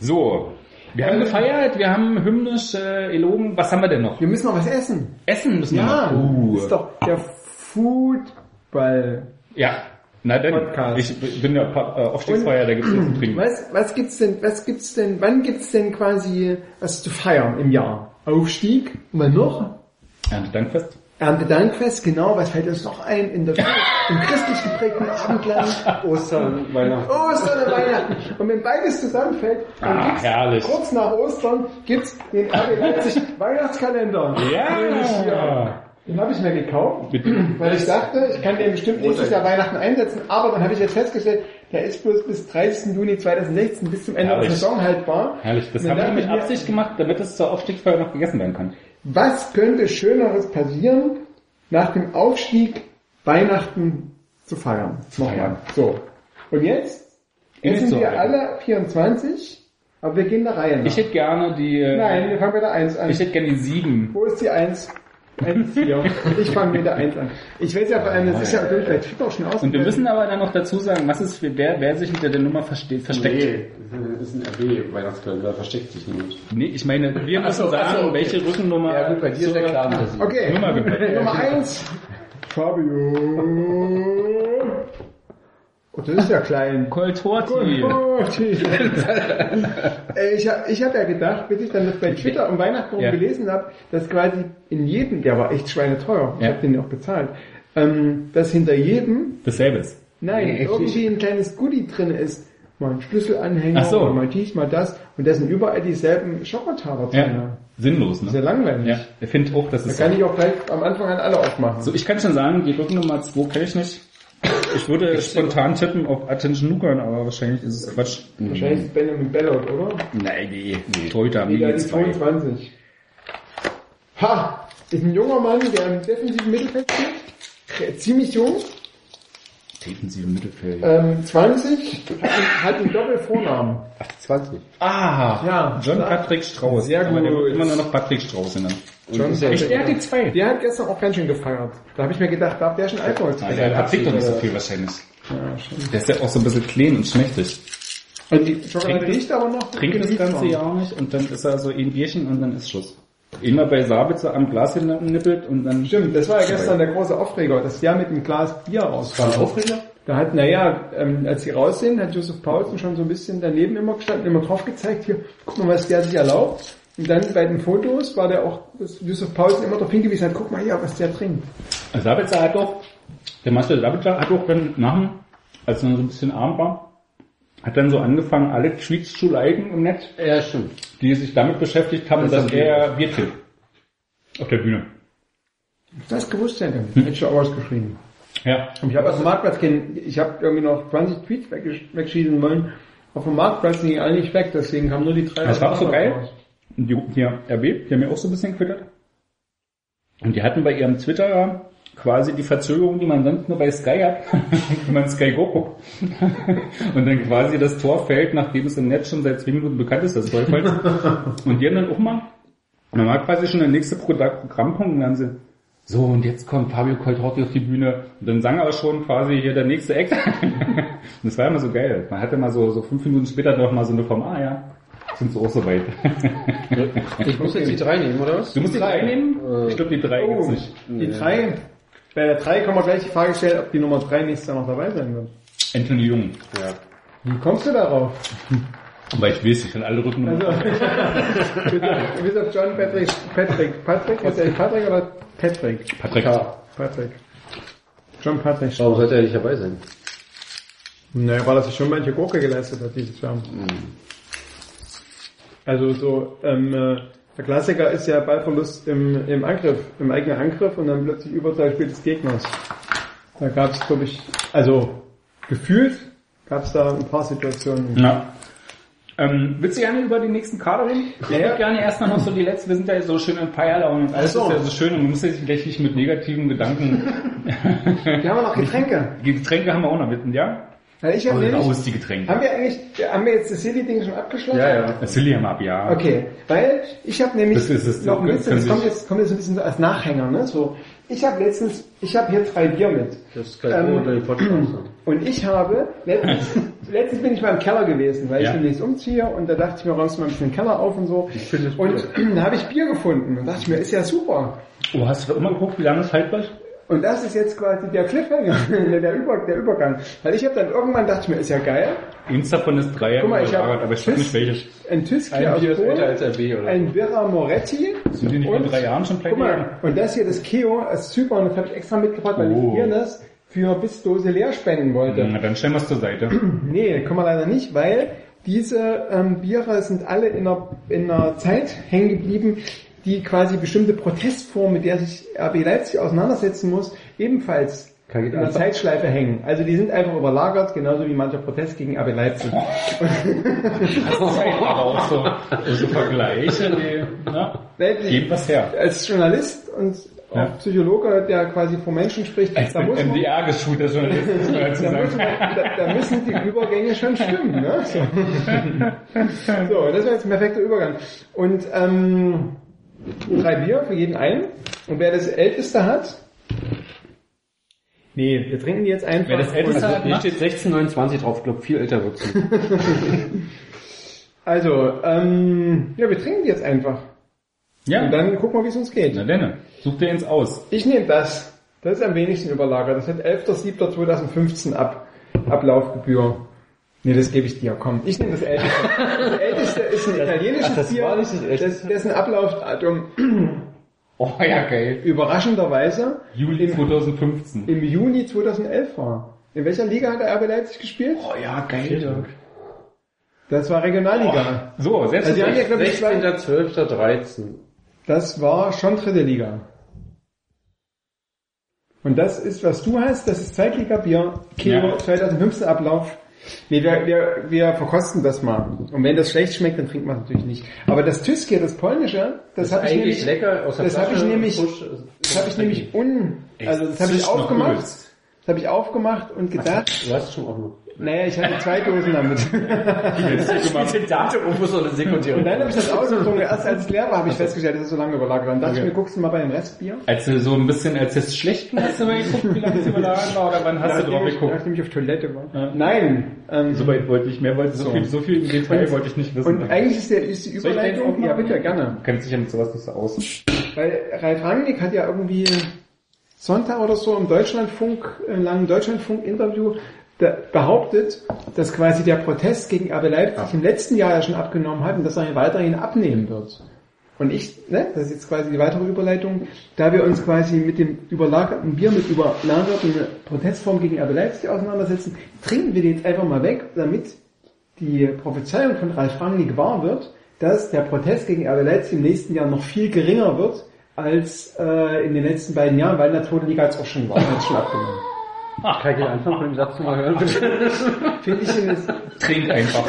So, wir haben gefeiert, wir haben hymnisch äh, elogen. Was haben wir denn noch? Wir müssen noch was essen. Essen müssen wir Ja, noch. Uh. das ist doch der Foodball. Ja, na denn, Podcast. ich bin ja äh, Aufstiegsfeier, da gibt's nichts zu trinken. Was, was gibt's denn, was gibt's denn, wann gibt's denn quasi was zu feiern im Jahr? Aufstieg? Wann noch? Erntedankfest? Erntedankfest, genau, was fällt uns noch ein in der, im christlich geprägten Abendland? Ostern, Weihnachten. Ostern und Weihnachten. Und wenn beides zusammenfällt, dann Ah, gibt's herrlich. kurz nach Ostern gibt's den RB Leipzig Weihnachtskalender. Nämlich hier. Ja! Den habe ich mir gekauft, Bitte. weil ich dachte, ich kann den bestimmt nächstes Jahr Weihnachten einsetzen, aber dann habe ich jetzt festgestellt, der ist bloß bis 30. Juni 2016 bis zum Ende Herrlich. der Saison haltbar. Herrlich, das haben wir mit ich mir, Absicht gemacht, damit es zur Aufstiegsfeier noch gegessen werden kann. Was könnte Schöneres passieren, nach dem Aufstieg Weihnachten zu feiern? Nochmal. So. Und jetzt Nicht essen so wir weit. alle 24, aber wir gehen der Reihe nach. Ich hätte gerne die, äh, Nein, wir fangen bei der 1 an. ich hätte gerne die sieben. Wo ist die 1? 1, 4. Ich fange mit der 1 an. Ich weiß ja vor allem, das ist ja bei Twitter auch schon aus. Und wir müssen aber dann noch dazu sagen, was ist für wer, wer sich hinter der Nummer versteht, versteckt. Nee, das ist ein RB-Weihnachtskalender, da versteckt sich niemand. Nee, ich meine, wir müssen so, sagen, so, okay. welche Rückennummer. Ja gut, bei dir ist ja klar, dass sie- Okay, Nummer. Nummer 1, Fabio. Oh, das ist ja klein. Coltorti. Oh, tschüss. Ey, ich habe ich hab ja gedacht, bis ich dann das bei Twitter um Weihnachten Ja. gelesen habe, dass quasi in jedem, der war echt schweineteuer, ich Ja. habe den ja auch bezahlt, ähm, dass hinter jedem, Dasselbe ist. nein, Nee, irgendwie ein kleines Goodie drin ist. Mal ein Schlüsselanhänger, so. oder mal dies, mal das. Und da sind überall dieselben Schokotaler drin. Ja. Sinnlos, Sehr ne? langweilig. Ja, ich finde auch, das Da ist kann ich auch gleich am Anfang an alle aufmachen. So, ich kann schon sagen, die Rückennummer 2 kenne ich nicht. Ich würde spontan tippen auf Attention Nukan, aber wahrscheinlich ist es Quatsch. Wahrscheinlich ist Benjamin Bellot, oder? Nein, nee, nee. Torhüter haben nie die zwei. 22. Ha! Ist ein junger Mann, der im defensiven Mittelfeld steht. Äh, Ziemlich jung. Defensive Mittelfeld. Ähm, 20. Hat, einen- hat einen Doppelvornamen. 20. Ah, Ja. John Patrick Strauß. Sehr gut. immer nur noch Patrick Strauß genannt. John Echt, der hat die zwei. Der hat gestern auch ganz schön gefeiert. Da habe ich mir gedacht, darf der schon Alkohol trinken? der Patrick doch nicht so viel wahrscheinlich. Der ist ja auch so ein bisschen klein und schmächtig. Und die Schokolade Trinkt- riecht aber noch. Trinkt das ganze. Jahr nicht und dann ist er so ein Bierchen und dann ist Schluss. Immer bei Sabitzer am Glas nippelt und dann... Stimmt, das war ja gestern der große Aufreger, dass der mit einem Glas Bier rauskam. War ein Aufreger? Da hat, naja, ähm, als sie raus sind, hat Josef Paulsen schon so ein bisschen daneben immer gestanden, immer drauf gezeigt, hier, guck mal, was der sich erlaubt. Und dann bei den Fotos war der auch, dass Josef Paulsen immer darauf hingewiesen hat, guck mal hier, was der trinkt. Sabitzer hat doch, der Master Sabitzer hat doch dann nach dem, als er so ein bisschen arm war, hat dann so angefangen, alle Tweets zu liken im Netz, Ja, stimmt. die sich damit beschäftigt haben, Das dass er Bier trinkt. Auf der Bühne. Das gewusst hätte, hätte ich schon ausgeschrieben. Ja. Und ich habe auf dem Marktplatz keinen, ich habe irgendwie noch 20 Tweets wegschießen wollen. Auf dem Marktplatz sind die alle nicht weg, deswegen haben nur die drei. Das war auch so geil. raus. Und die, hier, RB, die haben mir auch so ein bisschen gequittert. Und die hatten bei ihrem Twitter quasi die Verzögerung, die man sonst nur bei Sky hat, wenn man Sky Go guckt. Und dann quasi das Tor fällt, nachdem es im Netz schon seit zwei Minuten bekannt ist, das Tor. Und die haben dann auch mal, dann war quasi schon der nächste Pro- Programmpunkt und dann haben sie, so, und jetzt kommt Fabio Coltorti auf die Bühne. Und dann sang er schon quasi hier der nächste Act. und das war immer so geil. Man hatte mal so, so fünf Minuten später noch mal so eine Form, ah ja, sind sie auch so weit. Ich muss jetzt die drei nehmen, oder was? Du musst die drei nehmen? Äh, Ich glaube, die drei gibt's Oh, nicht. die drei, bei der drei kann man gleich die Frage stellen, ob die Nummer drei nächstes Jahr noch dabei sein wird. Anthony Jung. Ja. Wie kommst du darauf? Aber ich weiß, ich kann alle Rücken. Also, bitte, bis auf John Patrick, Patrick, Patrick, ist er Patrick oder Patrick? Patrick. Patrick. John Patrick. Warum sollte er nicht dabei sein? Naja, weil er sich schon manche Gurke geleistet hat dieses Jahr. Also so, ähm, äh, der Klassiker ist ja Ballverlust im, im Angriff, im eigenen Angriff und dann plötzlich Überzahlspiel des Gegners. Da gab es, glaube ich, also gefühlt gab es da ein paar Situationen. Ja. Ähm, willst du gerne über die nächsten Kader reden? Ich Ja, würde ja. gerne erst noch so die letzten, wir sind ja so schön in Feierlaune und alles so. ist ja so schön und man muss sich gleich nicht mit negativen Gedanken. Wir haben noch Getränke. Die Getränke haben wir auch noch mit, ja? Ja, ich habe nämlich, Raus die Getränke. haben wir eigentlich, haben wir jetzt das Silly-Ding schon abgeschlossen? Das Silly haben wir ab, ja. Okay, weil ich habe nämlich Das ist es. noch ein bisschen, das kommt jetzt, kommt jetzt ein bisschen so als Nachhänger, ne? So, ich habe letztens, ich habe hier drei Bier mit. Das ist kein Ähm, unter den Podcast. Und ich habe, letztens, letztens bin ich mal im Keller gewesen, weil Ja. ich demnächst umziehe und da dachte ich mir, räumst du mal ein bisschen den Keller auf und so. finde es und da habe ich Bier gefunden und dachte ich mir, ist ja super. Oh, hast du immer geguckt, wie lange es haltbar ist? Und das ist jetzt quasi der Cliffhanger, der, Über, der Übergang. Weil ich habe dann irgendwann dachte ich mir, ist ja geil, Eins davon ist drei hab- überlagert, aber ich weiß nicht welches. ein Tysk Ein aus Bier ist älter Polen, als RB, oder? ein Birra Moretti. Sind die nicht vor Und- drei Jahren schon Guck pleite? mal, und das hier, das Keo aus Zypern, das habe ich extra mitgebracht, weil Oh. ich hier das für bis Dose leer spenden wollte. Na, dann stellen wir es zur Seite. Nee, kann man leider nicht, weil diese ähm, Biere sind alle in einer, in einer Zeit hängen geblieben, die quasi bestimmte Protestform, mit der sich RB Leipzig auseinandersetzen muss, ebenfalls in der Zeitschleife hängen. Also die sind einfach überlagert, genauso wie mancher Protest gegen RB Leipzig. aber auch so, so Vergleiche, die, na, Leipzig- geben was her. Als Journalist und auch Ja. Psychologe, der quasi vor Menschen spricht, Als da muss man, MDR geschulter Journalist, da, man, da, da müssen die Übergänge schon stimmen. Ne? So. so, das war jetzt ein perfekter Übergang. Und ähm, drei Bier für jeden einen. Und wer das älteste hat, nee, wir trinken die jetzt einfach. Wer das älteste Und- hat, Hier steht 1629 drauf, ich glaube viel älter wird sie. Also, ähm, ja, wir trinken die jetzt einfach. Ja, Und dann gucken wir, wie es uns geht. na denn, such dir eins aus. Ich nehme das. Das ist am wenigsten überlagert. Das hat 11.07.2015 ab. Ablaufgebühr. Nee, das gebe ich dir, komm. Ich nehme das älteste. Das älteste ist ein italienisches das Bier. war nicht das älteste. Das, dessen Ablaufdatum Oh ja, geil. überraschenderweise Juli 2015. im Juni 2011 war. In welcher Liga hat der RB Leipzig gespielt? Oh ja, geil. Das war Regionalliga. So, selbst Also die haben ja, glaube ich, zwei, 16.12.13. das war schon dritte Liga. Und das ist, was du hast, das ist Zweitliga-Bier, Kilo Ja. 2015 Ablauf. Nee, wir, wir, wir verkosten das mal. Und wenn das schlecht schmeckt, dann trinkt man es natürlich nicht. Aber das Tyskie, das polnische, das, habe ich nämlich, lecker aus der das habe ich Flasche, nämlich, frisch, das habe ich nämlich un, also das habe ich aufgemacht, das habe ich aufgemacht und gedacht, Du hast schon auch noch. Naja, ich hatte zwei Dosen damit. Den Datum muss so eine Sekundäre. Und dann habe ich das ausgetrunken. Erst als es leer war, habe ich festgestellt, dass es so lange überlagert war. Und dachte ich mir, guckst du mal bei dem Restbier? Als du so ein bisschen, als es schlecht hast du mal geguckt, wie lange es überlagert war oder wann hast du drauf Nachdem ich, geguckt? nachdem ich auf Toilette war. Ja. Nein. Ähm, So weit wollte ich, mehr wollte so, So. viel, so viel im Detail wollte ich nicht wissen. und eigentlich ist, der, ist die ich Überleitung, ja bitte, gerne. Du kennst dich ja mit sowas nicht so aus. Weil Ralf Rangnick hat ja irgendwie Sonntag oder so im Deutschlandfunk, im langen Deutschlandfunk-Interview behauptet, dass quasi der Protest gegen RB Leipzig im letzten Jahr ja schon abgenommen hat und dass er ihn weiterhin abnehmen wird. Und ich, ne, das ist jetzt quasi die weitere Überleitung, da wir uns quasi mit dem überlagerten Bier, mit überlagerten Protestform gegen RB Leipzig auseinandersetzen, trinken wir den jetzt einfach mal weg, damit die Prophezeiung von Ralf Rangnick wahr wird, dass der Protest gegen RB Leipzig im nächsten Jahr noch viel geringer wird als äh, in den letzten beiden Jahren, weil in der zweiten Liga jetzt auch schon war, hat schon abgenommen. Kann ich den Anfang von dem Satz nochmal hören, bitte? Finde ich, eine- Trink einfach.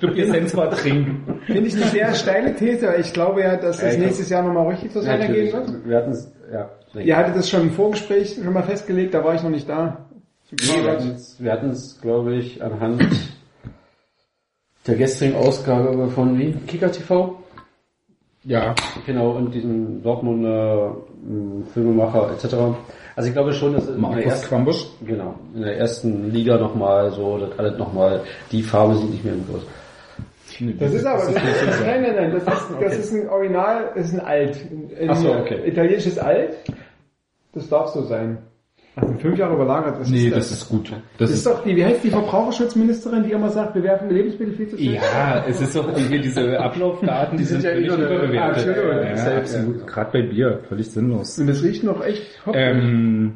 Du Essenz war trinken. finde ich eine sehr steile These, weil ich glaube ja, dass Ja, ich nächstes Jahr nochmal richtig zur Sache gehen wird. Wir hatten es, ja. Ihr hattet das schon im Vorgespräch schon mal festgelegt, da war ich noch nicht da. Nee, wir hatten es, wir hatten es, glaube ich, anhand der gestrigen Ausgabe von wie? Kicker TV? Ja. Genau, und diesem Dortmunder ähm, Filmemacher etc. Also ich glaube schon, dass in der Markus ersten, Quambusch. genau, in der ersten Liga nochmal so, das alles nochmal, die Farbe sieht nicht mehr im Groß. Das ist aber, das ist, nein, nein, nein, das ist, das ist ein Original, das ist ein Alt. Ein, Ach so, okay. Italienisches Alt. Das darf so sein. Also fünf Jahre überlagert, was Nee, ist das das? ist gut. Das Das ist ist, doch die, wie heißt die Verbraucherschutzministerin, die immer sagt, wir werfen Lebensmittel viel zu viel? ja, es ist doch irgendwie diese Ablaufdaten, die, sind, sind ja eine- überbewertet. Ah, ja, das ja, ist ja- absolut. Gerade bei Bier, völlig sinnlos. Und das riecht noch echt hopp. Ähm,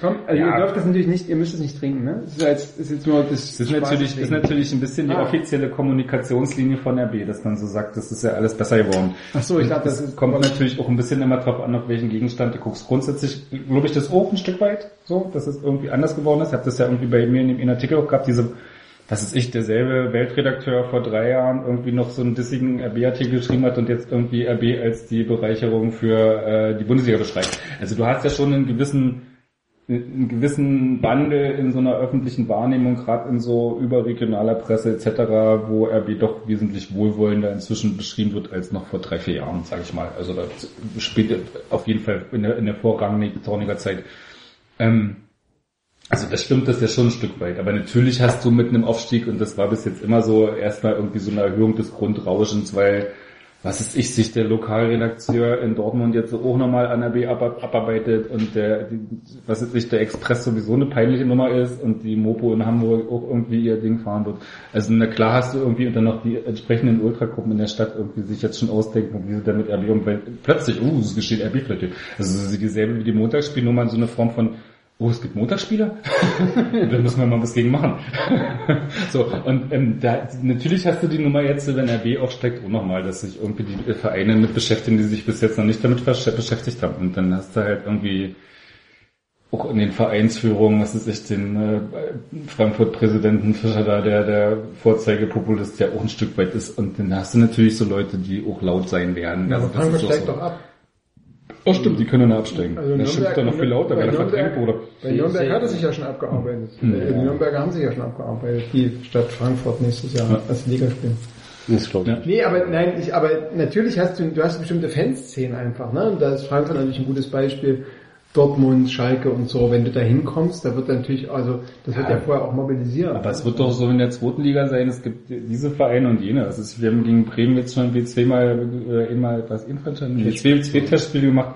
Komm, also ja. ihr dürft das natürlich nicht, ihr müsst es nicht trinken, ne? Das ist, jetzt, ist jetzt nur das, Das ist natürlich, das ist natürlich ein bisschen die Ah. offizielle Kommunikationslinie von RB, dass man so sagt, das ist ja alles besser geworden. Ach so, ich dachte, das Das kommt natürlich auch ein bisschen immer drauf an, auf welchen Gegenstand du guckst. Grundsätzlich glaube ich das auch ein Stück weit so, dass es irgendwie anders geworden ist. Ich habe das ja irgendwie bei mir in dem in Artikel auch gehabt, diese, was ist ich, derselbe Weltredakteur vor drei Jahren irgendwie noch so einen dissigen RB-Artikel geschrieben hat und jetzt irgendwie RB als die Bereicherung für äh, die Bundesliga beschreibt. Also du hast ja schon einen gewissen einen gewissen Wandel in so einer öffentlichen Wahrnehmung, gerade in so überregionaler Presse etc., wo RB doch wesentlich wohlwollender inzwischen beschrieben wird als noch vor drei, vier Jahren, sage ich mal. Also das spielt auf jeden Fall in der, in der vorrangiger Zeit. Ähm, also das stimmt das ja schon ein Stück weit. Aber natürlich hast du mit einem Aufstieg, und das war bis jetzt immer so, erstmal irgendwie so eine Erhöhung des Grundrauschens, weil was ist ich, sich der Lokalredakteur in Dortmund jetzt auch nochmal an RB ab, abarbeitet und der, die, was ist sich der Express sowieso eine peinliche Nummer ist und die Mopo in Hamburg auch irgendwie ihr Ding fahren wird. Also na klar hast du irgendwie und dann noch die entsprechenden Ultragruppen in der Stadt irgendwie sich jetzt schon ausdenken, wie sie damit RB weil plötzlich, uh, es geschieht RB plötzlich. Also dieselbe wie die Montagsspielnummer, so eine Form von Oh, es gibt Montagsspieler? da müssen wir mal was gegen machen. so, und ähm, da, natürlich hast du die Nummer jetzt, wenn RB aufsteigt, auch nochmal, dass sich irgendwie die Vereine mit beschäftigen, die sich bis jetzt noch nicht damit besch- beschäftigt haben. Und dann hast du halt irgendwie auch in den Vereinsführungen, was ist ich, den äh, Frankfurt-Präsidenten Fischer da, der der Vorzeigepopulist, der auch ein Stück weit ist. Und dann hast du natürlich so Leute, die auch laut sein werden. Ja, Also Frankfurt steigt so. doch ab. Oh stimmt, die können dann absteigen. Also das stimmt doch noch viel lauter, weil er verdrängt wurde. Bei Nürnberg hat es sich ja schon abgearbeitet. Hm. Die Nürnberger haben sich ja schon abgearbeitet, die Stadt Frankfurt nächstes Jahr Ja. als Ligaspiel. Das glaube ich. Ja. Nee, aber nein, ich, aber natürlich hast du, du hast bestimmte Fanszenen einfach, ne? Und da ist Frankfurt natürlich ein gutes Beispiel. Dortmund, Schalke und so, wenn du da hinkommst, da wird natürlich, also, das wird ja vorher auch mobilisiert. Aber es wird doch so in der zweiten Liga sein, es gibt diese Vereine und jene. Ist, wir haben gegen Bremen jetzt schon wie zweimal, äh, einmal, was, ebenfalls schon, nee, zwei, zwei Testspiele gemacht.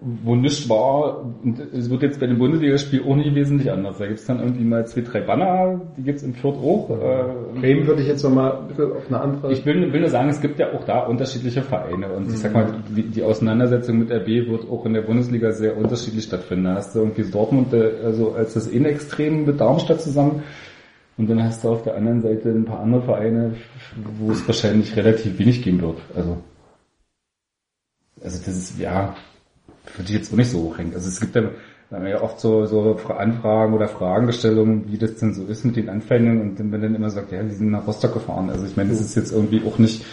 Wo nichts war, es wird jetzt bei dem Bundesligaspiel auch nicht wesentlich anders. Da gibt's dann irgendwie mal zwei, drei Banner, die gibt's in Fürth auch. Äh, Bremen würde ich jetzt nochmal auf eine andere... ich will, will nur sagen, es gibt ja auch da unterschiedliche Vereine und ich sag mal, die, die Auseinandersetzung mit RB wird auch in der Bundesliga sehr unterschiedlich stattfinden. Da hast du irgendwie Dortmund, also als das Innenextrem mit Darmstadt zusammen und dann hast du auf der anderen Seite ein paar andere Vereine, wo es wahrscheinlich relativ wenig geben wird. Also, also das ist, ja, würde ich jetzt auch nicht so hochhängen. Also es gibt ja, ja oft so, so Anfragen oder Fragestellungen, wie das denn so ist mit den Anfängen und wenn dann immer sagt, ja, die sind nach Rostock gefahren. Also ich meine, das ist jetzt irgendwie auch nicht,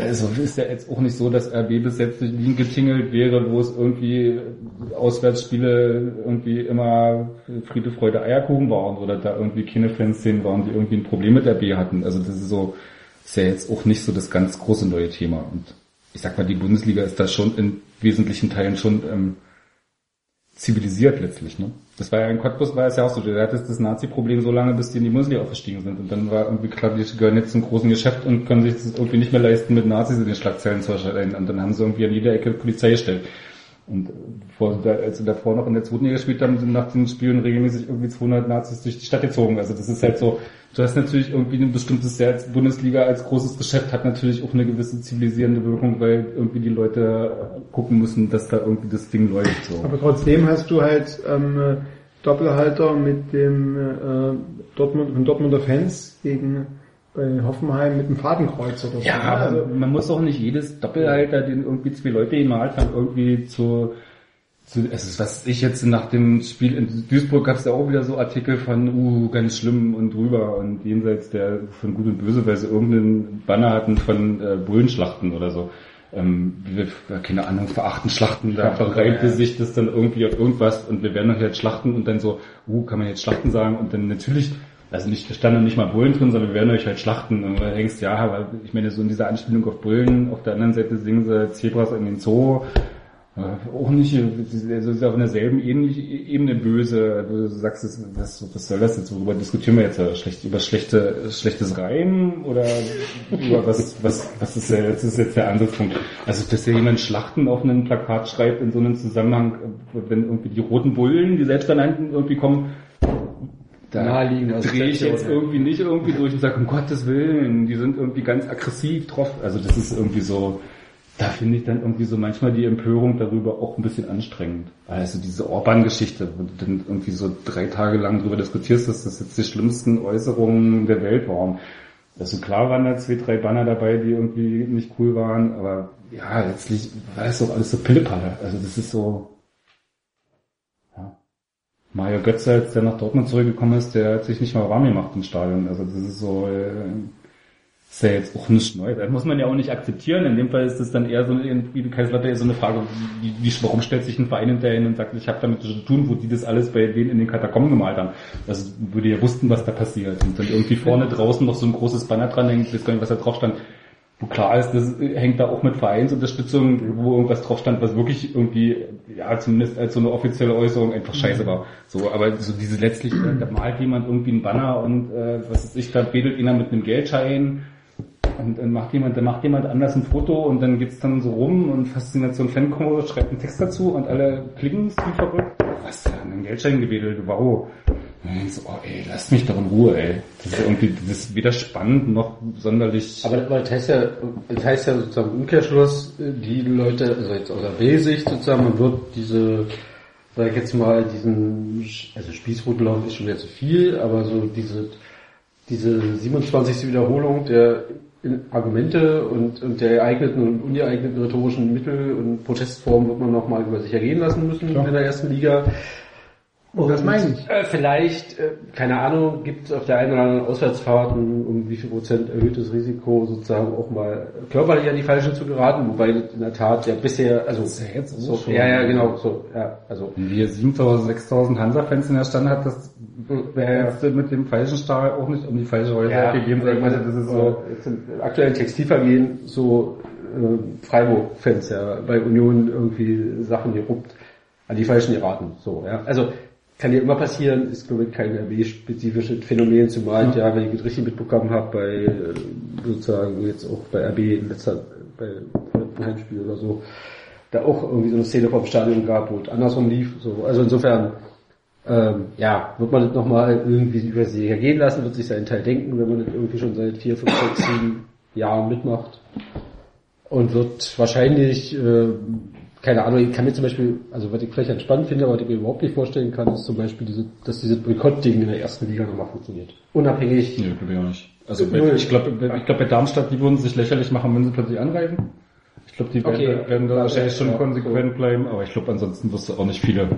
also ist ja jetzt auch nicht so, dass RB bis jetzt durch Wien getingelt wäre, wo es irgendwie Auswärtsspiele irgendwie immer Friede, Freude, Eierkuchen waren oder da irgendwie keine Fanszenen waren, die irgendwie ein Problem mit RB hatten. Also das ist so, ist ja jetzt auch nicht so das ganz große neue Thema. Und ich sag mal, die Bundesliga ist da schon in wesentlichen Teilen schon ähm, zivilisiert letztlich. Ne? Das war ja in Cottbus war es ja auch so, der hatte das Nazi-Problem so lange, bis die in die Bundesliga aufgestiegen sind. Und dann war irgendwie klar, die gehören jetzt zum großen Geschäft und können sich das irgendwie nicht mehr leisten, mit Nazis in den Schlagzeilen zu erscheinen. Und dann haben sie irgendwie an jeder Ecke Polizei gestellt. Und vor, als sie davor noch in der zweiten Liga gespielt haben, sind nach den Spielen regelmäßig irgendwie 200 Nazis durch die Stadt gezogen. Also das ist halt so, du hast natürlich irgendwie ein bestimmtes Jahr als Bundesliga als großes Geschäft hat natürlich auch eine gewisse zivilisierende Wirkung, weil irgendwie die Leute gucken müssen, dass da irgendwie das Ding läuft. So. Aber trotzdem hast du halt ähm, Doppelhalter mit dem äh, Dortmund, Dortmunder Fans gegen bei Hoffenheim mit dem Fadenkreuz oder so. Ja, also man muss auch nicht jedes Doppelhalter, den irgendwie zwei Leute gemalt haben, irgendwie zu, zu also was ich jetzt nach dem Spiel in Duisburg gab es ja auch wieder so Artikel von, uh, ganz schlimm und drüber und jenseits der von Gut und Böse, weil sie irgendeinen Banner hatten von äh, Bullenschlachten oder so. Ähm, wir, keine Ahnung, verachten Schlachten, da verreibte sich das dann irgendwie auf irgendwas und wir werden doch jetzt schlachten und dann so, uh, kann man jetzt Schlachten sagen und dann natürlich also nicht, da standen nicht mal Bullen drin, sondern wir werden euch halt schlachten. Und du denkst, ja, aber ich meine, so in dieser Anspielung auf Bullen, auf der anderen Seite singen sie Zebras in den Zoo, äh, auch nicht, also ist auf derselben Ebene böse, du sagst, was, was soll das jetzt, worüber diskutieren wir jetzt, schlecht, über schlechte, schlechtes Reimen oder über was, was, was ist, der, das ist jetzt der Ansatzpunkt. Also, dass ja jemand Schlachten auf einem Plakat schreibt in so einem Zusammenhang, wenn irgendwie die roten Bullen, die selbsternannten irgendwie kommen, da Naheliegend, also drehe ich jetzt oder- irgendwie nicht irgendwie durch und sage, um Gottes Willen, die sind irgendwie ganz aggressiv drauf. Also das ist irgendwie so, da finde ich dann irgendwie so manchmal die Empörung darüber auch ein bisschen anstrengend. Also diese Orban-Geschichte, wo du dann irgendwie so drei Tage lang darüber diskutierst, dass das jetzt die schlimmsten Äußerungen der Welt waren. Also klar waren da zwei, drei Banner dabei, die irgendwie nicht cool waren, aber ja, letztlich war das doch alles so Pillepalle. Also das ist so. Mario Götze, als der nach Dortmund zurückgekommen ist, der hat sich nicht mal warm gemacht im Stadion. Also das ist so, äh, ist ja jetzt auch nichts Neues. Das muss man ja auch nicht akzeptieren. In dem Fall ist das dann eher so, wie Kaiserslautern eher so eine Frage, wie, wie, warum stellt sich ein Verein hinterher hin und sagt, ich habe damit zu tun, wo die das alles bei denen in den Katakomben gemalt haben. Also würde ja wussten, was da passiert. Und dann irgendwie vorne draußen noch so ein großes Banner dran hängt, ich weiß gar nicht, was da drauf stand. Klar ist, das hängt da auch mit Vereinsunterstützung, wo irgendwas drauf stand, was wirklich irgendwie, ja, zumindest als so eine offizielle Äußerung einfach scheiße war. So, aber so diese letztlich, äh, da malt jemand irgendwie ein Banner und äh, was ist ich, da wedelt einer mit einem Geldschein und dann macht jemand, dann macht jemand anders ein Foto und dann geht's dann so rum und Faszination Fankombo schreibt einen Text dazu und alle klicken es wie verrückt. Was denn? Ein Geldschein gewedelt, wow. Und dann denkst du, oh ey, lasst mich doch in Ruhe, ey. Das ist irgendwie, das ist weder spannend noch sonderlich. Aber, aber das heißt ja, das heißt ja sozusagen im Umkehrschluss, die Leute, also jetzt aus der B-Sicht sozusagen, man wird diese, sag ich jetzt mal, diesen, also Spießrutlauf ist schon wieder zu viel, aber so diese, diese 27. Wiederholung der Argumente und, und der geeigneten und ungeeigneten rhetorischen Mittel und Protestformen wird man nochmal über sich ergehen lassen müssen in der ersten Liga. Das meine ich. Äh, vielleicht, äh, keine Ahnung, gibt es auf der einen oder anderen Auswärtsfahrten um wie viel Prozent erhöhtes Risiko sozusagen auch mal körperlich an die Falschen zu geraten, wobei in der Tat ja bisher, also ist ja jetzt so, so schon. ja, ja, genau, so, ja, also Wenn wir 7000, 6000 Hansa-Fans in der Stand hat, das wäre jetzt mit dem falschen Stahl auch nicht um die falsche Häuser ja, gegeben. ich meine, das ist so, jetzt im aktuellen Textilvergehen so äh, Freiburg-Fans ja bei Union irgendwie Sachen geruppt, an die Falschen geraten, so, ja, also kann ja immer passieren, ist glaube ich kein RB-spezifisches Phänomen, zumal ja, wenn ich es richtig mitbekommen habe, bei äh, sozusagen jetzt auch bei RB in letzter, bei letzten Heimspiel oder so, da auch irgendwie so eine Szene vom Stadion gab, wo es andersrum lief. So. Also insofern, ähm, ja, wird man das nochmal irgendwie über sich ergehen lassen, wird sich seinen Teil denken, wenn man das irgendwie schon seit vier, fünf, sechs, sieben Jahren mitmacht. Und wird wahrscheinlich, äh, keine Ahnung, ich kann mir zum Beispiel, also was ich vielleicht entspannt finde, aber was ich mir überhaupt nicht vorstellen kann, ist zum Beispiel, diese, dass dieses Boykott-Ding in der ersten Liga nochmal funktioniert. Unabhängig. Nee, glaube ich auch nicht. Also bei, ich glaube, ich glaube bei Darmstadt, die würden sich lächerlich machen, wenn sie plötzlich angreifen. Ich glaube, die werden, Okay. werden da Ja, wahrscheinlich schon ja, konsequent bleiben, aber ich glaube, ansonsten wirst du auch nicht viele.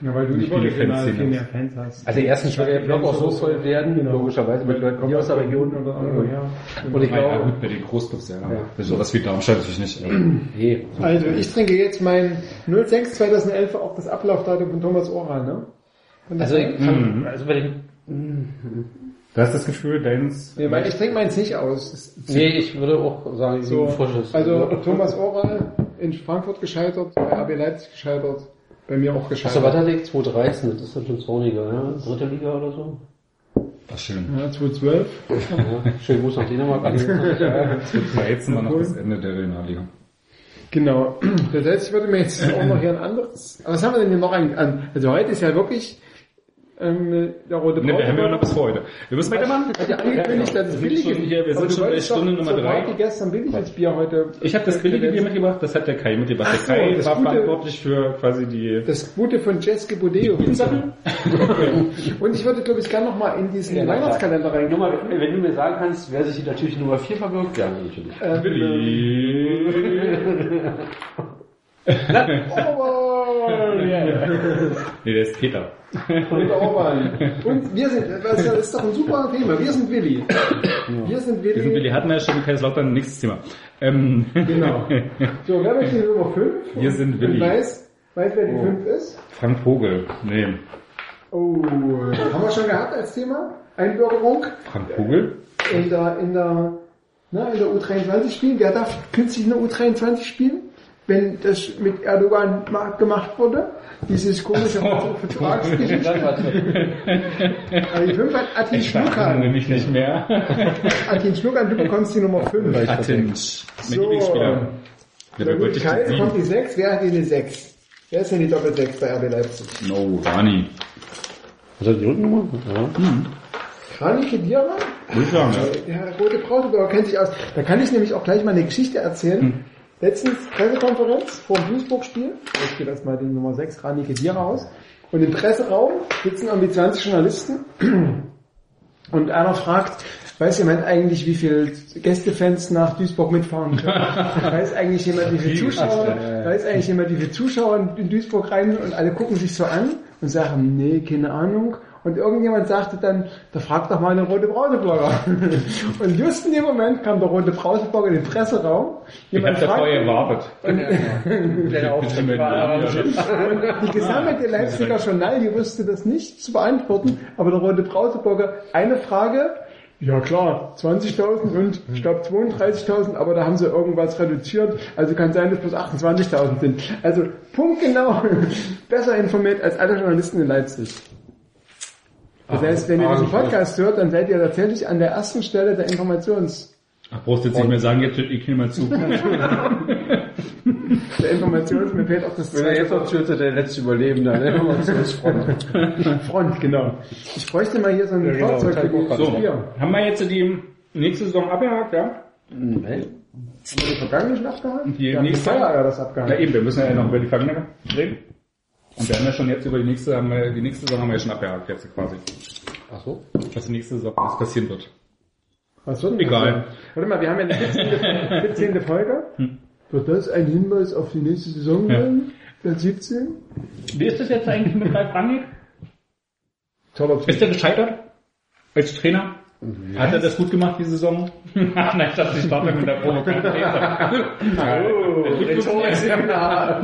Ja, weil du Wie viele Fans viel sind mehr das? Fans hast. Also erstens wird der Block auch so voll werden, logischerweise mit Leuten hier aus der Region. oder irgendwo her. Und ich Ja, glaube, gut, bei den Großclubs, ja. Ja. Sowas wie Darmstadt natürlich nicht. nee, Also ich trinke jetzt mein 06 2011 auch das Ablaufdatum von Thomas Oral, ne? Also ich kann, also bei dem, Du hast das Gefühl, deins... Nee, weil ich trinke meins nicht aus. Nee, ich würde auch sagen, so, so, frisches. also Thomas Oral in Frankfurt gescheitert, bei RB Leipzig gescheitert, bei mir auch Achso, was gescheitert. hatte ich? 2013, das ist dann schon zorniger, ja? Dritte Liga oder so? Ach, schön. Ja, 2012. Ja, schönen Gruß nach Dänemark. ja. 2013 war noch das Ende der Regionalliga. Genau. Das heißt, ich würde mir jetzt auch noch hier ein anderes. Aber was haben wir denn hier noch an also heute ist ja wirklich ähm, der rote Ne, wir haben ja noch bis heute. Wir müssen weitermachen. Hat ja angekündigt, dass es billig sind schon hier, wir Aber sind schon bei Stunde Nummer zur drei. Party gestern billiges Bier heute. Ich habe das billige Bier mitgebracht, das hat der Kai mitgebracht. Ach Der Kai das war gute- verantwortlich für quasi die Das Gute von Jeske Bodeo. Sachen. Und ich würde, glaube ich, gerne noch mal in diesen Ja. Weihnachtskalender rein. Nummer, wenn du mir sagen kannst, wer sich hier natürlich Nummer 4 verbirgt, gerne natürlich. Ähm, Willi. Yeah. Nee, der ist Peter. Und Oberl. Und wir sind, das ist doch ein super Thema. Wir sind Willi. Wir sind Wir sind Willi. Willi hatten wir ja schon Kaiserslautern, nächstes Thema. Ähm, Genau. So, wer möchte die Nummer 5? Wir sind Willi. Weiß, weiß, wer die 5 ist? Frank Vogel. Nee. Oh, haben wir schon gehabt als Thema? Einbürgerung Frank Vogel? in der, in der, na, in der U23 spielen. Wer darf künstlich in der U23 spielen? Wenn das mit Erdogan ma- gemacht wurde? Dieses komische Vertragsgeschichte. Also die 5 hat Atin Ich verhandle Schlukan. nämlich nicht mehr. Atin Schlukan, du bekommst die Nummer 5. Attinsch. Mein So. Ich Kai bekommt die 6. Wer hat die eine 6? Wer ist denn die Doppel-6 bei RB Leipzig? No, Rani. Was hat die Rückennummer? Ja. Krani Kedira? Würde ich sagen, ja. Der rote Brautebauer kennt sich aus. Da kann ich nämlich auch gleich mal eine Geschichte erzählen. Letztens Pressekonferenz vor dem Duisburg-Spiel. Ich gehe das mal die Nummer 6, Rani Kedira aus. Und im Presseraum sitzen irgendwie 20 Journalisten. Und einer fragt, weiß jemand eigentlich, wie viele Gästefans nach Duisburg mitfahren können? weiß eigentlich jemand, wie viele Zuschauer, weiß eigentlich jemand, wie viele Zuschauer in Duisburg rein und alle gucken sich so an und sagen, nee, keine Ahnung. Und irgendjemand sagte dann, da fragt doch mal den rote Brauseblogger. Und just in dem Moment kam der rote Brauseblogger in den Presseraum. Ich habe Jemand fragte, gewartet. Und die gesammelte Leipziger Journal, die wusste das nicht zu beantworten, aber der rote Brauseblogger, eine Frage, ja klar, 20.000 und ich glaube 32.000, aber da haben sie irgendwas reduziert, also kann sein, dass plus 28.000 sind. Also punktgenau besser informiert als alle Journalisten in Leipzig. Das heißt, wenn ihr diesen Podcast hört, dann seid ihr tatsächlich an der ersten Stelle der Informations, Ach, brauchst du jetzt nicht mehr sagen, jetzt hört ich hier mal zu. der Informations, mir fehlt auch das Wenn er jetzt noch Schürze der letzte Überlebende, ne? Informationsfront. Front, genau. Ich bräuchte mal hier so ein genau, Fahrzeug für kein die So, haben wir jetzt die nächste Saison abgehakt, ja? Nee. Haben wir die vergangenen abgehakt? Die ja, nächste- nächste ja das Na abgehakt. eben, wir müssen ja noch über die Vergangenheit reden. Und wir haben ja schon jetzt über die nächste, haben wir, die nächste Saison haben wir ja schon abgehakt jetzt quasi. Ach so. Was die nächste Saison alles passieren wird. Was wird denn Egal. das? Warte mal, wir haben ja die 17. 17. Folge. Wird das ein Hinweis auf die nächste Saison Ja. werden? Der 17? Wie ist das jetzt eigentlich mit Ralf Rangnick? Ist er gescheitert? Als Trainer? Hat er das gut gemacht, die Saison? Nein, ich dachte, ich starte mit der Provokation. Oh, Rhetorik-Seminar.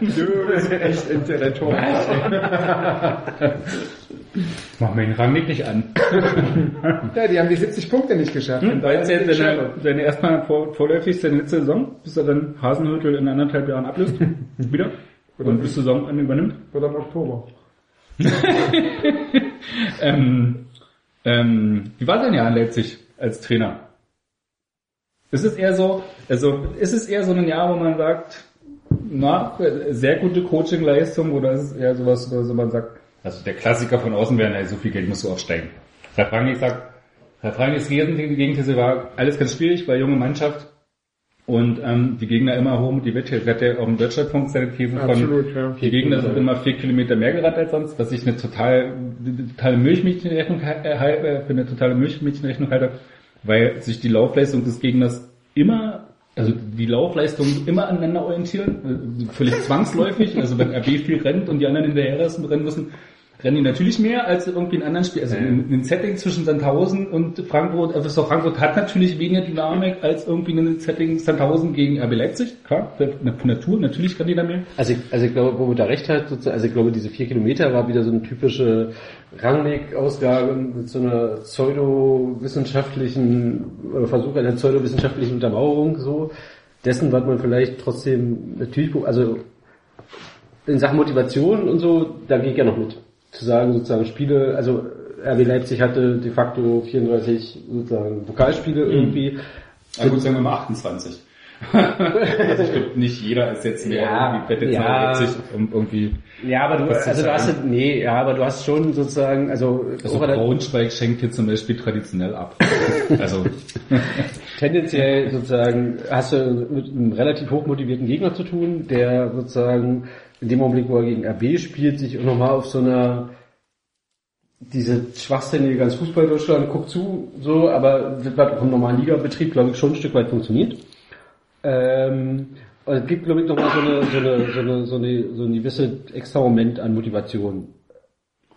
Du bist echt intellektuell. Mach mir den Rangnick nicht an. Ja, die haben die 70 Punkte nicht geschafft. Hm, war jetzt ja seine, seine erstmal vor, vorläufig seine letzte Saison, bis er dann Hasenhüttel in anderthalb Jahren ablöst. Wieder. Und bis Saisonende übernimmt. Oder im Oktober. Ähm, ähm, wie war sein Jahr in Leipzig als Trainer? Ist es eher so, also ist es eher so ein Jahr, wo man sagt, na, sehr gute Coaching-Leistung oder ist es eher sowas, wo man sagt, also der Klassiker von außen wäre, so viel Geld musst du aufsteigen. Herr Rangnick sagt, Herr Rangnicks Gegenthese war, alles ganz schwierig, weil junge Mannschaft und ähm, die Gegner immer hoch motiviert. Er hat ja auch im Deutschlandpunkt seine These von, Absolut, ja. die Gegner sind immer vier Kilometer mehr gerannt als sonst, was ich eine total, eine totale Milchmädchenrechnung äh, halte, für eine totale Milchmädchenrechnung halte, weil sich die Laufleistung des Gegners immer, also die Laufleistung immer aneinander orientieren, äh, völlig zwangsläufig, also wenn RB viel rennt und die anderen hinterher rennen müssen, rennen die natürlich mehr als irgendwie in anderen Spielen. Also in, in ein Setting zwischen Sandhausen und Frankfurt, also Frankfurt hat natürlich weniger Dynamik als irgendwie ein Setting Sandhausen gegen RB Leipzig, klar, von Natur, natürlich kann die da mehr. Also ich, also ich glaube, wo du da recht hat, sozusagen, also ich glaube, diese vier Kilometer war wieder so eine typische Rangnick-Ausgabe mit so einer pseudowissenschaftlichen, oder Versuch einer pseudowissenschaftlichen Untermauerung, so, dessen, was man vielleicht trotzdem natürlich, also in Sachen Motivation und so, da gehe ich ja noch mit. Zu sagen, sozusagen Spiele, also RB Leipzig hatte de facto 34 sozusagen Pokalspiele irgendwie. Na gut, sagen wir mal 28. also ich glaube, nicht jeder ist jetzt mehr Ja, irgendwie fette ja. 62, um irgendwie Ja, aber du, also du hast, nee, ja, aber du hast schon sozusagen, also, also Braunschweig schenkt hier zum Beispiel traditionell ab. Also tendenziell sozusagen hast du mit einem relativ hochmotivierten Gegner zu tun, der sozusagen in dem Augenblick, wo er gegen RB spielt, sich nochmal auf so einer diese schwachsinnige ganz Fußball Deutschland guckt zu, so, aber das hat auch im normalen Ligabetrieb, glaube ich, schon ein Stück weit funktioniert. Ähm, und es gibt, glaube ich, nochmal so eine, so eine, so eine, so eine, so ein gewisse extra Moment an Motivation.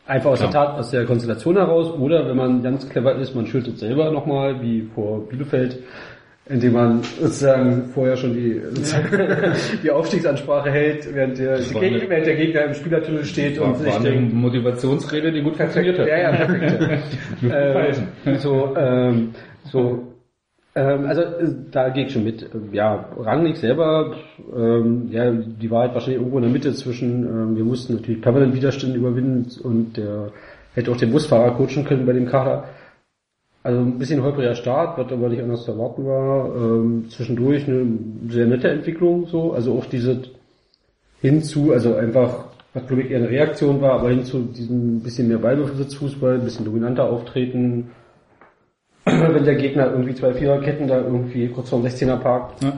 Einfach aus der Klar. Tat, aus der Konstellation heraus, oder wenn man ganz clever ist, man schüttet selber nochmal, wie vor Bielefeld, indem man sozusagen vorher schon die, die Aufstiegsansprache hält, während der, Gegner, eine- während der Gegner im Spielertunnel steht und war, sich war eine denkt, Motivationsrede, die gut funktioniert hat. ja, ja, perfekt. Äh, falschen. so, ähm, so, ähm, also da gehe ich schon mit. Ähm, Ja, Rangnick selber, ähm, ja, die war halt wahrscheinlich irgendwo in der Mitte zwischen, ähm, wir mussten natürlich permanent Widerstände überwinden und der hätte auch den Busfahrer coachen können bei dem Kader. Also ein bisschen holpriger Start, was aber nicht anders zu erwarten war. Ähm, zwischendurch eine sehr nette Entwicklung so, also auch diese hinzu, also einfach, was glaube ich eher eine Reaktion war, aber hin zu diesem bisschen mehr Ballbesitzfußball, ein bisschen dominanter auftreten. Wenn der Gegner irgendwie zwei Viererketten da irgendwie kurz vorm 16er parkt. Ja.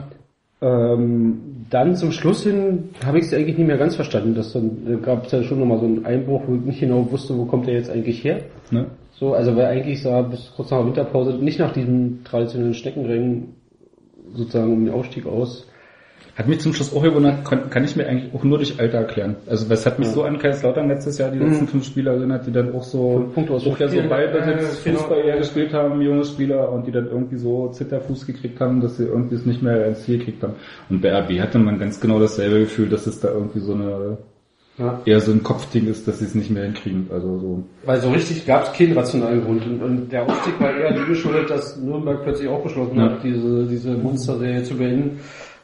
Ähm, dann zum Schluss hin habe ich es eigentlich nicht mehr ganz verstanden. Dass dann da gab es ja schon nochmal so einen Einbruch, wo ich nicht genau wusste, wo kommt der jetzt eigentlich her. Ne? So, also weil eigentlich sah bis kurz nach der Winterpause nicht nach diesem traditionellen Steckenrennen sozusagen um den Aufstieg aus. Hat mich zum Schluss auch gewundert, kann, kann ich mir eigentlich auch nur durch Alter erklären. Also was hat mich so an Kaiserslautern letztes Jahr, die letzten fünf Spieler erinnert, die dann auch so, Fünf Punkte aus auch ja so. Ballbesitz, Äh. Fußball eher gespielt haben, junge Spieler, und die dann irgendwie so Zitterfuß gekriegt haben, dass sie irgendwie es nicht mehr ins Ziel gekriegt haben. Und bei RB hatte man ganz genau dasselbe Gefühl, dass es da irgendwie so eine, Ja. eher so ein Kopfding ist, dass sie es nicht mehr hinkriegen. Also so. Weil so richtig gab es keinen rationalen Grund. Und, und der Aufstieg war eher die geschuldet, dass Nürnberg plötzlich auch beschlossen Ja. hat, diese, diese Monsterserie zu beenden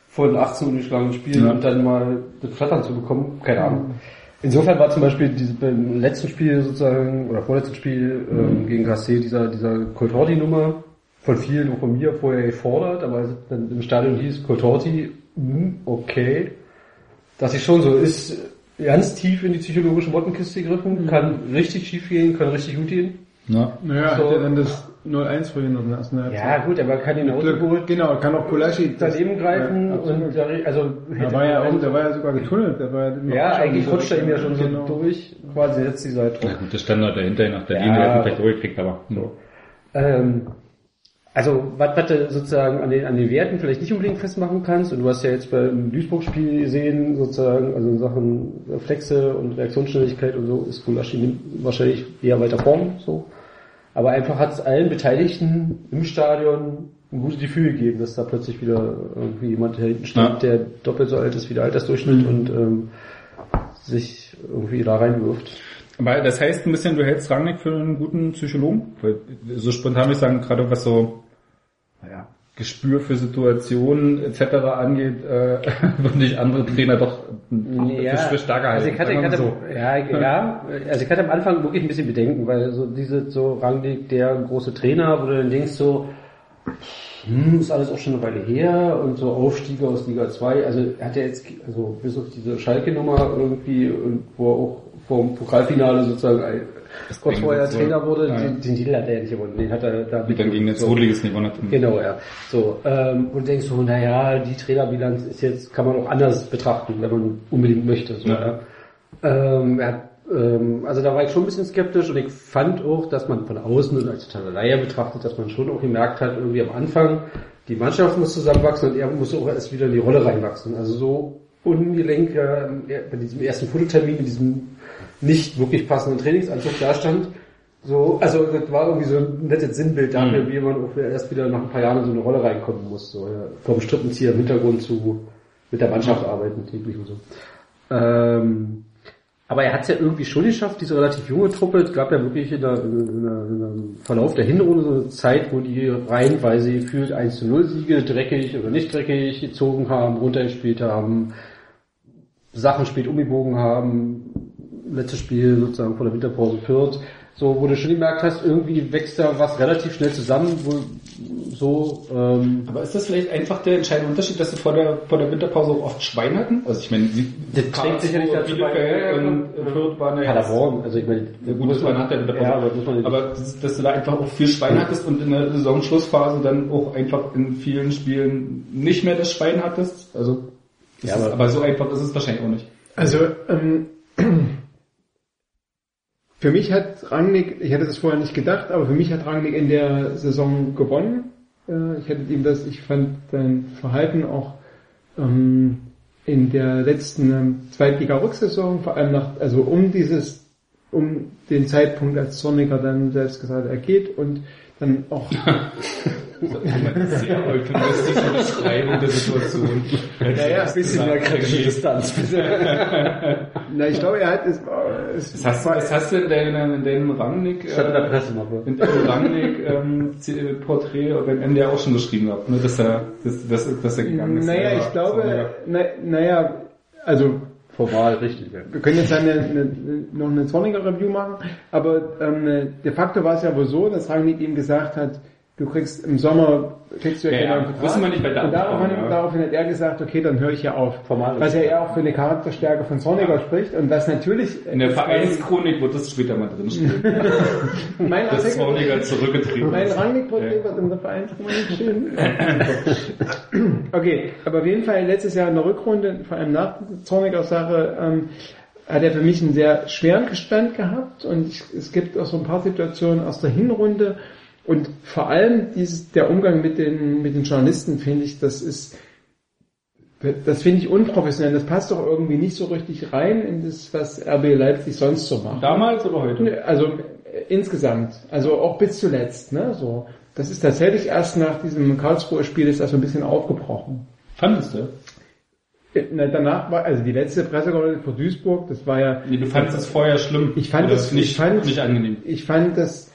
von 18 ungeschlagenen Spielen Ja. und dann mal das Flattern zu bekommen. Keine Ahnung. Insofern war zum Beispiel diese, beim letzten Spiel sozusagen, oder vorletzten Spiel ähm, gegen KC dieser, dieser Coltorti-Nummer von vielen, auch von mir vorher gefordert, aber dann im Stadion hieß Coltorti, hm, okay, dass ich schon so ist, ganz tief in die psychologische Bottenkiste gegriffen, kann richtig schief gehen, kann richtig gut gehen. Ja. Naja, So. hat er dann das 0-1 verhindert in der ersten Halbzeit. Ja gut, aber kann ihn Glück. ausgeholt Genau, kann auch Kulaschi das- daneben greifen Ja, und da, also Da war ja auch, der war ja sogar getunnelt, der war ja, immer ja, auch eigentlich so- rutscht er ihm ja schon so genau. durch, quasi setzt die Seite Na drauf. gut, der Standard dahinter nach der Ja. Linie, der hat ihn vielleicht durchgekriegt, aber so. Ähm, also was, was du sozusagen an den, an den Werten vielleicht nicht unbedingt festmachen kannst, und du hast ja jetzt beim Duisburg-Spiel gesehen, sozusagen, also in Sachen Reflexe und Reaktionsschnelligkeit und so, ist Gulaschi wahrscheinlich eher weiter vorn, so. Aber einfach hat es allen Beteiligten im Stadion ein gutes Gefühl gegeben, dass da plötzlich wieder irgendwie jemand da hinten steht, Ja. der doppelt so alt ist wie der Altersdurchschnitt und ähm, sich irgendwie da reinwirft. Aber das heißt ein bisschen, du hältst Rangnick für einen guten Psychologen? Weil so spontan würde ich sagen, gerade was so naja, Gespür für Situationen etc. angeht, äh, würde ich andere Trainer doch für, für stärker halten. Also ich hatte, ich hatte, so. ja, ja, also ich hatte am Anfang wirklich ein bisschen Bedenken, weil so diese so Rangnick, der große Trainer, wo du dann denkst so, hm, ist alles auch schon eine Weile her und so Aufstiege aus Liga 2. Also er hat ja jetzt, also bis auf diese Schalke-Nummer irgendwie, und wo er auch vom Pokalfinale sozusagen ein, kurz vorher. Trainer wurde, Ja. den, den Titel hat er ja nicht gewonnen. Den hat er da Die dann gegen den Zweitligisten gewonnen hat. Genau, ja. So, ähm, und denkst so, naja, die Trainerbilanz ist jetzt, kann man auch anders betrachten, wenn man unbedingt möchte. So, Ja. ja. Ähm, er hat, ähm, also da war ich schon ein bisschen skeptisch und ich fand auch, dass man von außen und als totaler Laie betrachtet, dass man schon auch gemerkt hat, irgendwie am Anfang, die Mannschaft muss zusammenwachsen und er muss auch erst wieder in die Rolle reinwachsen. Also so ungelenk äh, bei diesem ersten Fototermin, in diesem nicht wirklich passenden Trainingsanzug da stand. So, also das war irgendwie so ein nettes Sinnbild dafür, wie man auch erst wieder nach ein paar Jahren in so eine Rolle reinkommen muss. So, ja, vom Strippenzieher im Hintergrund zu mit der Mannschaft arbeiten täglich und so. Ähm, aber er hat es ja irgendwie schon geschafft, diese relativ junge Truppe. Es gab ja wirklich in der, in der, in der, in der Verlauf der Hinrunde so eine Zeit, wo die reihenweise gefühlt 1 zu 0 Siege dreckig oder nicht dreckig gezogen haben, runtergespielt haben, Sachen spät umgebogen haben, letztes Spiel sozusagen vor der Winterpause Fürth, so wo du schon gemerkt hast, irgendwie wächst da was relativ schnell zusammen, wo so ähm, Aber ist das vielleicht einfach der entscheidende Unterschied, dass sie vor der, vor der Winterpause auch oft Schwein hatten? Also ich meine, sie, Das trägt sicherlich dazu bei. Und Fürth waren ja Paderborn, also ich meine, Ja, gut, das war nach der Winterpause. Ja, aber muss man nicht- aber dass, dass du da einfach auch viel Schwein hattest und in der Saisonschlussphase dann auch einfach in vielen Spielen nicht mehr das Schwein hattest. Also, Ja, ist, aber- aber so einfach ist es wahrscheinlich auch nicht. Also, ähm, für mich hat Rangnick, ich hätte das vorher nicht gedacht, aber für mich hat Rangnick in der Saison gewonnen. Äh, ich hätte ihm das, ich fand sein Verhalten auch ähm, in der letzten ähm, Zweitliga-Rücksaison, vor allem nach, also um dieses, um den Zeitpunkt, als Zorniger dann selbst gesagt er geht und dann auch Sehr euphemistische Beschreibung der Situation. Naja, ein bisschen mehr kritische Distanz, bitte. Na, ich glaube, er hat es, es Was hast, was hast du in deinem, in deinem Rangnick, Das hat in der äh, Pressemappe. in deinem Rangnick ähm, Z- Porträt beim ja auch schon geschrieben gehabt, ne, dass er, dass, dass, dass er gegangen ist. Naja, Ja, ich glaube, na, naja, also Formal richtig, ja. wir können jetzt eine, eine, noch eine Zorniger Review machen, aber ähm, de facto war es ja wohl so, dass Rangnick ihm gesagt hat, du kriegst im Sommer, kriegst du ja, Ja, ja, wissen wir nicht bei Und daraufhin, ja. daraufhin hat er gesagt, okay, dann höre ich ja auf. Formal Was ja eher auch für eine Charakterstärke von Zorniger spricht und was natürlich In der Vereinschronik wird das später mal drinstehen. mein dass Artikel, Zorniger zurückgetreten Mein. Rangnick-Porträt Ja. wird in der Vereinsromanik stehen. okay, aber auf jeden Fall letztes Jahr in der Rückrunde, vor allem nach Zorniger Sache, ähm, hat er für mich einen sehr schweren Gestand gehabt und ich, es gibt auch so ein paar Situationen aus der Hinrunde und vor allem dieses, der Umgang mit den, mit den Journalisten finde ich, das ist, das finde ich unprofessionell. Das passt doch irgendwie nicht so richtig rein in das, was RB Leipzig sonst so macht. Damals oder heute? Nö, Also äh, insgesamt, also auch bis zuletzt, ne? So, das ist tatsächlich erst nach diesem Karlsruher Spiel ist das so ein bisschen aufgebrochen. Fandest du? Äh, Na, danach war also die letzte Pressekonferenz vor Duisburg, das war ja, Nee, du fandest es vorher schlimm. Ich fand es- nicht, ich fand- nicht angenehm. ich fand das,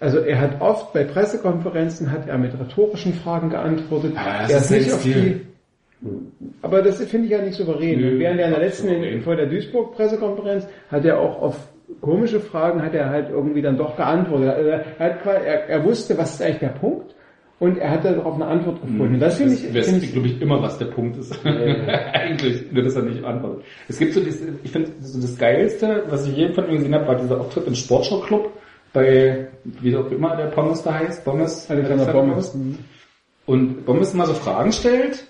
also er hat oft bei Pressekonferenzen hat er mit rhetorischen Fragen geantwortet. Ah, das er ist nicht auf die, aber das finde ich ja nicht souverän. Nö, Während er in der letzten, souverän. vor der Duisburg-Pressekonferenz, hat er auch auf komische Fragen, hat er halt irgendwie dann doch geantwortet. Also Er, hat, er, er wusste, was ist eigentlich der Punkt und er hat darauf eine Antwort gefunden. Und das finde ich, weiß, finde ich glaube ich, immer, was der Punkt ist. Eigentlich, nur dass er nicht antwortet. Es gibt so dieses, ich finde, so das Geilste, was ich je von ihm gesehen habe, war dieser Auftritt im Sportschau-Club bei, wie auch immer der Pommes da heißt, Pommes. Alexander Pommes. Und Bommes mal so Fragen stellt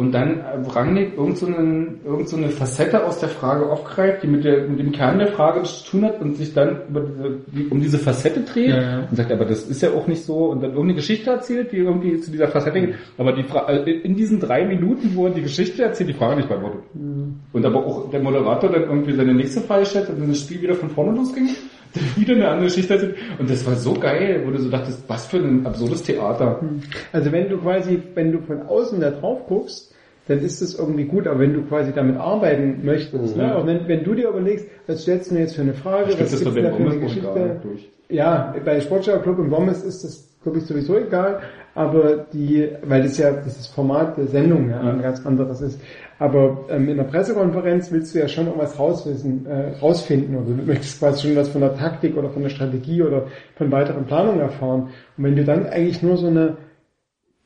und dann Rangnick irgend so, einen, irgend so eine Facette aus der Frage aufgreift, die mit, der, mit dem Kern der Frage zu tun hat und sich dann diese, die, um diese Facette dreht Ja, ja. und sagt, aber das ist ja auch nicht so und dann irgendeine Geschichte erzählt, die irgendwie zu dieser Facette geht, aber die Fra äh, in diesen drei Minuten, wo er die Geschichte erzählt, die Frage nicht beantwortet. Und aber auch der Moderator dann irgendwie seine nächste Frage stellt und dann das Spiel wieder von vorne losging, wieder eine andere Geschichte erzählt und das war so geil, wo du so dachtest, was für ein absurdes Theater. Also wenn du quasi, wenn du von außen da drauf guckst, dann ist es irgendwie gut, aber wenn du quasi damit arbeiten möchtest, ne? auch wenn, wenn du dir überlegst, was stellst du mir jetzt für eine Frage, was das gibt's da für eine Geschichte? Ja, bei Sportschau Club und Bommes ist das, glaube ich, sowieso egal, aber die, weil das ja dieses Format der Sendung ja, ein ganz anderes ist. Aber ähm, in der Pressekonferenz willst du ja schon irgendwas rauswissen, äh, rausfinden oder du möchtest quasi schon was von der Taktik oder von der Strategie oder von weiteren Planungen erfahren. Und wenn du dann eigentlich nur so eine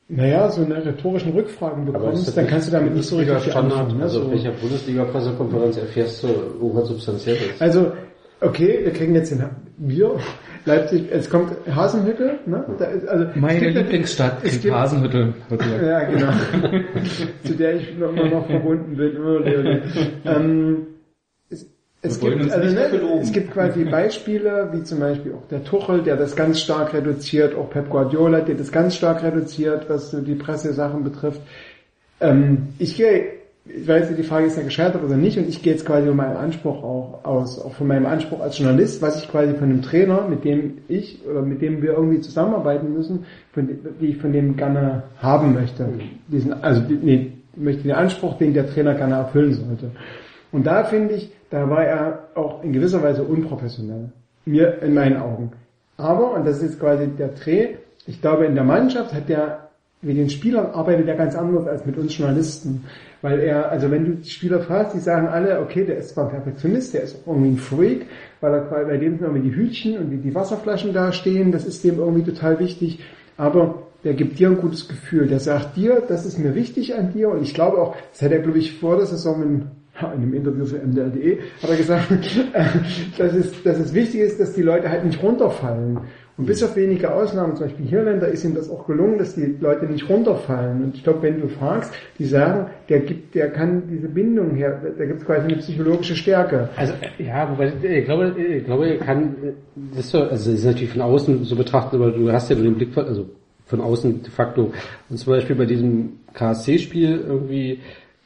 naja, so eine rhetorischen Rückfragen bekommst, dann kannst du damit nicht so richtig Standard. anfangen. Ne? Also so. auf welcher Bundesliga-Pressekonferenz erfährst du irgendwas Substanzielles? Also, okay, wir kriegen jetzt den, wir, Leipzig, es kommt Hasenhüttel, ne? Ist, also, Meine Lieblingsstadt, es gibt- Hasenhüttel. Ja, genau. Zu der ich immer noch verbunden bin. Ähm, es, es, gibt, also, ne, es gibt quasi Beispiele, wie zum Beispiel auch der Tuchel, der das ganz stark reduziert, auch Pep Guardiola, der das ganz stark reduziert, was so die Pressesachen betrifft. Ähm, ich gehe, ich weiß nicht, die Frage ist ja gescheitert oder nicht, und ich gehe jetzt quasi von meinem Anspruch auch aus, auch von meinem Anspruch als Journalist, was ich quasi von einem Trainer, mit dem ich oder mit dem wir irgendwie zusammenarbeiten müssen, von, die ich von dem gerne haben möchte. Diesen, also nee, möchte den Anspruch, den der Trainer gerne erfüllen sollte. Und da finde ich, da war er auch in gewisser Weise unprofessionell. Mir in meinen Augen. Aber, und das ist jetzt quasi der Dreh, ich glaube, in der Mannschaft hat der, mit den Spielern arbeitet er ganz anders als mit uns Journalisten. Weil er, also wenn du die Spieler fragst, die sagen alle, okay, der ist zwar ein Perfektionist, der ist irgendwie ein Freak, weil er bei dem sind irgendwie die Hütchen und die, die Wasserflaschen da stehen, das ist dem irgendwie total wichtig. Aber der gibt dir ein gutes Gefühl. Der sagt dir, das ist mir wichtig an dir. Und ich glaube auch, das hat er, glaube ich, vor der Saison in, in einem Interview für MDR.de, hat er gesagt, dass, es, dass es wichtig ist, dass die Leute halt nicht runterfallen. Und bis auf wenige Ausnahmen, zum Beispiel Hirländer, ist ihm das auch gelungen, dass die Leute nicht runterfallen. Und ich glaube, wenn du fragst, die sagen, der gibt, der kann diese Bindung her, da gibt es quasi eine psychologische Stärke. Also äh, ja, wobei äh, ich glaube, äh, ich glaube, er kann das so, also das ist natürlich von außen so betrachtet, aber du hast ja nur den Blick von, also von außen de facto. Und zum Beispiel bei diesem KSC-Spiel irgendwie,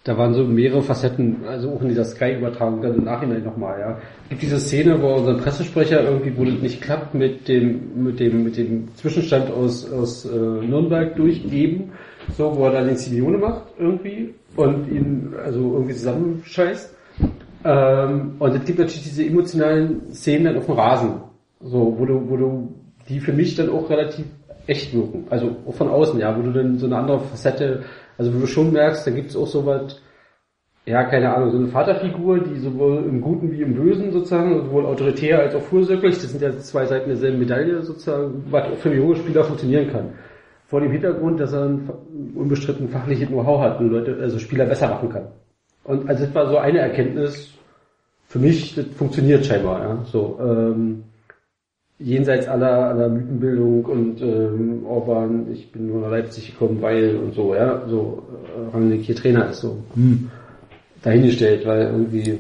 da waren so mehrere Facetten, also auch in dieser Sky-Übertragung dann im Nachhinein nochmal, ja. Es gibt diese Szene, wo unser Pressesprecher irgendwie, wo das nicht klappt mit dem, mit dem, mit dem Zwischenstand aus, aus äh, Nürnberg durchgeben, so, wo er dann den Simeone macht irgendwie und ihn also irgendwie zusammenscheißt. Ähm, und es gibt natürlich diese emotionalen Szenen dann auf dem Rasen, so, wo du, wo du, die für mich dann auch relativ echt wirken. Also auch von außen, ja, wo du dann so eine andere Facette, also wo du schon merkst, da gibt es auch so was, ja, keine Ahnung, so eine Vaterfigur, die sowohl im Guten wie im Bösen sozusagen, sowohl autoritär als auch fürsorglich, das sind ja zwei Seiten derselben Medaille sozusagen, was auch für junge Spieler funktionieren kann. Vor dem Hintergrund, dass er ein unbestritten fachliches Know-how hat und Leute, also Spieler besser machen kann. Und also das war so eine Erkenntnis für mich, das funktioniert scheinbar, ja. So, ähm, jenseits aller, aller Mythenbildung und ähm, Orban, ich bin nur nach Leipzig gekommen, weil und so, ja, so äh, Rangnick hier Trainer ist so hm, dahingestellt, weil irgendwie,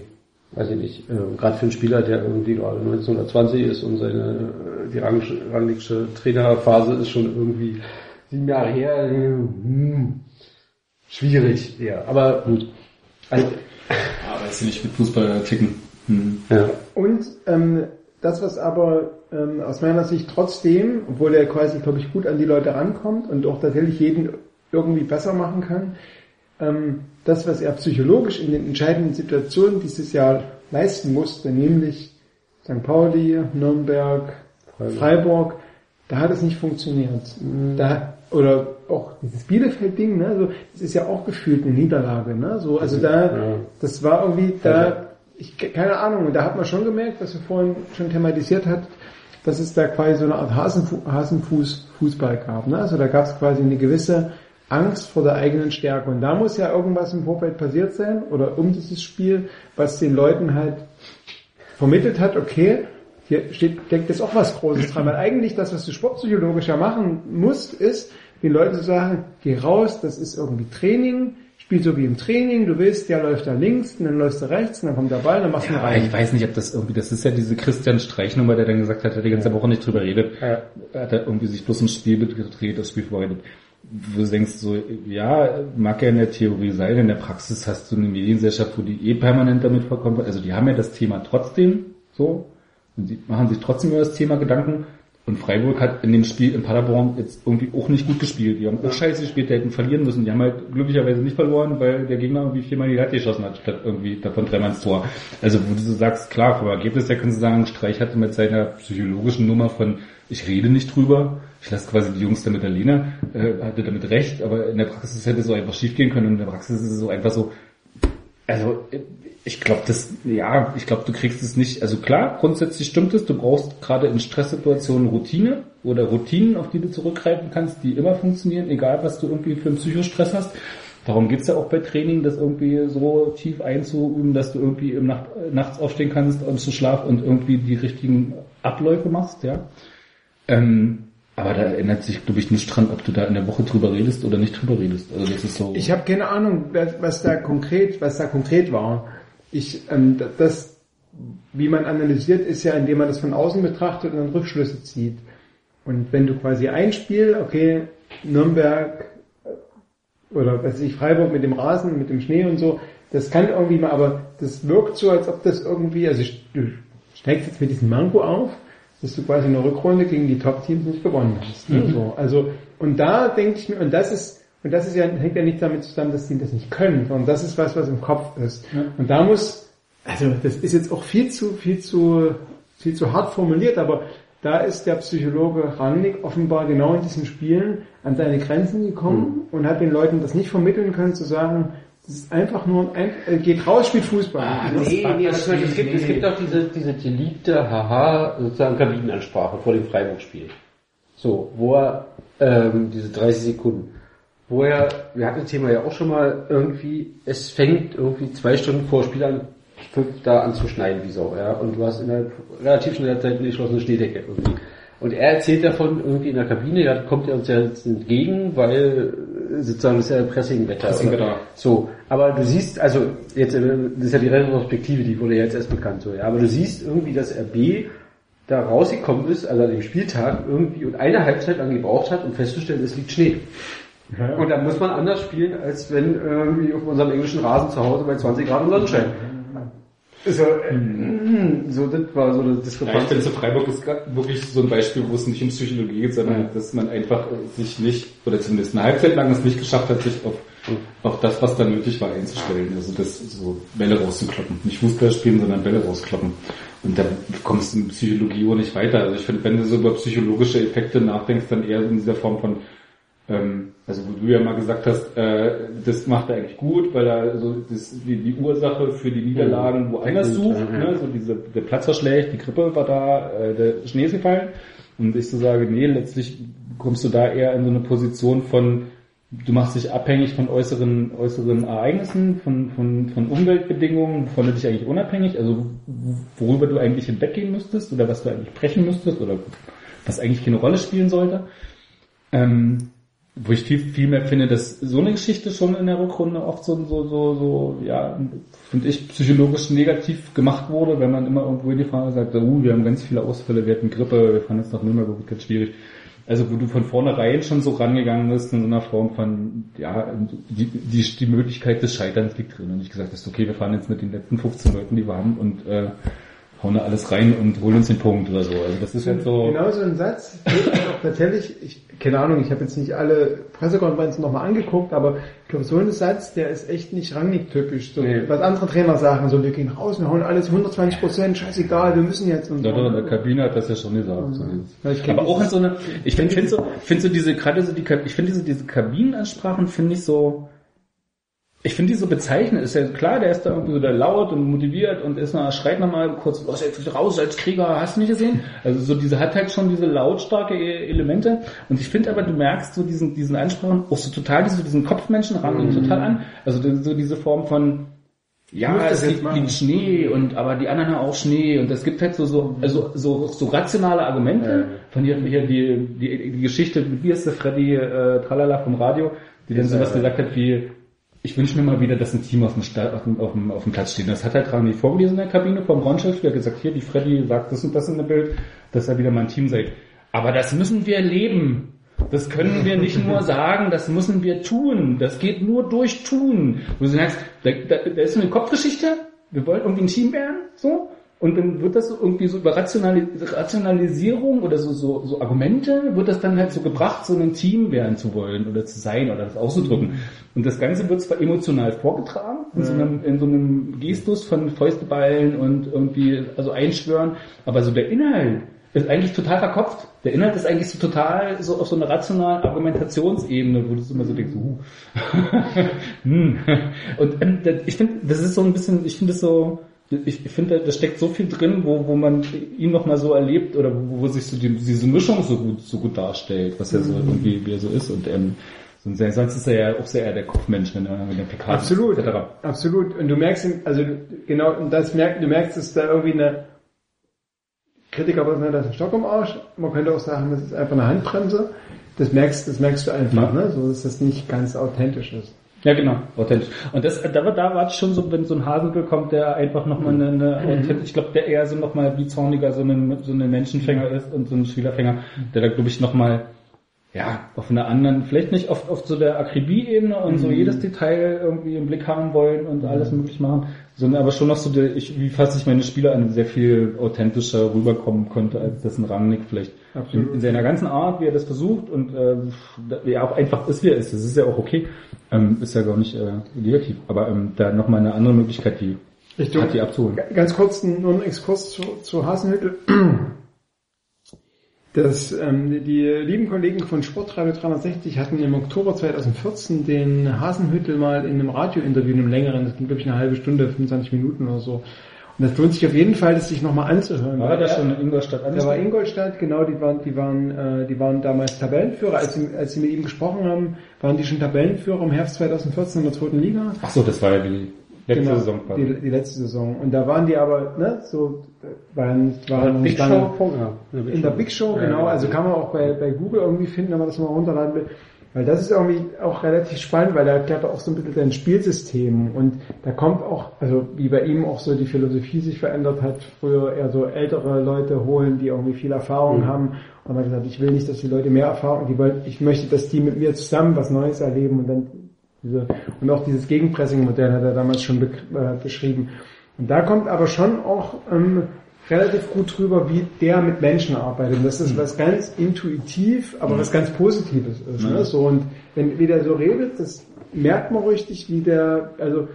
weiß ich nicht, äh, gerade für einen Spieler, der irgendwie gerade 1920 ist und seine äh, die Rang, Rangnick'sche Trainerphase ist schon irgendwie sieben Jahre her, äh, hm, schwierig, ja, aber gut. Also, Aber ist nicht mit Fußball ticken. Hm. ja. Und ähm, das, was aber ähm, aus meiner Sicht trotzdem, obwohl er quasi, glaube ich, gut an die Leute rankommt und auch tatsächlich jeden irgendwie besser machen kann, ähm, das, was er psychologisch in den entscheidenden Situationen dieses Jahr leisten musste, nämlich St. Pauli, Nürnberg, Freiburg, da hat es nicht funktioniert. Da, oder auch dieses Bielefeld-Ding, ne, so, das ist ja auch gefühlt eine Niederlage, ne, so, also da, Ja. das war irgendwie, da, ich, keine Ahnung, da hat man schon gemerkt, was wir vorhin schon thematisiert hat, dass es da quasi so eine Art Hasenfu Hasenfuß-Fußball gab, ne, also da gab es quasi eine gewisse Angst vor der eigenen Stärke, und da muss ja irgendwas im Vorfeld passiert sein, oder um dieses Spiel, was den Leuten halt vermittelt hat, okay, hier steht, denkt jetzt auch was Großes dran, weil eigentlich das, was du sportpsychologisch ja machen musst, ist, den Leuten zu sagen, geh raus, das ist irgendwie Training, spiel so wie im Training, du willst, der läuft da links, und dann läufst du rechts, und dann kommt der Ball, dann machst du ihn Ja, rein. ich weiß nicht, ob das irgendwie, das ist ja diese Christian Streichnummer, der dann gesagt hat, er hat die ganze Woche nicht drüber redet. Ja. Er hat er irgendwie sich bloß im Spiel gedreht, das Spiel vorbereitet. Du denkst so, ja, mag ja in der Theorie sein, in der Praxis hast du eine Mediengesellschaft, wo die eh permanent damit vorkommt. Also die haben ja das Thema trotzdem, so. Und die machen sich trotzdem über das Thema Gedanken. Und Freiburg hat in dem Spiel in Paderborn jetzt irgendwie auch nicht gut gespielt. Die haben auch scheiße gespielt, die hätten verlieren müssen. Die haben halt glücklicherweise nicht verloren, weil der Gegner irgendwie viermal die Latte geschossen hat, statt irgendwie davon dreimal ins Tor. Also wo du so sagst, klar, vom Ergebnis her können sie sagen, Streich hatte mit seiner psychologischen Nummer von ich rede nicht drüber, ich lasse quasi die Jungs damit alleine, äh, hatte damit recht, aber in der Praxis hätte es so einfach schief gehen können und in der Praxis ist es so einfach so, also ich glaube, das, ja, ich glaube, du kriegst es nicht. Also klar, grundsätzlich stimmt es. Du brauchst gerade in Stresssituationen Routine oder Routinen, auf die du zurückgreifen kannst, die immer funktionieren, egal was du irgendwie für einen Psychostress hast. Darum geht's ja auch bei Training, das irgendwie so tief einzuüben, dass du irgendwie im Nacht, nachts aufstehen kannst und zu schlafen und irgendwie die richtigen Abläufe machst, ja. Ähm, aber da ändert sich, glaube ich, nicht dran, ob du da in der Woche drüber redest oder nicht drüber redest. Also das ist so. Ich habe keine Ahnung, was da konkret, was da konkret war. Ich, ähm, da- das, wie man analysiert, ist ja, indem man das von außen betrachtet und dann Rückschlüsse zieht. Und wenn du quasi ein Spiel, okay, Nürnberg äh, oder was weiß ich, Freiburg mit dem Rasen, mit dem Schnee und so, das kann irgendwie mal, aber das wirkt so, als ob das irgendwie, also du steigst jetzt mit diesem Manko auf, dass du quasi eine Rückrunde gegen die Top-Teams nicht gewonnen hast. Ne? So, also, und da denke ich mir, und das ist, und das ist ja, hängt ja nicht damit zusammen, dass die das nicht können, sondern das ist was, was im Kopf ist. Und da muss, also das ist jetzt auch viel zu, viel zu, viel zu hart formuliert, aber da ist der Psychologe Rangnick offenbar genau in diesen Spielen an seine Grenzen gekommen und hat den Leuten das nicht vermitteln können, zu sagen, das ist einfach nur ein, äh, geht raus, spielt Fußball. Ah, nee, nee, das Beispiel, es, gibt, es gibt auch diese, diese geliebte Haha sozusagen Kabinenansprache vor dem Freiburg-Spiel. So, wo er, ähm, diese 30 Sekunden, wo er, wir hatten das Thema ja auch schon mal irgendwie, es fängt irgendwie zwei Stunden vor Spiel an, fängt da an zu schneien wie Sau, ja, und du hast in der relativ schneller Zeit eine geschlossene Schneedecke irgendwie. Und er erzählt davon irgendwie in der Kabine, ja, kommt er uns ja jetzt entgegen, weil sozusagen das ist ja Pressingwetter. Pressingwetter. So, aber du siehst, also jetzt, äh, das ist ja die Retrospektive, die wurde ja jetzt erst bekannt, so, ja, aber du siehst irgendwie, dass RB da rausgekommen ist, also an dem Spieltag irgendwie und eine Halbzeit lang gebraucht hat, um festzustellen, es liegt Schnee. Und da muss man anders spielen, als wenn irgendwie auf unserem englischen Rasen zu Hause bei 20 Grad im Sonnenschein. So, äh, so, das war so das Ja, ich Diskrepanz. finde, zu Freiburg ist wirklich so ein Beispiel, wo es nicht um Psychologie geht, sondern dass man einfach äh, sich nicht, oder zumindest eine Halbzeit lang es nicht geschafft hat, sich auf, auf das, was da nötig war, einzustellen. Also das so Bälle rauszukloppen. Nicht Fußball spielen, sondern Bälle rauskloppen. Und da kommst du in Psychologie auch nicht weiter. Also ich finde, wenn du so über psychologische Effekte nachdenkst, dann eher in dieser Form von ähm, also wo du ja mal gesagt hast, äh, das macht er eigentlich gut, weil er so das, die, die Ursache für die Niederlagen woanders sucht. Ne? So diese, der Platz war schlecht, die Grippe war da, äh, der Schnee ist gefallen. Und ich so sage, nee, letztlich kommst du da eher in so eine Position von, du machst dich abhängig von äußeren, äußeren Ereignissen, von, von, von Umweltbedingungen, wovon du dich eigentlich unabhängig, also worüber du eigentlich hinweggehen müsstest oder was du eigentlich brechen müsstest oder was eigentlich keine Rolle spielen sollte. Ähm, wo ich viel, viel mehr finde, dass so eine Geschichte schon in der Rückrunde oft so, so, so, so ja, finde ich, psychologisch negativ gemacht wurde, wenn man immer irgendwo in die Frage sagt, uh, wir haben ganz viele Ausfälle, wir hatten Grippe, wir fahren jetzt nach Nürnberg, ganz schwierig. Also wo du von vornherein schon so rangegangen bist in so einer Form von, ja, die, die, die Möglichkeit des Scheiterns liegt drin. Und ich gesagt hast, okay, wir fahren jetzt mit den letzten 15 Leuten, die wir haben und äh, hauen da alles rein und holen uns den Punkt oder so. Also das ist jetzt so... Genau so ein Satz, auch tatsächlich, ich, keine Ahnung, ich habe jetzt nicht alle Pressekonferenzen nochmal angeguckt, aber ich glaube, so ein Satz, der ist echt nicht Rangnick-typisch. So, Nee. Was andere Trainer sagen, so wir gehen raus, wir hauen alles 120 Prozent, scheißegal, wir müssen jetzt und Ja, so. doch, in der Kabine hat das ja schon gesagt. So Ja, ich Aber auch in dieses- so eine, ich finde find so, find so diese, gerade so die, ich finde diese, diese Kabinenansprachen finde ich so, ich finde die so bezeichnend. Ist ja klar, der ist da irgendwie so der laut und motiviert und ist noch, schreit nochmal kurz, los jetzt raus als Krieger, hast du nicht gesehen? Also so diese, hat halt schon diese lautstarke E- Elemente. Und ich finde aber, du merkst so diesen, diesen Ansprachen auch so total diese, diesen Kopfmenschen ran ihn total an. Also so diese Form von, ja, es machen. liegt Schnee und aber die anderen haben auch Schnee und es gibt halt so so also so, so rationale Argumente von hier, hier die, die die Geschichte wie ist der Freddy äh, Tralala vom Radio, die dann sowas gesagt hat wie ich wünsche mir mal wieder, dass ein Team auf dem, Sta auf dem, auf dem, auf dem Platz steht. Und das hat halt Rani vorgelesen in der Kabine vom Raumschiff. Der gesagt, hier, die Freddy sagt das und das in der Bild, dass er wieder mal ein Team seid. Aber das müssen wir leben. Das können wir nicht nur sagen, das müssen wir tun. Das geht nur durch Tun. Wo du sagst, da, da, da ist eine Kopfgeschichte, wir wollen irgendwie ein Team werden, so. Und dann wird das so irgendwie so über Rationali Rationalisierung oder so, so, so Argumente, wird das dann halt so gebracht, so ein Team werden zu wollen oder zu sein oder das auszudrücken. Und das Ganze wird zwar emotional vorgetragen, in so einem, in so einem Gestus von Fäusteballen und irgendwie, also einschwören, aber so der Inhalt, ist eigentlich total verkopft. Der Inhalt ist eigentlich so total so auf so einer rationalen Argumentationsebene, wo du immer so denkst, uh. hm. Und ähm, das- ich finde, das ist so ein bisschen, ich finde das so, ich, ich finde, da steckt so viel drin, wo, wo man ihn noch mal so erlebt oder wo, wo sich so die, diese Mischung so gut, so gut darstellt, was er so irgendwie, wie er so ist und ähm, so, sonst ist er ja auch sehr eher der Kopfmensch, wenn er, wenn er PK Absolut, etc. absolut. Und du merkst, also du- genau, und das merkt, du merkst, dass da irgendwie eine Kritiker würden sagen, das ist ein Stock im Arsch. Man könnte auch sagen, das ist einfach eine Handbremse. Das merkst, das merkst du einfach, ne? So, dass das nicht ganz authentisch ist. Ja, genau, authentisch. Und das, da, war- da war es schon so, wenn so ein Hasenbüll kommt, der einfach nochmal eine, eine authentisch, ich glaube, der eher so nochmal wie Zorniger so ein, so ein Menschenfänger ist und so ein Spielerfänger, der da, glaube ich, nochmal, ja, auf einer anderen, vielleicht nicht auf, auf so der Akribie-Ebene und so jedes Detail irgendwie im Blick haben wollen und alles möglich machen, sondern aber schon noch so, der, ich, wie fast ich meine Spieler an sehr viel authentischer rüberkommen konnte, als das ein Rangnick vielleicht in, in seiner ganzen Art, wie er das versucht und äh, wie er auch einfach ist, wie er ist. Das ist ja auch okay. Ähm, ist ja gar nicht äh, negativ. Aber ähm, da nochmal eine andere Möglichkeit, die Richtung- hat die abzuholen. Ganz kurz nur ein Exkurs zu, zu Hasenhüttel. Das, ähm, die lieben Kollegen von Sportradio 360 hatten im Oktober 2014 den Hasenhüttel mal in einem Radiointerview, in einem längeren, das ging glaube ich eine halbe Stunde, 25 Minuten oder so. Und das lohnt sich auf jeden Fall, das sich nochmal anzuhören. War da er- schon in Ingolstadt Der war Ingolstadt, genau, die waren, die waren, äh, die waren damals Tabellenführer. Als sie, als sie mit ihm gesprochen haben, waren die schon Tabellenführer im Herbst 2014 in der zweiten Liga. Ach so, das war ja die letzte Genau, Saison quasi. Die, die letzte Saison. Und da waren die aber, ne, so, waren, waren Big lange- Show. Ja, Big in der. Big Show, Ja, genau. genau. Also kann man auch bei, bei Google irgendwie finden, wenn man das mal runterladen will. Weil das ist irgendwie auch relativ spannend, weil da erklärt er auch so ein bisschen sein Spielsystem. Und da kommt auch, also wie bei ihm auch so die Philosophie sich verändert hat, früher eher so ältere Leute holen, die irgendwie viel Erfahrung haben. Und er hat gesagt, ich will nicht, dass die Leute mehr Erfahrung, die wollen, ich möchte, dass die mit mir zusammen was Neues erleben und dann diese, und auch dieses Gegenpressing-Modell hat er damals schon be äh, beschrieben. Und da kommt aber schon auch ähm, relativ gut drüber, wie der mit Menschen arbeitet. Und das ist was ganz intuitiv, aber was ganz Positives ist. Ne? So, und wenn, wie der so redet, das merkt man richtig, wie der, also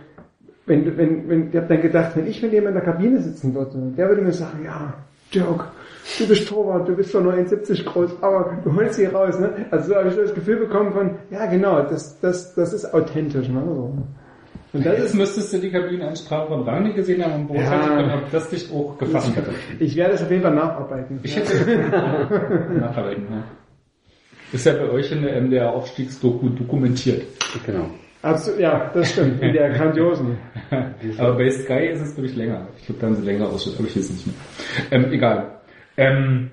wenn, wenn, wenn, ich hab dann gedacht, wenn ich mit dem in der Kabine sitzen würde, der würde mir sagen, ja, Dirk, du bist Torwart, du bist zwar nur 1,70 groß, aber du holst sie raus, ne? Also so habe ich so das Gefühl bekommen von, ja genau, das, das, das ist authentisch, ne? So. Und das ist, müsstest du die Kabineneinstrahlung von Rangnick gesehen haben und beurteilen Ja. können, ob das dich auch gefasst hätte. ich werde es auf jeden Fall nacharbeiten. Ich hätte nacharbeiten, ja. Ist ja bei euch in der MDR-Aufstiegsdoku dokumentiert. Genau. Absolut, ja, das stimmt, in der grandiosen. Aber bei Sky ist es, glaube ich, länger. Ich glaube, da haben sie länger ausschnitt, aber ich weiß nicht mehr. Ähm, egal. Ähm,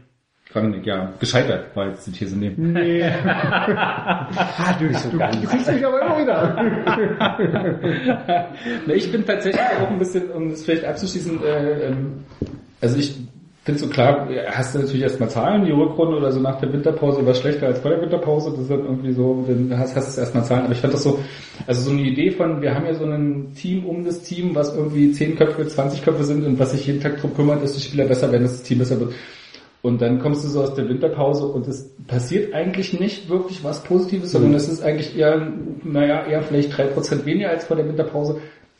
Rangnick, ja, gescheitert war jetzt die These nehmen. Nee. ah, du, du, du kriegst mich aber immer wieder. Na, ich bin tatsächlich auch ein bisschen, um das vielleicht abzuschließen, äh, ähm, also ich finde so klar, hast du natürlich erstmal Zahlen, die Rückrunde oder so nach der Winterpause war schlechter als vor der Winterpause, das ist dann irgendwie so, dann hast, hast du erstmal Zahlen, aber ich fand das so, also so eine Idee von, wir haben ja so ein Team um das Team, was irgendwie 10 Köpfe, 20 Köpfe sind und was sich jeden Tag drum kümmert, dass die Spieler besser werden, dass das Team besser wird. Und dann kommst du so aus der Winterpause und es passiert eigentlich nicht wirklich was Positives, sondern es ist eigentlich eher, naja, eher vielleicht drei Prozent weniger als vor der Winterpause.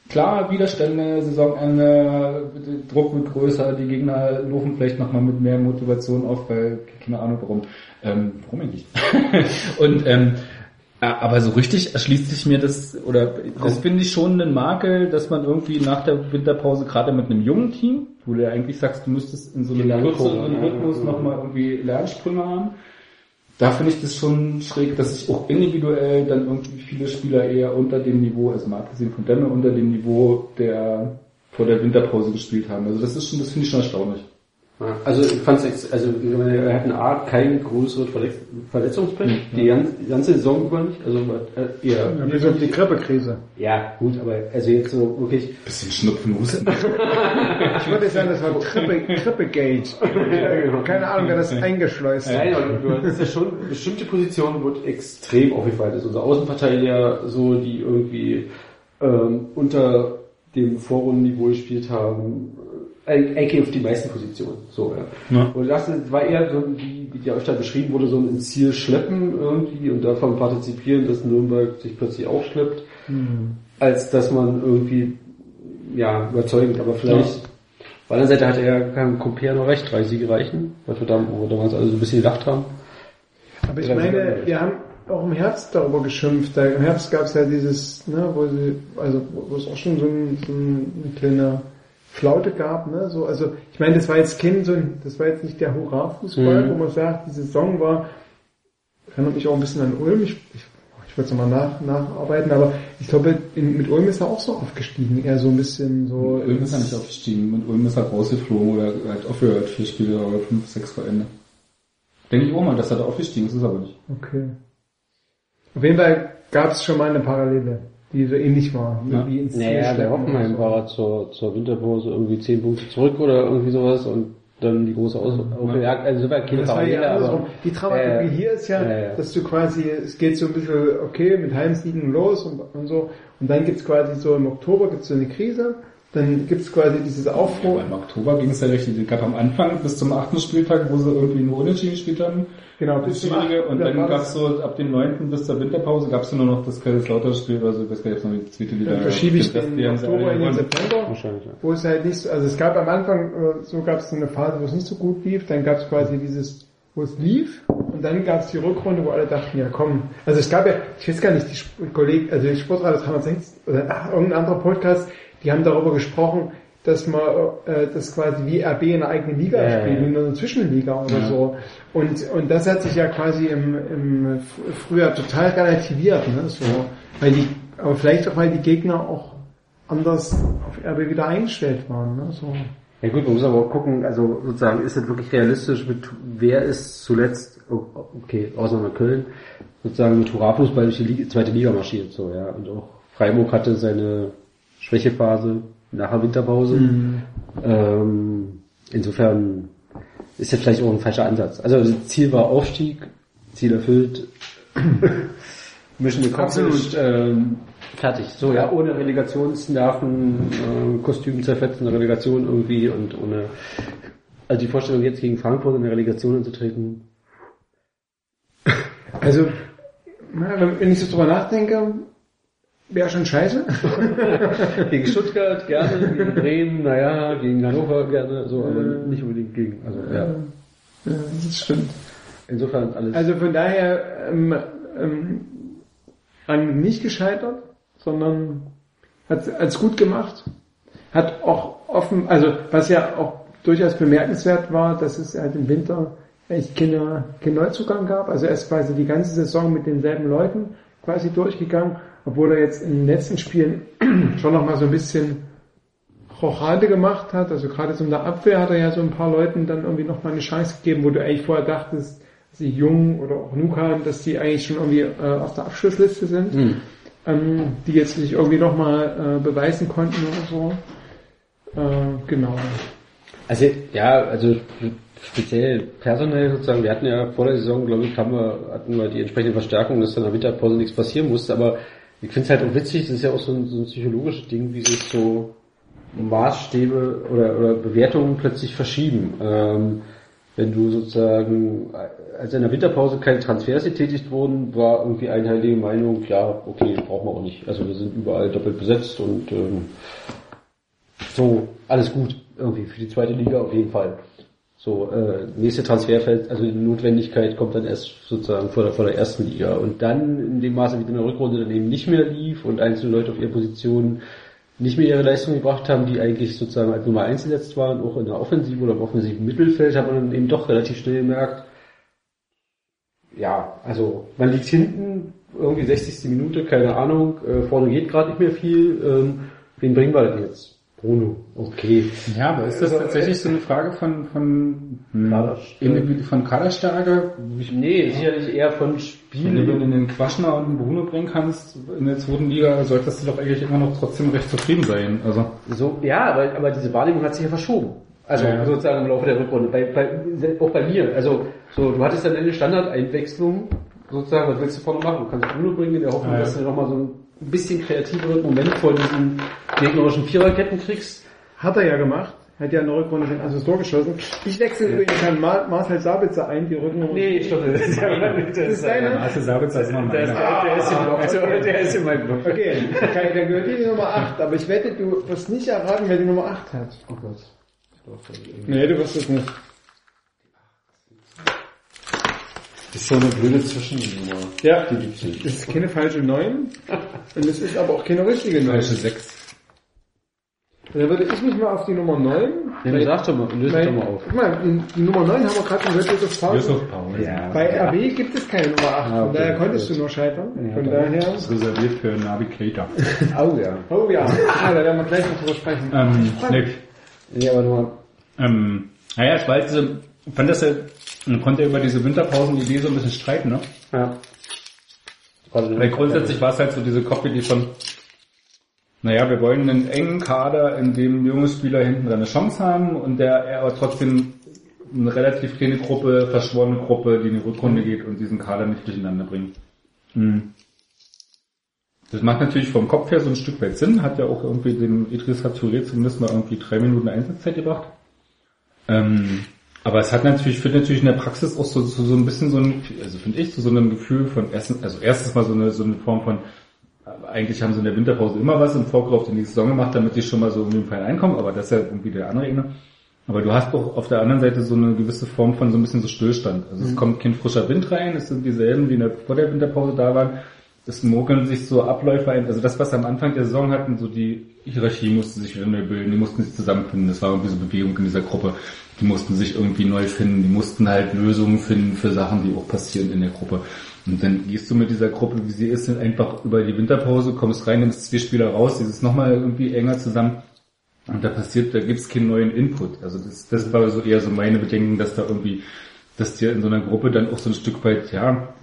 Klar, Widerstände, Saisonende, Druck wird größer, die Gegner laufen vielleicht nochmal mit mehr Motivation auf, weil, keine Ahnung warum. Ähm, warum eigentlich? und ähm, aber so richtig erschließt sich mir das, oder das finde ich schon einen Makel, dass man irgendwie nach der Winterpause, gerade mit einem jungen Team, wo du ja eigentlich sagst, du müsstest in so einem kürzeren Rhythmus nochmal irgendwie Lernsprünge haben, da finde ich das schon schräg, dass sich auch individuell dann irgendwie viele Spieler eher unter dem Niveau, also mal abgesehen von Demme, unter dem Niveau der vor der Winterpause gespielt haben. Also das ist schon, das finde ich schon erstaunlich. Ja, Also ich fand's ex also wir hatten A kein größeres Verletz Verletzungspech, die ganze, die ganze Saison über nicht, also äh, eher Ja, bis auf die Grippekrise. ja gut, aber also jetzt so wirklich Bisschen Schnupfen, Husten. Ich würde sagen, das war Grippe, Grippegate. Keine Ahnung, wer das eingeschleust hat. Nein, aber du hast ja schon, bestimmte Positionen wird extrem aufgefallen. Das ist unser Außenverteidiger, so, die irgendwie ähm, unter dem Vorrundenniveau gespielt haben, eigentlich auf die meisten Positionen. So, ja. Ja. Und das war eher so, wie, wie ja euch da beschrieben wurde, so ein Ziel schleppen irgendwie und davon partizipieren, dass Nürnberg sich plötzlich aufschleppt, als dass man irgendwie ja überzeugend, aber vielleicht der anderen Seite hatte ja kein Compare noch recht, drei Siege reichen, was wir damals alle so ein bisschen gedacht haben. Aber ich meine, wir haben auch im Herbst darüber geschimpft. Da, Im Herbst gab es ja dieses, ne, wo sie, also wo es auch schon so, ein, so ein, eine kleine Flaute gab, ne? So, also ich meine, das war jetzt kein so ein, das war jetzt nicht der Hurra-Fußball, Mhm. wo man sagt, die Saison war, erinnert mich auch ein bisschen an Ulm. Ich, ich, ich wollte es nochmal nach, nacharbeiten, aber ich glaube, in, mit Ulm ist er auch so aufgestiegen, eher so ein bisschen so. Ulm ist ja nicht aufgestiegen. Mit Ulm ist halt rausgeflogen oder halt aufgehört. Vier Spiele oder fünf, sechs vor Ende. Denke ich auch mal, dass er da aufgestiegen ist, ist aber nicht. Okay. Auf jeden Fall gab es schon mal eine Parallele, die so ähnlich war, Ja. wie ins Naja, stecken Hoffenheim so. war zur, zur Winterpause irgendwie zehn Punkte zurück oder irgendwie sowas und dann die große Aus. Also soweit keine Das war ja Parallele, andersrum. aber Die Dramaturgie äh, hier ist ja, ja, ja. dass du quasi, es geht so ein bisschen, okay, mit Heimsiegen los und, und so, und dann gibt's quasi so im Oktober gibt's so eine Krise, dann gibt's quasi dieses Aufruhr. Aber im Oktober ging es ja richtig. Es gab am Anfang bis zum achten Spieltag, wo sie irgendwie nur Unentschieden gespielt haben. Genau, bis zum Schwierige. achten, Und dann gab es so ab dem 9. bis zur Winterpause gab es nur noch das Kaiserslautern-Spiel, also das gab jetzt noch die zweite Liga. Dann verschiebe ich Das den die haben sie alle Oktober in den. September, wahrscheinlich, ja. wo es halt nicht so, also es gab am Anfang, äh, so gab es so eine Phase, wo es nicht so gut lief, dann gab es quasi dieses, wo es lief, und dann gab es die Rückrunde, wo alle dachten, ja komm, also es gab ja, ich weiß gar nicht, die Sp- Kollegen, also die Sportradio 306, oder ach, irgendein anderer Podcast, die haben darüber gesprochen, dass man äh, das quasi wie RB in einer eigenen Liga Ja, spielt, ja. in einer Zwischenliga oder Ja. so. Und, und das hat sich ja quasi im, im Frühjahr total relativiert, ne? so, weil die, aber vielleicht auch, weil die Gegner auch anders auf RB wieder eingestellt waren. Ne? So. Ja gut, man muss aber auch gucken, also sozusagen, ist es wirklich realistisch mit, wer ist zuletzt, oh, okay, Ausnahme Köln, sozusagen mit Hurra-Fußball durch die Liga, zweite Liga marschiert, so, ja, und auch Freiburg hatte seine Schwächephase nach der Winterpause. Ähm, insofern ist jetzt vielleicht auch ein falscher Ansatz. Also das Ziel war Aufstieg, Ziel erfüllt, Mission accomplished, ähm, fertig. So, ja, ohne Relegationsnerven, äh, Kostüm zerfetzen, Relegation irgendwie und ohne, also die Vorstellung jetzt gegen Frankfurt in der Relegation anzutreten, Also, wenn ich so drüber nachdenke, wäre schon scheiße. gegen Stuttgart gerne, gegen Bremen, naja, gegen Hannover gerne, so, aber nicht unbedingt gegen, also, ja. Ja, das stimmt. Insofern alles. Also von daher ähm, ähm, Rangnick nicht gescheitert, sondern hat es gut gemacht. Hat auch offen, also was ja auch durchaus bemerkenswert war, dass es halt im Winter echt keine, keinen Neuzugang gab. Also er ist quasi die ganze Saison mit denselben Leuten quasi durchgegangen, obwohl er jetzt in den letzten Spielen schon nochmal so ein bisschen Rochade gemacht hat. Also gerade so in der Abwehr hat er ja so ein paar Leuten dann irgendwie nochmal eine Chance gegeben, wo du eigentlich vorher dachtest, dass die Jung oder auch Nukan, dass die eigentlich schon irgendwie äh, auf der Abschlussliste sind, ähm, die jetzt sich irgendwie nochmal äh, beweisen konnten oder so. Äh, genau. Also ja, also speziell personell sozusagen, wir hatten ja vor der Saison, glaube ich, haben wir, hatten wir die entsprechende Verstärkung, dass dann der Winterpause nichts passieren musste, aber ich finde es halt auch witzig, das ist ja auch so ein, so ein psychologisches Ding, wie sich so Maßstäbe oder, oder Bewertungen plötzlich verschieben. Ähm, wenn du sozusagen, als in der Winterpause keine Transfers getätigt wurden, war irgendwie einheitliche Meinung, ja, okay, brauchen wir auch nicht. Also wir sind überall doppelt besetzt und ähm, so, alles gut, irgendwie für die zweite Liga auf jeden Fall. So, äh, nächste Transferfeld, also die Notwendigkeit kommt dann erst sozusagen vor der, vor der ersten Liga. Und dann in dem Maße, wie in der Rückrunde dann eben nicht mehr lief und einzelne Leute auf ihre Positionen nicht mehr ihre Leistung gebracht haben, die eigentlich sozusagen als Nummer eins gesetzt waren, auch in der Offensive oder im offensiven Mittelfeld, hat man dann eben doch relativ schnell gemerkt, ja, also man liegt hinten, irgendwie 60. Minute, keine Ahnung, äh, vorne geht gerade nicht mehr viel, ähm, wen bringen wir denn jetzt? Bruno, okay. Ja, aber ist das tatsächlich so eine Frage von, von, hm, Kaderstärke. von Kaderstärke? Nee, sicherlich eher von Wenn du Spielen. in den Quaschner und den Bruno bringen kannst in der zweiten Liga, solltest du doch eigentlich immer noch trotzdem recht zufrieden sein. Also, So, ja, aber, aber diese Wahrnehmung hat sich ja verschoben. Also Ja, sozusagen im Laufe der Rückrunde. Bei, bei, auch bei mir. Also so, du hattest dann eine Standardeinwechslung, sozusagen, was willst du vorne machen? Du kannst Bruno bringen in der Hoffnung, ja. dass du nochmal so ein bisschen kreativeren Moment vor diesen gegnerischen Viererketten kriegst. Hat er ja gemacht. Hat ja in der Rückrunde den Tor geschossen. Ich wechsle übrigens Herrn Mar Marcel Sabitzer ein, die Rücknummer. Nee, stopp, das ist ja das ist deine? Marcel Sabitzer ist noch ist, meiner. der, ist im Block. Der ist in meinem Block. Okay, okay, dann gehört die die Nummer 8, aber ich wette, du wirst nicht erraten, wer die Nummer 8 hat. Oh Gott. Nee, du wirst es nicht. Das ist so eine blöde Zwischennummer. Ja, Die gibt's nicht. das ist keine falsche 9 und es ist aber auch keine richtige 9. Falsche 6. Dann würde ich mich mal auf die Nummer 9. Ja, dann sag doch mal, löse doch mal auf. Guck mal, die, Nummer 9 haben wir gerade Red of Power. Ja. Bei RW gibt es keine Nummer 8, Ah, von okay, daher konntest gut. du nur scheitern. Ja, von daher. Das ist reserviert für Navigator. Oh ja. Oh ja, ah, da werden wir gleich noch drüber sprechen. ähm, nee, Nee, aber nur, ähm, naja, ich weiß, diese, ich fand das ja, man konnte ja über diese Winterpausen-Idee so ein bisschen streiten, ne? ja. Gerade Weil grundsätzlich war es halt so diese Copy-Idee von, naja, wir wollen einen engen Kader, in dem junge Spieler hinten dran eine Chance haben und der er aber trotzdem eine relativ kleine Gruppe, verschworene Gruppe, die in die Rückrunde geht und diesen Kader nicht durcheinander bringt. Hm. Das macht natürlich vom Kopf her so ein Stück weit Sinn, hat ja auch irgendwie dem Idris Touré zumindest mal irgendwie drei Minuten Einsatzzeit gebracht. Ähm, aber es hat natürlich, führt natürlich in der Praxis auch so, so, so ein bisschen so ein, also finde ich, zu so einem Gefühl von erstens, also erstens mal so eine, so eine Form von, äh, eigentlich haben sie in der Winterpause immer was im Vorkauf die nächste Saison gemacht, damit die schon mal so irgendwie im Verein einkommen, aber das ist ja irgendwie der andere Ebene. Aber du hast auch auf der anderen Seite so eine gewisse Form von so ein bisschen so Stillstand. Also es kommt kein frischer Wind rein, es sind dieselben, die in der, vor der Winterpause da waren. Es mogeln sich so Abläufe ein. Also das, was am Anfang der Saison hatten, so die Hierarchie musste sich wieder neu bilden, die mussten sich zusammenfinden. Das war irgendwie so Bewegung in dieser Gruppe. Die mussten sich irgendwie neu finden, die mussten halt Lösungen finden für Sachen, die auch passieren in der Gruppe. Und dann gehst du mit dieser Gruppe, wie sie ist, einfach über die Winterpause, kommst rein, nimmst zwei Spieler raus, die ist nochmal irgendwie enger zusammen. Und da passiert, da gibt's keinen neuen Input. Also das, das war so eher so meine Bedenken, dass da irgendwie, dass dir in so einer Gruppe dann auch so ein Stück weit, ja,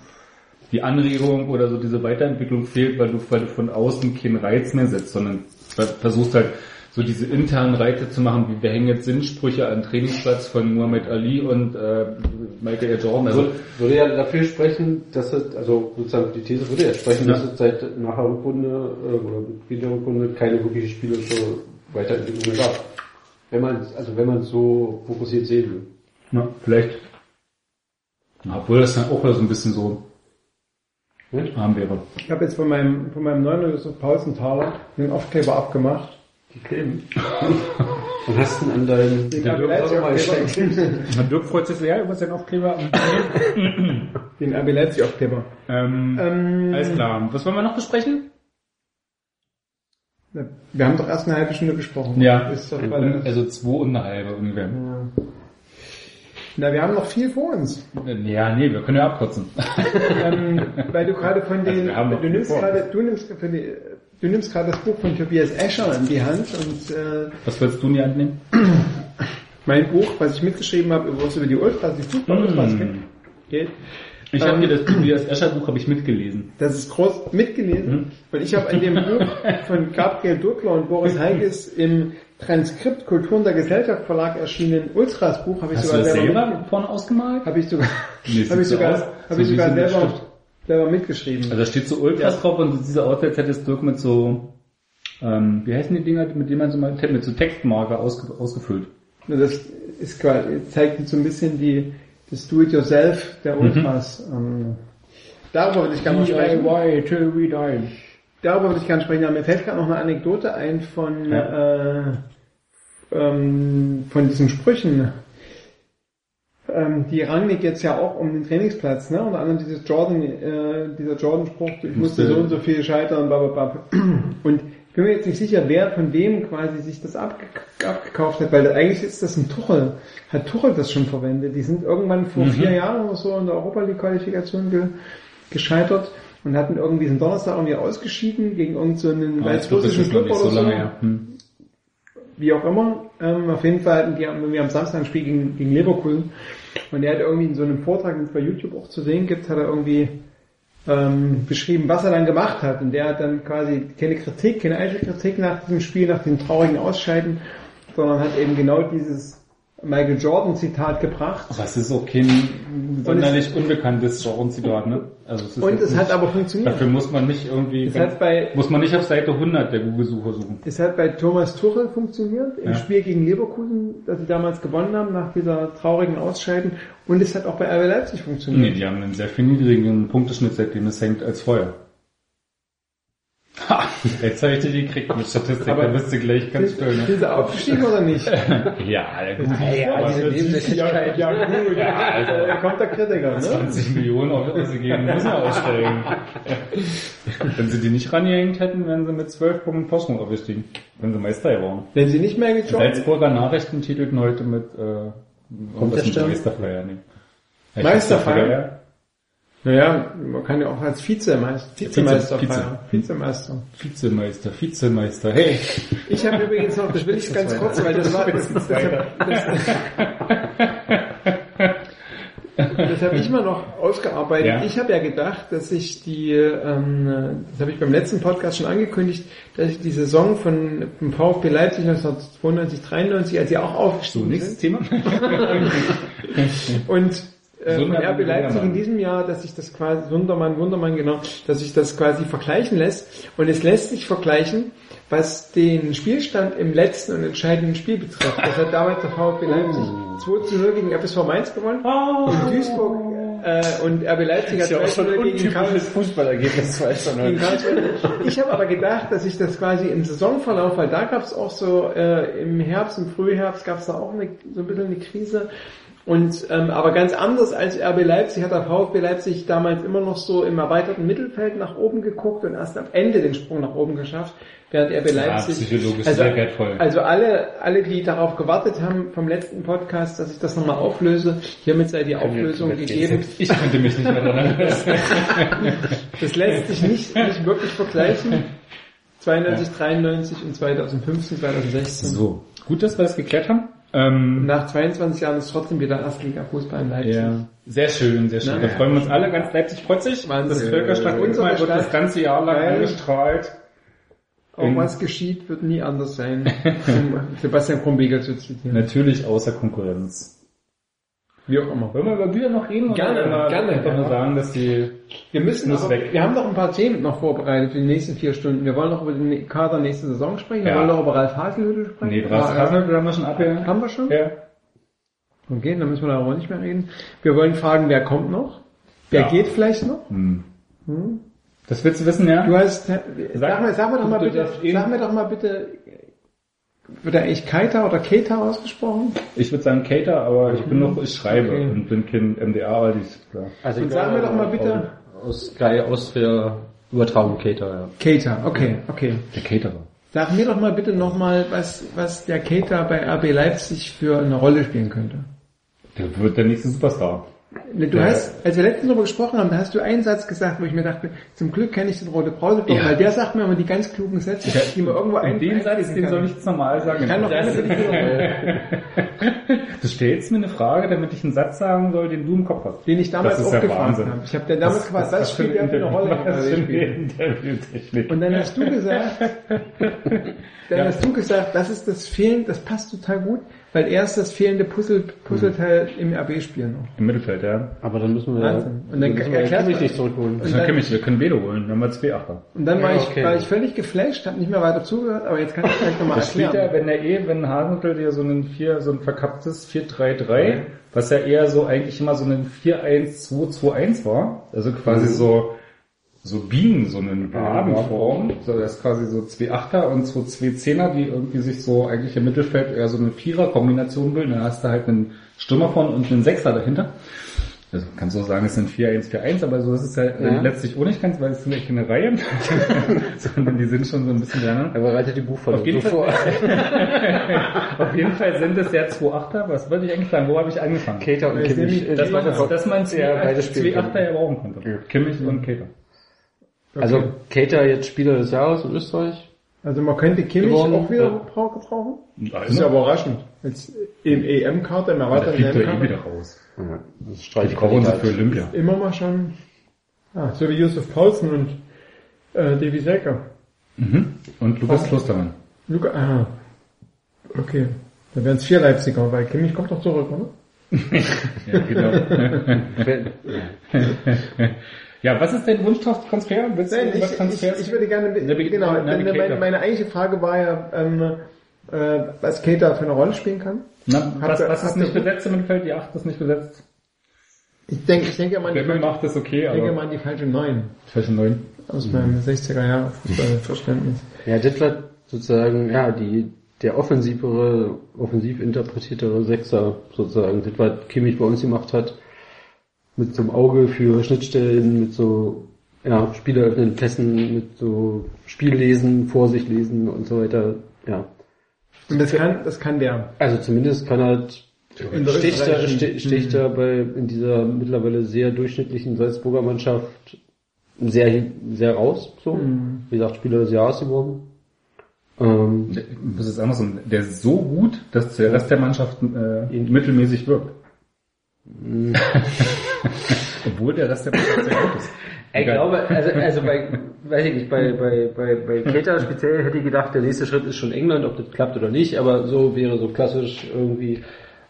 die Anregung oder so diese Weiterentwicklung fehlt, weil du, weil du von außen keinen Reiz mehr setzt, sondern ver- versuchst halt so diese internen Reize zu machen, wie wir hängen jetzt Sinnsprüche an den Trainingsplatz von Muhammad Ali und äh, Michael A. Jordan. Also würde, ja dafür sprechen, dass es, also sozusagen die These würde ja sprechen, Ja. dass es seit nach der Rückrunde äh, oder Beginn der Rückrunde keine wirkliche spielerische Weiterentwicklung mehr gab. Wenn man, also wenn man es so fokussiert sehen will. ja, vielleicht, obwohl das dann auch so ein bisschen so arm wäre. Ich habe jetzt von meinem, von meinem 9 Josef Pausenthaler den Aufkleber abgemacht. Die kleben. Und hast ihn an deinen Den der Aufkleber. Dirk freut sich sehr über seinen Aufkleber. Den RB Leipzig Aufkleber. ähm, Ähm, alles klar. Was wollen wir noch besprechen? Wir haben doch erst eine halbe Stunde gesprochen. Ja, Ist doch gerade- also zwei und eine halbe ungefähr. Na, wir haben noch viel vor uns. Ja, nee, wir können ja abkürzen. ähm, weil du gerade von Also den, noch du nimmst gerade, du nimmst für die, du nimmst gerade das Buch von Tobias Escher in die Hand und äh, Was willst du in die Hand nehmen? mein Buch, was ich mitgeschrieben habe, wo es über die Ultras, die Fußball-Ultras Mm. geht, Ich Ähm, habe dir das Tobias Escher Buch habe ich mitgelesen. das ist groß mitgelesen, Mhm. weil ich habe an dem Buch von Gabriel Durkler und Boris Heikes im Transkript Kulturen der Gesellschaft Verlag erschienen Ultras Buch habe ich Hast du sogar das selber, selber vorne ausgemalt? habe ich sogar, Nee, habe ich so sogar, aus, habe so ich sogar selber, Stift. selber mitgeschrieben. Also da steht so Ultras Ja. drauf und dieser Ort jetzt ist Dirk mit so, ähm, wie heißen die Dinger, mit denen man so mal mit so Textmarker ausge, ausgefüllt. Nur das ist quasi, zeigt so ein bisschen die, das Do-it-yourself der Ultras. Ähm, darüber würde ich gerne sprechen. till we die. Darüber würde ich gerne sprechen. Ja, mir fällt gerade noch eine Anekdote ein von, äh, ähm, von diesen Sprüchen. Ähm, die Rangnick jetzt ja auch um den Trainingsplatz, ne? Unter anderem dieses Jordan, äh, dieser Jordan-Spruch, ich musste so und so viel scheitern, bla, bla, bla. Und ich bin mir jetzt nicht sicher, wer von wem quasi sich das abge abgekauft hat, weil eigentlich ist das ein Tuchel. Hat Tuchel das schon verwendet? Die sind irgendwann vor Mhm. vier Jahren oder so in der Europa League Qualifikation ge gescheitert und hatten irgendwie diesen Donnerstag irgendwie ausgeschieden gegen irgendeinen so einen Ah, ist noch Club oder so lange her. Hm. Wie auch immer. Ähm, auf jeden Fall hatten die wir am Samstag ein Spiel gegen, gegen Leverkusen und der hat irgendwie in so einem Vortrag, den es bei YouTube auch zu sehen gibt, hat er irgendwie ähm, beschrieben, was er dann gemacht hat. Und der hat dann quasi keine Kritik, keine Einzelkritik nach diesem Spiel, nach dem traurigen Ausscheiden, sondern hat eben genau dieses Michael Jordan Zitat gebracht. Aber es ist auch kein sonderlich unbekanntes Genre-Zitat, ne? Also es ist Und es hat nicht- aber funktioniert. Dafür muss man nicht irgendwie, Es hat bei muss man nicht auf Seite 100 der Google-Suche suchen. Es hat bei Thomas Tuchel funktioniert im Ja. Spiel gegen Leverkusen, das sie damals gewonnen haben nach dieser traurigen Ausscheiden. Und es hat auch bei RB Leipzig Nee, funktioniert. die haben einen sehr viel niedrigen Punkteschnitt, seitdem es hängt, als vorher. Ha! Jetzt habe ich dir die gekriegt mit Statistik, Aber- da bist du gleich ganz still. Ne? Sind sie aufgestiegen oder nicht? Ja, Ja, diese Nebensächlichkeit. Ja, gut. Ja, also- Da kommt der Kritiker, ne? 20 Millionen auf Irrse geben, müssen wir aussteigen. Wenn sie die nicht rangehängt hätten, wären sie mit 12 Punkten Vorsprung aufgestiegen. Wenn sie Meister geworden. Wenn sie nicht mehr gejobbt Salzburger Nachrichten titelten heute mit, äh, Kommt der mit Stern? Meisterfeier. Nee. Meisterfeier? Ja. Naja, man kann ja auch als Vizemeister, Vizemeister Vize. feiern. Vizemeister. Vizemeister, Vizemeister, hey. Ich habe übrigens noch, das will ich ganz kurz, weil das war, das, das, das, das habe ich mal noch ausgearbeitet. Ja. Ich habe ja gedacht, dass ich die, ähm, das habe ich beim letzten Podcast schon angekündigt, dass ich die Saison von vom VfB Leipzig 1992, 93, als sie auch So, aufgestiegen nächstes sind, Thema. und äh, RB Leipzig in diesem Jahr, dass sich das quasi, Wundermann, Wundermann, genau, dass sich das quasi vergleichen lässt. Und es lässt sich vergleichen, was den Spielstand im letzten und entscheidenden Spiel betrifft. Das hat damals der VfB Leipzig 2 zu 0 gegen FSV Mainz gewonnen. Und Duisburg äh, und RB Leipzig hat 2 zu 0 gegen Karls Fußballergebnis, weißt du gegen Karlsruhe. Ich habe aber gedacht, dass ich das quasi im Saisonverlauf, weil da gab es auch so äh, im Herbst, im Frühherbst gab es da auch eine, so ein bisschen eine Krise. Und ähm, aber ganz anders als RB Leipzig hat der VfB Leipzig damals immer noch so im erweiterten Mittelfeld nach oben geguckt und erst am Ende den Sprung nach oben geschafft, während RB Leipzig psychologisch also, sehr wertvoll. also alle, alle, die darauf gewartet haben vom letzten Podcast, dass ich das nochmal auflöse, hiermit sei die Auflösung gegeben. Ich könnte mich nicht mehr daran erinnern. Das lässt sich nicht, nicht wirklich vergleichen. 92, 93 und 2015, 2016. So, gut, dass wir das geklärt haben. Ähm, Nach 22 Jahren ist trotzdem wieder Erstliga-Fußball in Leipzig. ja, sehr schön, sehr schön. Na, da ja. freuen wir uns alle. Ganz Leipzig freut sich. Wahnsinn. Das Völkerschlag wird das ganze Jahr lang angestrahlt. Auch was geschieht, wird nie anders sein. Sebastian Krumbiegel zu zitieren. Natürlich außer Konkurrenz. Wie auch immer. Wollen wir über Bücher noch reden? Gerne, oder gerne, Einfach nur sagen, dass die... Wir müssen aber, weg. wir haben noch ein paar Themen noch vorbereitet für die nächsten vier Stunden. Wir wollen noch über den Kader nächste Saison sprechen. Wir Ja. wollen noch über Ralf Hasenhüttl sprechen. Nee, was Ah, haben wir, schon abgehört? Haben wir schon? Ja. Okay, dann müssen wir darüber nicht mehr reden. Wir wollen fragen, wer kommt noch? Wer Ja. geht vielleicht noch? Hm. Das willst du wissen, ja? Du hast, sag, mir, sag mir doch mal bitte, sag mir doch mal bitte, wird er eigentlich Keita oder Keita ausgesprochen? Ich würde sagen Cater, aber ich bin noch, ich schreibe Okay. und bin kein MDA, aber die ist klar. Also Und sag mir doch mal bitte, Aus Sky Austria Übertragung Cater, ja. Keita, okay, okay. Der Caterer. Sag mir doch mal bitte nochmal, was, was der Keita bei RB Leipzig für eine Rolle spielen könnte. Der wird der nächste Superstar. Du Ja. hast, als wir letztens darüber gesprochen haben, da hast du einen Satz gesagt, wo ich mir dachte, zum Glück kenne ich den Rote Brause, Ja. weil der sagt mir immer die ganz klugen Sätze, die man irgendwo ein Den Satz, den soll ich jetzt normal sagen. Ich kann noch Das-. Du stellst mir eine Frage, damit ich einen Satz sagen soll, den du im Kopf hast. Den ich damals Das auch ja gefragt Wahnsinn. habe. Ich habe dir damals gefragt, was spielt der für eine Rolle? Und dann hast du gesagt, dann Ja. hast du gesagt, das ist das Fehlen, das passt total gut, weil er ist das fehlende Puzzle, Puzzleteil im RB-Spiel noch. Im Mittelfeld, ja. Aber dann müssen wir Wahnsinn. Und dann erklärst Kimmich du- nicht zurückholen. Und Dann dann- können wir, wir können Bedo holen, dann haben wir zwei Achter. Und dann war, Ja, ich, okay. war ich völlig geflasht, habe nicht mehr weiter zugehört, aber jetzt kann ich gleich nochmal Das spielt er, erklären. wenn er eh, wenn Hasenhüttl dir so ein vier, so ein verkapptes 4-3-3, was ja eher so eigentlich immer so ein 4-1-2-2-1 war, also quasi Mhm. so, so Bienen, so eine Wabenform, so das ist quasi so zwei Achter und so zwei Zehner, die irgendwie sich so eigentlich im Mittelfeld eher so eine Vierer-Kombination bilden, dann hast du halt einen Stürmer von und einen Sechser dahinter. Also kannst du auch sagen, es sind 4-1-4-1, aber so ist es ja, Ja. letztlich auch nicht ganz, weil es sind ja keine Reihen, sondern die sind schon so ein bisschen kleiner. Er bereitet die Buchvorlage Auf jeden so vor. Auf jeden Fall sind es ja zwei Achter. Was wollte ich eigentlich sagen? Wo habe ich angefangen? Cater und Kimmich. Dass man, dass man zwei, Ja, beide zwei spielen Achter ja brauchen konnte. Kimmich und Keter. Also Cater jetzt Spieler des Jahres in Österreich. Also man könnte Kimmich Geworden, auch wieder ja. brau- gebrauchen. Das ist ja überraschend. Jetzt im EM-Kader, im erweiterten fliegt er eh EM-Kader. wieder raus. Ja, das Die streiche brauchen sie für Olympia. Immer mal schon, ah, so wie Josef Paulsen und äh, Davy Selker. Mhm. Und Lukas Klostermann. Luca, ah, okay. Dann wären es vier Leipziger, weil Kimmich kommt doch zurück, oder? Ja, genau. ja, was ist dein Wunschtransfer? Willst du Nein, über ich, ich, Transfers? ich würde gerne, genau, meine, meine eigentliche Frage war ja, ähm, äh, was Cater für eine Rolle spielen kann. Na, was, was ist nicht besetzt im Mittelfeld? Die 8 ist nicht besetzt. Ich denke, ich denke mal, an die falsche, macht das okay, ich denke mal an die falsche Neun. falsche 9. aus meinem 60er Jahre Fußballverständnis. Ja, das war sozusagen, ja, die, der offensivere, offensiv interpretiertere Sechser sozusagen, das was Kimmich bei uns gemacht hat, mit so einem Auge für Schnittstellen, mit so, ja, spieleröffnenden Pässen, mit so Spiellesen, Vorsicht lesen und so weiter, ja. Und das kann, das kann der. Also zumindest kann halt In der sticht er, österreichischen- ste- sticht er bei, in dieser mittlerweile sehr durchschnittlichen Salzburger Mannschaft sehr, sehr raus, so. Mhm. Wie gesagt, Spieler des Jahres geworden. Ähm, Das ist andersrum. Der ist so gut, dass der Rest der Mannschaft äh, mittelmäßig wirkt. Obwohl der Rest der Mannschaft sehr gut ist. Ich Egal. glaube, also, also bei, weiß ich nicht, bei, bei, bei, bei Keita speziell hätte ich gedacht, der nächste Schritt ist schon England, ob das klappt oder nicht, aber so wäre so klassisch irgendwie,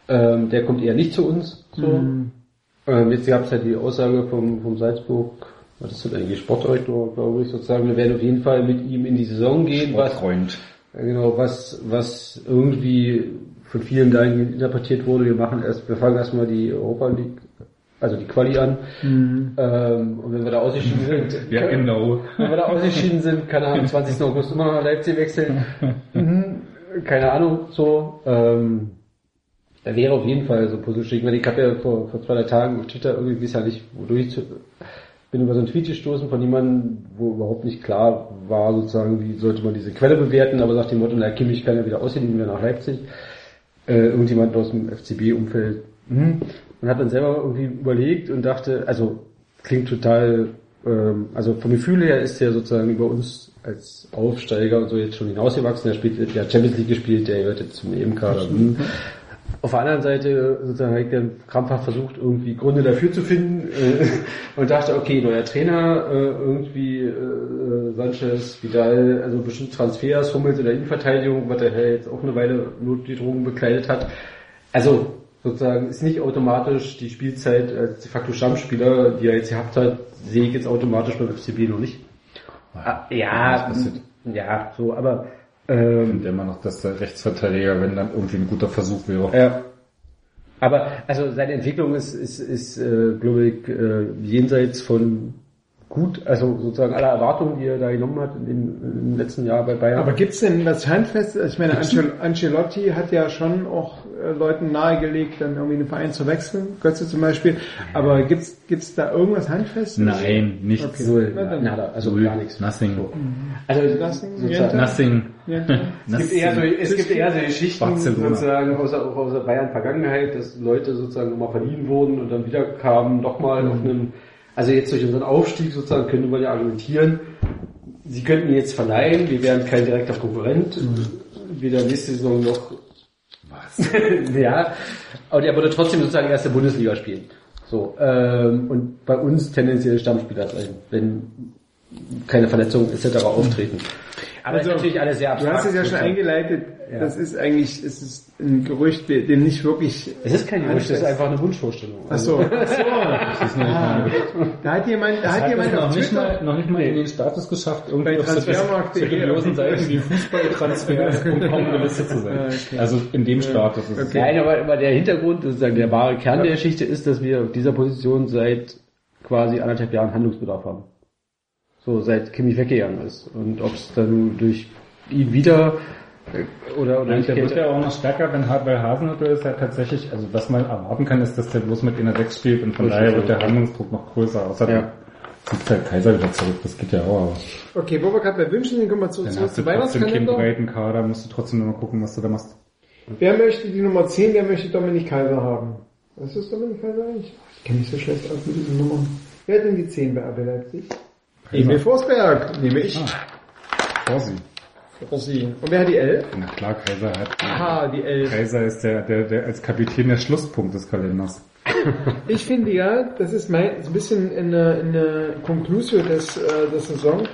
ähm, der kommt eher nicht zu uns, so. Ähm, jetzt gab es ja die Aussage vom, vom Salzburg, was ist das eigentlich, Sportdirektor, glaube ich, sozusagen, wir werden auf jeden Fall mit ihm in die Saison gehen, was, Freund. ja, Genau, was, was irgendwie von vielen dahin interpretiert wurde, wir machen erst, wir fangen erstmal die Europa League, also die Quali an, ähm, und wenn wir da ausgeschieden sind, Ja, genau. wenn wir da ausgeschieden sind, kann er am 20. August immer noch nach Leipzig wechseln. Mhm. Keine Ahnung, so, ähm, da wäre auf jeden Fall so ein Puzzlestück, ich habe ja vor, vor zwei, drei Tagen auf Twitter irgendwie, weiß ja nicht, wodurch zu, bin über so einen Tweet gestoßen von jemandem, wo überhaupt nicht klar war, sozusagen, wie sollte man diese Quelle bewerten, aber sagt dem Motto, na, Kimmich kann ja wieder ausgeliehen werden nach Leipzig. Äh, irgendjemand aus dem FCB-Umfeld. Mhm. Und hat dann selber irgendwie überlegt und dachte, also, klingt total, ähm, also vom Gefühl her ist der sozusagen über uns als Aufsteiger und so jetzt schon hinausgewachsen. Er spielt, der hat Champions League gespielt, der gehört jetzt zum EM-Kader. Mhm. Auf der anderen Seite sozusagen habe ich dann krampfhaft versucht, irgendwie Gründe dafür zu finden äh, und dachte, okay, neuer Trainer, äh, irgendwie äh, Sanchez, Vidal, also bestimmt Transfers, Hummels in der Innenverteidigung, was er ja jetzt auch eine Weile Notdrogen bekleidet hat. Also sozusagen ist nicht automatisch die Spielzeit als de facto Stammspieler, die er jetzt gehabt hat, sehe ich jetzt automatisch beim FCB noch nicht. Ah, ja, passiert. ja, so, aber ähm, Und immer noch, dass der Rechtsverteidiger, wenn dann irgendwie ein guter Versuch wäre. Ja. Aber also seine Entwicklung ist, ist, ist äh, glaube ich, äh, jenseits von gut, also sozusagen aller Erwartungen, die er da genommen hat in dem, im letzten Jahr bei Bayern. Aber gibt's denn das Handfest? Ich meine, Ancel Ancelotti hat ja schon auch Leuten nahegelegt, dann irgendwie einen Verein zu wechseln, Götze zum Beispiel. Aber gibt's gibt's da irgendwas Handfestes? Nein, nichts. Okay. Null, Na nada, also Null. gar nichts. Nothing. Also Nothing, sozusagen, Jenta? Nothing. Ja. es gibt eher so, es gibt eher so Geschichten Barcelona. sozusagen aus der, auch aus der Bayern Vergangenheit, dass Leute sozusagen immer verliehen wurden und dann wieder kamen, nochmal auf einem, also jetzt durch unseren Aufstieg sozusagen könnte man ja argumentieren, sie könnten ihn jetzt verleihen, wir wären kein direkter Konkurrent, weder nächste Saison noch Was? ja, aber der würde trotzdem sozusagen erste Bundesliga spielen. So, ähm, und bei uns tendenziell Stammspieler sein, wenn keine Verletzungen etc. auftreten. Aber Also, ist natürlich alles sehr Du abstrakt. hast es ja schon eingeleitet. Ja. Das ist eigentlich, es ist ein Gerücht, de- dem nicht wirklich. Es ist kein Gerücht, es ist einfach eine Wunschvorstellung. Ach so. Ach so. Ah, da hat jemand, da hat Hat jemand es noch nicht, mal, noch nicht mal in den Status geschafft, irgendwie auf so Transfermarkt.de seriösen Seiten wie Fußballtransfers.com gelistet zu sein. Ah, okay. Also in dem Status ist es. Okay. Nein, aber, aber der Hintergrund, sozusagen der wahre Kern der Geschichte ist, dass wir auf dieser Position seit quasi anderthalb Jahren Handlungsbedarf haben. So, seit Kimmich weggegangen ist. Und ob es dann durch ihn wieder äh, oder, oder der wird geht- ja auch noch stärker, wenn bei Hasenhüttl ist ja tatsächlich, also was man erwarten kann, ist, dass der bloß mit in der 6 spielt und von daher wird der Handlungsdruck noch größer. Außerdem Ja. zieht der Kaiser wieder zurück, das geht ja auch. Aber Okay, wo wir gerade bei Wünschen sind, kommen wir zu, dann zurück hast du zum trotzdem keinen Weihnachtskalender. breiten Kader, musst du trotzdem nur mal gucken, was du da machst. Wer möchte die Nummer 10, wer möchte Dominik Kaiser haben? Was ist Dominik Kaiser eigentlich? Ich kenne mich so schlecht aus mit diesen Nummern. Wer hat denn die 10 bei RB Leipzig? Emil Forsberg, nehme ich. Vorsi. Rossi. Und wer hat die 11? Na klar, Kaiser hat. Aha, die 11. Kaiser ist der, der, der als Kapitän der Schlusspunkt des Kalenders. Ich finde ja, das ist mein, so ein bisschen eine, eine Conclusio des, äh, der Saison,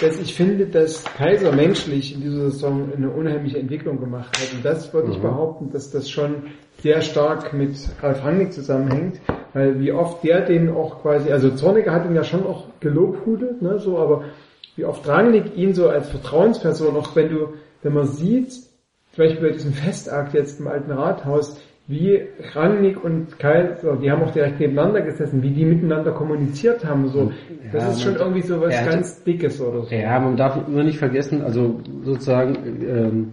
dass ich finde, dass Kaiser menschlich in dieser Saison eine unheimliche Entwicklung gemacht hat. Und das würde ich behaupten, dass das schon sehr stark mit Ralf Rangnick zusammenhängt, weil wie oft der den auch quasi, also Zorniger hat ihn ja schon auch gelobhudelt, ne, so, aber wie oft Rangnick ihn so als Vertrauensperson, auch wenn du, wenn man sieht, zum Beispiel bei diesem Festakt jetzt im alten Rathaus, wie Rangnick und Kaiser, die haben auch direkt nebeneinander gesessen, wie die miteinander kommuniziert haben. So, das Ja, ist schon irgendwie so was ganz Dickes oder so. Ja, man darf immer nicht vergessen, also sozusagen, ähm,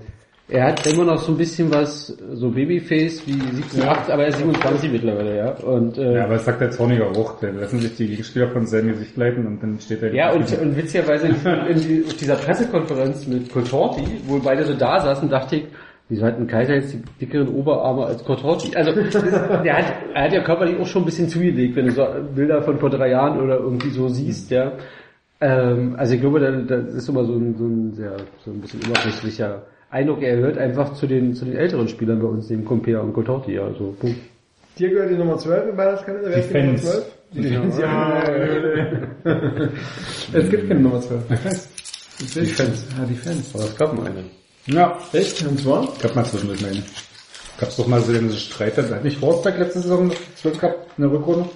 er hat immer noch so ein bisschen was, so Babyface wie 17, 8, aber er ist 27 mittlerweile, ja. Und, äh, Ja, aber das sagt der Zorniger auch. Da lassen sich die Gegenspieler von seinem Gesicht leiten und dann steht er... Ja, und, und witzigerweise in, in dieser Pressekonferenz mit Coltorti, wo beide so da saßen, dachte ich, wieso hat ein Kaiser jetzt die dickeren Oberarme als Coltorti? Also, der hat, er hat ja körperlich auch schon ein bisschen zugelegt, wenn du so Bilder von vor drei Jahren oder irgendwie so siehst, ja. Ähm, also ich glaube, da, das ist immer so ein, so ein sehr, so ein bisschen oberflächlicher Eindruck. Er gehört einfach zu den, zu den älteren Spielern bei uns, dem Compea und Coltorti, ja, so, Punkt. Dir gehört die Nummer 12 im Weihnachtskalender, wer Die ist die Nummer Fans. 12? Die Fans, ja. es gibt keine Nummer 12. Die Fans. Die Fans. Ja, die Fans. Aber es gab mal einen. Ja, Echt? Und zwar? gab mal zwischendurch eine. Gab's doch mal so den Streit, hat nicht Forsberg letzte Saison noch 12 gehabt, in der Rückrunde?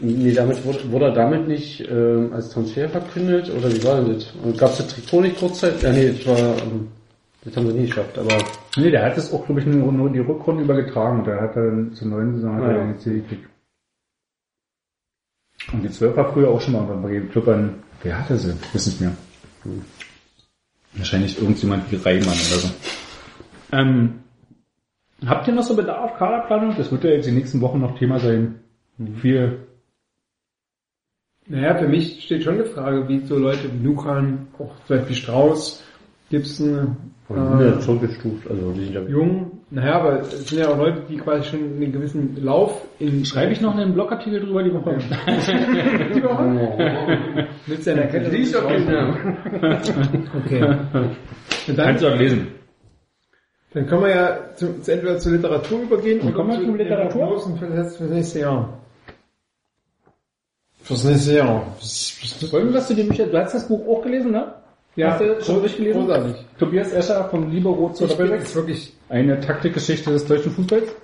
Nee, damit wurde, wurde er damit nicht ähm, als Transfer verkündet oder wie war denn das? Und gab es das Trikot nicht kurzzeitig? Ja, nee, das war, ähm, das haben sie nie geschafft, aber Nee, der hat es auch, glaube ich, nur, nur die Rückrunde übergetragen und da hat er dann zur neuen Saison hat Ah, er ja. den C gekriegt. Und die 12 war früher auch schon mal unter dem Club an, wer hatte sie? Ich weiß nicht mehr. Wahrscheinlich irgendjemand wie Reimann oder so. Ähm, habt ihr noch so Bedarf, Kaderplanung? Das wird ja jetzt die nächsten Wochen noch Thema sein. Viel Naja, für mich steht schon die Frage, wie so Leute wie Lukan, auch zum Beispiel Strauß, Gibson, die sind ja äh, schon gestuft, also die sind ja Jung. Naja, aber es sind ja auch Leute, die quasi schon einen gewissen Lauf in... Schreibe ich noch einen Blogartikel drüber die Woche? Mit seiner Kette. Lies doch den Namen. Okay. Dann, Kannst du auch lesen. dann können wir ja zu, zu entweder zur Literatur übergehen Und kommen wir zu zur Literatur? für das, für das nächste Jahr. Fürs nächste Jahr. Wollen wir was zu dem Bücher? Du hast das Buch auch gelesen, ne? Hast du schon durchgelesen? Großartig. Tobias Escher von Liebe Rot zur Doppelsechs. jetzt wirklich Eine Taktikgeschichte des deutschen Fußballs.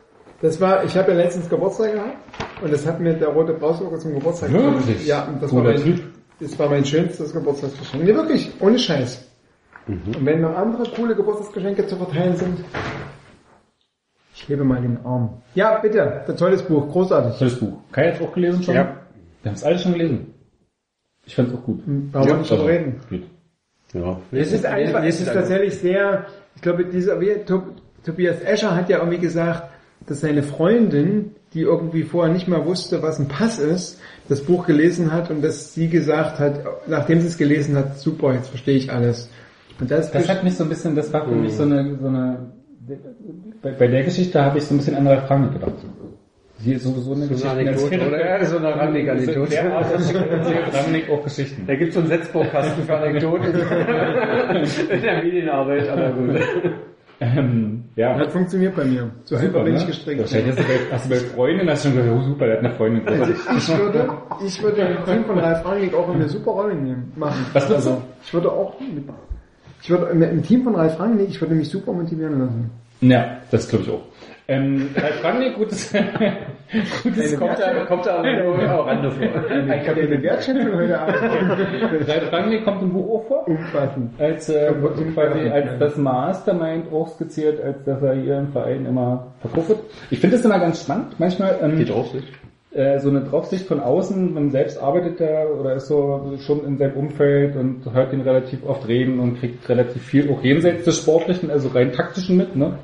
Das war, ich habe ja letztens Geburtstag gehabt und das hat mir der rote Brausburger zum Geburtstag Wirklich? Ja, und das war, mein, Typ. das war mein schönstes Geburtstagsgeschenk. Nee, wirklich, ohne Scheiß. Und wenn noch andere coole Geburtstagsgeschenke zu verteilen sind, ich hebe mal den Arm. Ja, bitte, ein tolles Buch, großartig. Tolles Buch. Kai hat's auch gelesen schon? Ja. Wir haben es alle schon gelesen. Ich fand's auch gut. Brauchen wir nicht drüber also, reden. Geht. Ja. Es ist einfach, es ist tatsächlich sehr, ich glaube, dieser, Tobias Escher hat ja irgendwie gesagt, dass seine Freundin, die irgendwie vorher nicht mal wusste, was ein Pass ist, das Buch gelesen hat und dass sie gesagt hat, nachdem sie es gelesen hat, super, jetzt verstehe ich alles. Und das, Das hat mich so ein bisschen, das war für mich so eine, so eine, bei, bei der Geschichte habe ich so ein bisschen an Ralf Frank gedacht. Sie ist sowieso eine So eine Anekdote, oder? Ja, das ist so eine Art erzählt Rangnick auch Geschichten. Da gibt's so einen Setzbaukasten für Anekdoten in der Medienarbeit, aber gut. Ähm, ja. hat funktioniert bei mir. So einfach bin ich gestrickt. Wahrscheinlich hast du bei, hast du bei Freundin hast du schon gesagt, oh super, der hat eine Freundin. Also ich würde, ich würde den Team von Ralf Rangnick auch in eine super Rolle nehmen, machen. Was würdest du? also, Ich würde auch, ich würde im Team von Ralf Rangnick, ich würde mich super motivieren lassen. Ja, das glaube ich auch. Ähm, Ralf Rangnick, gutes, gutes Kommt da, kommt da auch Rande vor. Ich habe eine Wertschätzung heute Abend. Ralf Rangnick kommt im Buch auch vor. Umfassend. Als, äh, quasi als das Mastermind auch skizziert, als dass er hier im Verein immer verkauft. Ich finde das immer ganz spannend. Manchmal ähm, Die Draufsicht. äh, so eine Draufsicht von außen, man selbst arbeitet da oder ist so schon in seinem Umfeld und hört ihn relativ oft reden und kriegt relativ viel auch jenseits des Sportlichen, also rein taktischen mit, ne?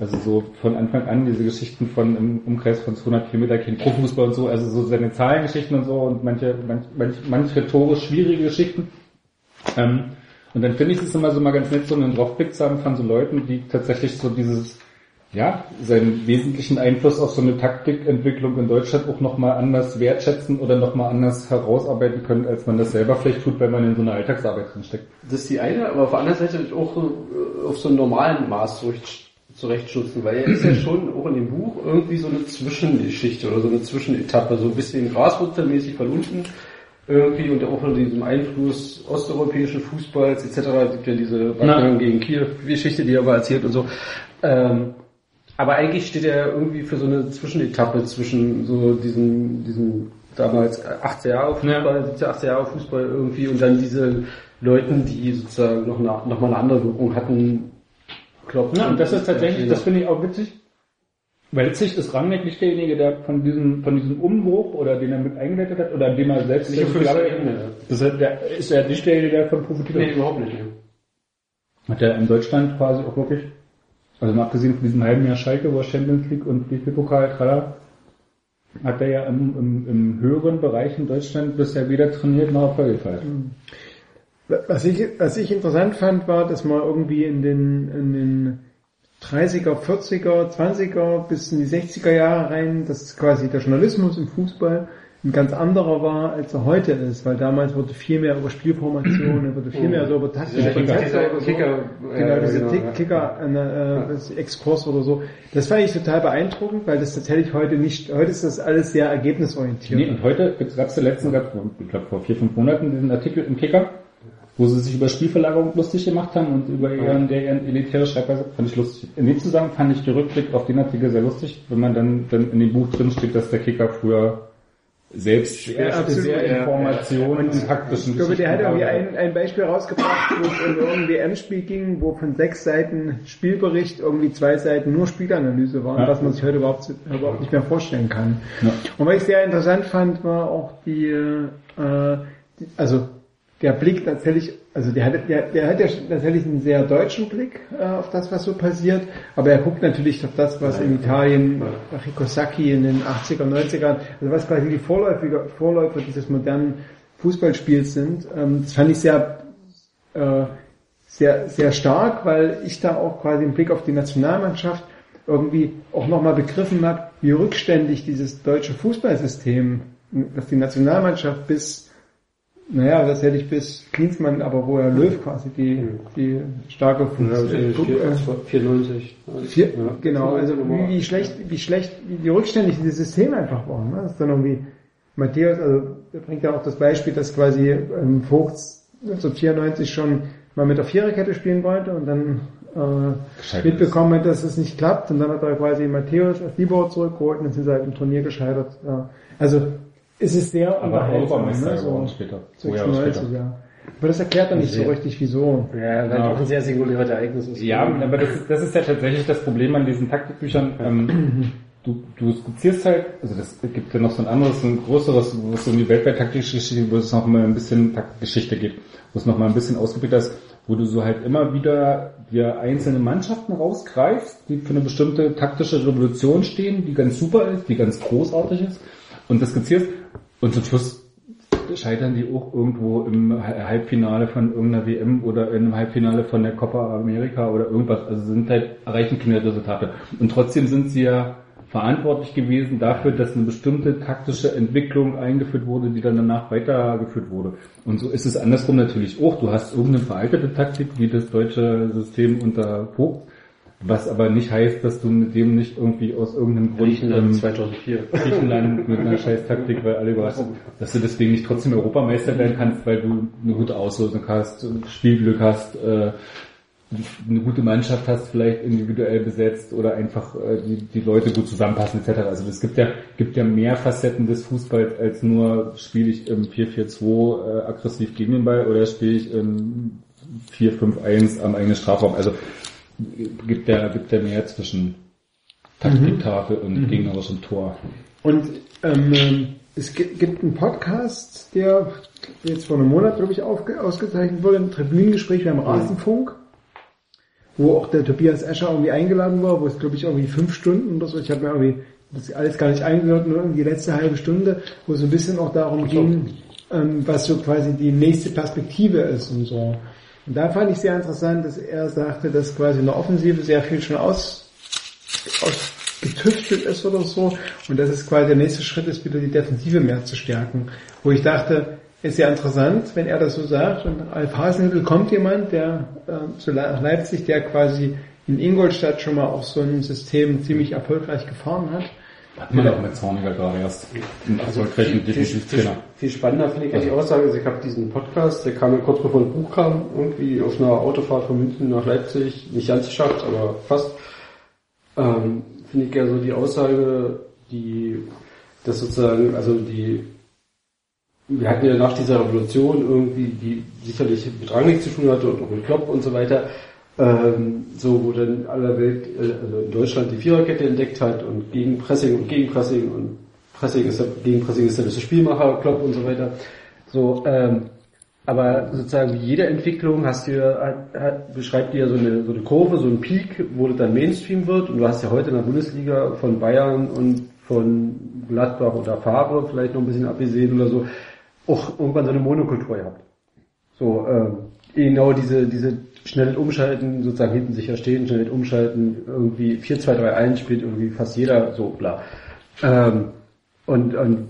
Also so von Anfang an diese Geschichten von im Umkreis von 200 Kilometer kein Profifußball und so, also so seine Zahlengeschichten und so und manche, manch, manch, manche rhetorisch schwierige Geschichten. Ähm, und dann finde ich es immer so mal ganz nett, so einen Draufblick zu haben von so Leuten, die tatsächlich so dieses, ja, seinen wesentlichen Einfluss auf so eine Taktikentwicklung in Deutschland auch nochmal anders wertschätzen oder nochmal anders herausarbeiten können, als man das selber vielleicht tut, wenn man in so einer Alltagsarbeit drinsteckt. Das ist die eine, aber auf der anderen Seite auch äh, auf so einem normalen Maß zurecht- zurechtstutzen, weil er ist ja schon auch in dem Buch irgendwie so eine Zwischengeschichte oder so eine Zwischenetappe, so ein bisschen graswurzelmäßig von unten irgendwie und auch unter diesem Einfluss osteuropäischen Fußballs etc. Es gibt ja diese Wacken gegen Kiew-Geschichte, die er aber erzählt und so. Ähm, aber eigentlich steht er irgendwie für so eine Zwischenetappe zwischen so diesem, diesem damals 18 Jahre Fußball, 17, 18 Jahre Fußball irgendwie und dann diese Leuten, die sozusagen noch, eine, noch mal eine andere Wirkung hatten. Klopp Ja, und das ist tatsächlich, das finde ich auch witzig. Welzig ist Rangnick nicht derjenige, der von diesem, von diesem Umbruch oder den er mit eingeleitet hat oder dem er selbst Nicht glaube, Ebene. das ist, der, ist er nicht derjenige, der davon profitiert Nee, hat? überhaupt nicht. Hat er in Deutschland quasi auch wirklich, also mal abgesehen von diesem halben Jahr Schalke, wo er Champions League und DFB-Pokal, tralla, hat er ja im, im, im höheren Bereich in Deutschland bisher weder trainiert noch Erfolge gefeiert. Was ich, was ich interessant fand, war, dass man irgendwie in den, in den 30er, 40er, 20er bis in die 60er Jahre rein, dass quasi der Journalismus im Fußball ein ganz anderer war, als er heute ist, weil damals wurde viel mehr über Spielformationen, wurde viel mehr so über taktische Konzepte Kicker- oder so. Kicker, genau, äh, diese genau, ja. Kicker, äh, das Exkurs oder so. Das fand ich total beeindruckend, weil das tatsächlich heute nicht, heute ist das alles sehr ergebnisorientiert. Nee, und heute gab es der letzten, ich glaube vor vier, fünf Monaten diesen Artikel im Kicker, wo sie sich über Spielverlagerung lustig gemacht haben und über ihren, der ihren elitäre Schreibweise fand ich lustig. In dem Zusammenhang fand ich den Rückblick auf den Artikel sehr lustig, wenn man dann, dann in dem Buch drin steht, dass der Kicker früher selbst sehr, absolut, sehr ja. Informationen und taktischen Ich glaube, der hat irgendwie ein, ein Beispiel rausgebracht, wo es um irgendein WM-Spiel ging, wo von sechs Seiten Spielbericht irgendwie zwei Seiten nur Spielanalyse waren, Ja. was man sich heute überhaupt, überhaupt nicht mehr vorstellen kann. Ja. Und was ich sehr interessant fand, war auch die, äh, die also der Blick tatsächlich, also der hat, der, der hat ja tatsächlich einen sehr deutschen Blick äh, auf das, was so passiert, aber er guckt natürlich auf das, was in Italien, Rico Sacchi in den 80er, 90ern, also was quasi die Vorläufer, Vorläufer dieses modernen Fußballspiels sind. Ähm, das fand ich sehr, äh, sehr, sehr stark, weil ich da auch quasi einen Blick auf die Nationalmannschaft irgendwie auch nochmal begriffen habe, wie rückständig dieses deutsche Fußballsystem, dass die Nationalmannschaft bis naja, das hätte ich bis Klinsmann, aber wo er Löw quasi die, die starke Ja, äh, vier- äh, 94. vier, Ja. genau, also wie, wie schlecht, wie schlecht, wie, rückständig dieses System einfach war. Ne? Das ist dann irgendwie Matthäus, also der bringt ja auch das Beispiel, dass quasi ähm, Vogt 1994 schon mal mit der Viererkette spielen wollte und dann äh, mitbekommen hat, dass es nicht klappt und dann hat er quasi Matthäus als Libor zurückgeholt und dann sind sie halt im Turnier gescheitert. Ja. Also es ist sehr Aber unterhaltsam, ne? so später. Zwei Jahre 96, später. ja. Aber das erklärt dann nicht so Sehr. richtig, wieso. Ja, weil Ja. auch ein sehr singuläres Ereignis ist. Ja, aber das ist, das ist ja tatsächlich das Problem an diesen Taktikbüchern. Ähm, du, du skizzierst halt, also das gibt ja noch so ein anderes, so ein größeres, wo es um die weltweit taktische Geschichte, wo es noch mal ein bisschen Taktgeschichte geht, wo es noch mal ein bisschen ausgebildet ist, wo du so halt immer wieder dir einzelne Mannschaften rausgreifst, die für eine bestimmte taktische Revolution stehen, die ganz super ist, die ganz großartig ist, und das skizzierst, und zum Schluss scheitern die auch irgendwo im Halbfinale von irgendeiner WM oder einem Halbfinale von der Copa America oder irgendwas. Also sind halt, erreichen keine Resultate. Und trotzdem sind sie ja verantwortlich gewesen dafür, dass eine bestimmte taktische Entwicklung eingeführt wurde, die dann danach weitergeführt wurde. Und so ist es andersrum natürlich auch. Du hast irgendeine veraltete Taktik, wie das deutsche System unter Vogt, was aber nicht heißt, dass du mit dem nicht irgendwie aus irgendeinem Grund Griechenland ähm, 2004. Griechenland mit einer scheiß Taktik, weil alle überrascht sind, dass du deswegen nicht trotzdem Europameister werden kannst, weil du eine gute Auslosung hast, Spielglück hast, äh, eine gute Mannschaft hast, vielleicht individuell besetzt oder einfach äh, die, die Leute gut zusammenpassen etc. Also es gibt ja, gibt ja mehr Facetten des Fußballs als nur spiele ich im 4-4-2 äh, aggressiv gegen den Ball oder spiele ich im 4-5-1 am eigenen Strafraum. Also gibt ja, gibt ja mehr zwischen Taktiktafel und gegnerischem Tor. Und ähm, es gi- gibt einen Podcast, der jetzt vor einem Monat, glaube ich, ausgezeichnet wurde, ein Tribünengespräch beim Rasenfunk, wo auch der Tobias Escher irgendwie eingeladen war, wo es, glaube ich, irgendwie fünf Stunden oder so, ich habe mir irgendwie das alles gar nicht eingehört, nur irgendwie die letzte halbe Stunde, wo es so ein bisschen auch darum ging, ähm, was so quasi die nächste Perspektive ist und so. Und da fand ich sehr interessant, dass er sagte, dass quasi in der Offensive sehr viel schon aus, ist oder so und dass es quasi der nächste Schritt ist, wieder die Defensive mehr zu stärken. Wo ich dachte, ist ja interessant, wenn er das so sagt und Alf Hasenhüttl kommt jemand, der äh, zu Leipzig, der quasi in Ingolstadt schon mal auch so ein System ziemlich erfolgreich gefahren hat. Hat man auch mit Zorniger gerade erst erfolgreichen viel, viel, viel spannender finde ich ja die Aussage, also ich habe diesen Podcast, der kam mir kurz bevor ein Buch kam, irgendwie auf einer Autofahrt von München nach Leipzig, nicht ganz geschafft, aber fast. Ähm, finde ich ja so die Aussage, die, das sozusagen, also die, wir hatten ja nach dieser Revolution irgendwie, die sicherlich mit Rangnick zu tun hatte und auch mit Klopp und so weiter, ähm, so wo dann aller Welt, äh, also in Deutschland die Viererkette entdeckt hat und gegen Pressing und gegen Pressing und Pressing ist der, gegen Pressing ist der beste Spielmacher, Klopp und so weiter. So, ähm, aber sozusagen wie jede Entwicklung hast du hat, hat, beschreibt dir ja so eine, so eine Kurve, so ein Peak, wo das dann Mainstream wird und du hast ja heute in der Bundesliga von Bayern und von Gladbach oder Favre vielleicht noch ein bisschen abgesehen oder so, auch irgendwann so eine Monokultur gehabt. So, ähm, genau diese, diese schnell umschalten, sozusagen hinten sicher stehen, schnell umschalten, irgendwie 4-2-3-1 spielt irgendwie fast jeder so, bla. Ähm, und, und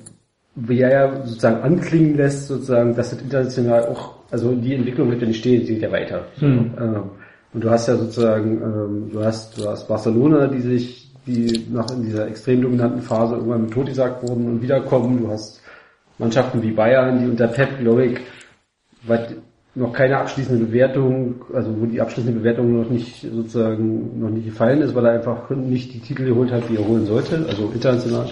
wie er ja sozusagen anklingen lässt, sozusagen, dass das international auch, also die Entwicklung wird ja nicht stehen, die geht ja weiter. Hm. Ähm, und du hast ja sozusagen, ähm, du hast, du hast Barcelona, die sich, die nach in dieser extrem dominanten Phase irgendwann mit totgesagt wurden und wiederkommen. Du hast Mannschaften wie Bayern, die unter Pep, glaube ich, was noch keine abschließende Bewertung, also wo die abschließende Bewertung noch nicht sozusagen noch nicht gefallen ist, weil er einfach nicht die Titel geholt hat, die er holen sollte, also international.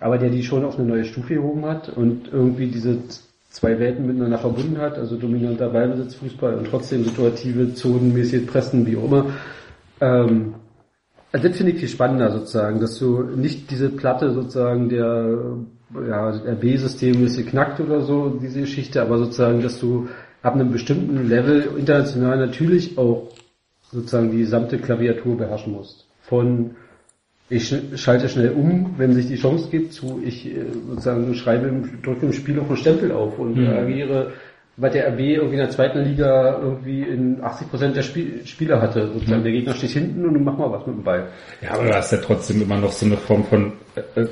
Aber der die schon auf eine neue Stufe gehoben hat und irgendwie diese zwei Welten miteinander verbunden hat, also dominanter Ballbesitz, Fußball und trotzdem situative, zonenmäßige Pressen, wie auch immer. Ähm, also das finde ich viel spannender sozusagen, dass du nicht diese Platte sozusagen der ja, RB-System ist geknackt oder so, diese Geschichte, aber sozusagen, dass du ab einem bestimmten Level international natürlich auch sozusagen die gesamte Klaviatur beherrschen musst. Von ich schalte schnell um, wenn sich die Chance gibt, zu ich äh, sozusagen schreibe, drücke im Spiel auch einen Stempel auf und Mhm. agiere, weil der RB irgendwie in der zweiten Liga irgendwie in 80% der Spiel Spieler hatte. Sozusagen Mhm. der Gegner steht hinten und du mach mal was mit dem Ball. Ja, aber du hast ja trotzdem immer noch so eine Form von, äh, äh,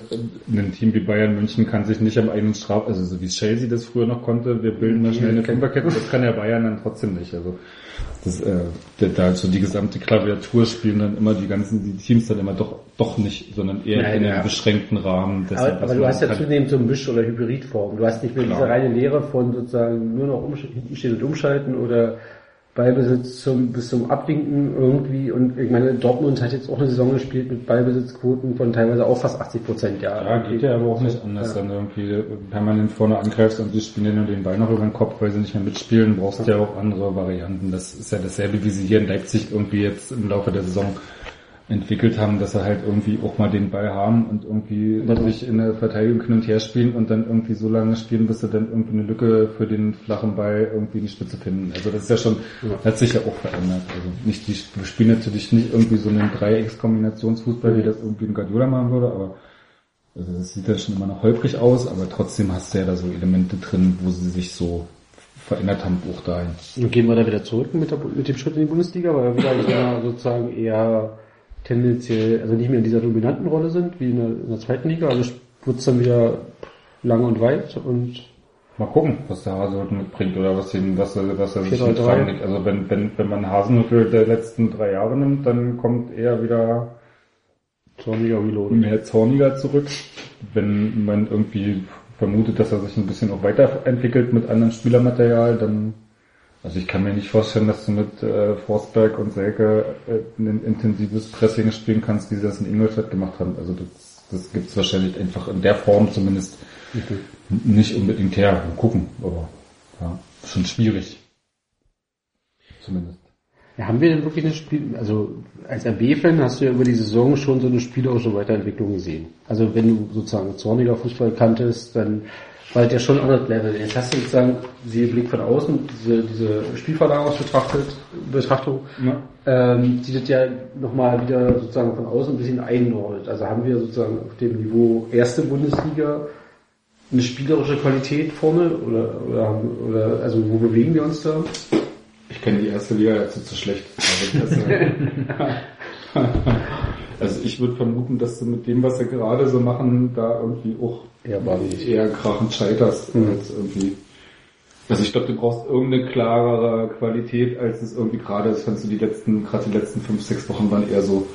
ein Team wie Bayern München kann sich nicht am eigenen Straf, also so wie Chelsea das früher noch konnte, wir bilden mal schnell eine Fünferkette, das kann ja Bayern dann trotzdem nicht. Also das, äh, da- da so die gesamte Klaviatur spielen dann immer die ganzen, die Teams dann immer doch, doch nicht, sondern eher Nein, in ja. einem beschränkten Rahmen. dessen, Aber, aber du hast ja zunehmend so Misch- oder Hybridform. Du hast nicht mehr Klar. diese reine Lehre von sozusagen nur noch umsch- hinten stehen und umschalten oder Ballbesitz zum, bis zum Abwinken irgendwie. Und ich meine, Dortmund hat jetzt auch eine Saison gespielt mit Ballbesitzquoten von teilweise auch fast 80 Prozent. Ja, Ja, geht ja aber auch nicht anders, Ja. dann irgendwie permanent vorne angreifst und sie spielen dir nur den Ball noch über den Kopf, weil sie nicht mehr mitspielen, brauchst ja auch andere Varianten. Das ist ja dasselbe, wie sie hier in Leipzig irgendwie jetzt im Laufe der Saison entwickelt haben, dass sie halt irgendwie auch mal den Ball haben und irgendwie sich in der Verteidigung hin und her spielen und dann irgendwie so lange spielen, bis sie dann irgendwie eine Lücke für den flachen Ball irgendwie in die Spitze finden. Also das ist ja schon, hat sich ja auch verändert. Also nicht die, wir spielen natürlich nicht irgendwie so einen Dreieckskombinationsfußball, wie das irgendwie ein Guardiola machen würde, aber also das sieht ja schon immer noch holprig aus, aber trotzdem hast du ja da so Elemente drin, wo sie sich so verändert haben, auch dahin. Und gehen wir da wieder zurück mit, der, mit dem Schritt in die Bundesliga, weil wir wieder in einer sozusagen eher tendenziell, also nicht mehr in dieser dominanten Rolle sind, wie in der, in der zweiten Liga. Also wird's dann wieder lang und weit und Mal gucken, was der Hasenhüttl mitbringt oder was ihm, was er, was er sich 4-3-3. mit reinlegt. Also wenn, wenn, wenn man Hasenhüttl der letzten drei Jahre nimmt, dann kommt er wieder zorniger Reload. mehr zorniger zurück. Wenn man irgendwie vermutet, dass er sich ein bisschen auch weiterentwickelt mit anderem Spielermaterial, dann also ich kann mir nicht vorstellen, dass du mit äh, Forsberg und Selke äh, ein intensives Pressing spielen kannst, wie sie das in Ingolstadt gemacht haben. Also das, das gibt's wahrscheinlich einfach in der Form zumindest nicht unbedingt her. Mal gucken, aber ja, schon schwierig. Zumindest. Ja, haben wir denn wirklich eine Spiel, also als RB-Fan hast du ja über die Saison schon so eine spielerische Weiterentwicklung gesehen. Also wenn du sozusagen zorniger Fußball kanntest, dann das ja schon anderes Level. Jetzt hast du sozusagen sie Blick von außen, diese, diese Spielverlagerungsbetrachtet, Betrachtung, Ja. ähm, die das ja nochmal wieder sozusagen von außen ein bisschen einordnet. Also haben wir sozusagen auf dem Niveau erste Bundesliga eine spielerische Qualität vorne oder, oder, oder also wo bewegen wir uns da? Ich kenne die erste Liga dazu zu schlecht. Also, ich würde vermuten, dass du mit dem, was sie gerade so machen, da irgendwie auch Ja, eher krachend scheiterst als irgendwie. Also ich glaube, du brauchst irgendeine klarere Qualität, als es irgendwie gerade ist. Fandst du die letzten, gerade die letzten fünf, sechs Wochen waren eher so,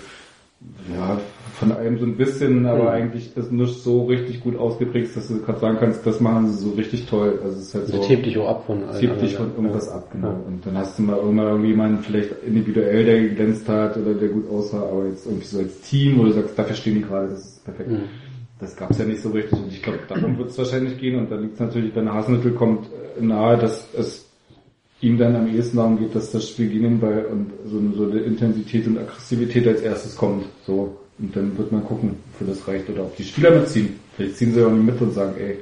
ja, von allem so ein bisschen, aber Mhm. eigentlich ist nicht so richtig gut ausgeprägt, dass du gerade sagen kannst, das machen sie so richtig toll. Also es ist halt so. Das hebt dich auch ab von allen Es hebt dich von irgendwas Ja. ab, genau. Ja. Und dann hast du mal irgendwann irgendjemanden vielleicht individuell, der geglänzt hat oder der gut aussah, aber jetzt irgendwie so als Team, wo du sagst, dafür stehen die gerade, das ist perfekt. Mhm. Das gab's ja nicht so richtig und ich glaube, darum wird es wahrscheinlich gehen und da liegt es natürlich, wenn Hasenhüttel kommt, äh, nahe, dass es ihm dann am ehesten darum geht, dass das Spiel gegen den Ball und so eine, so eine Intensität und Aggressivität als erstes kommt. So. Und dann wird man gucken, ob das reicht oder ob die Spieler mitziehen. Vielleicht ziehen sie auch nicht mit und sagen, ey,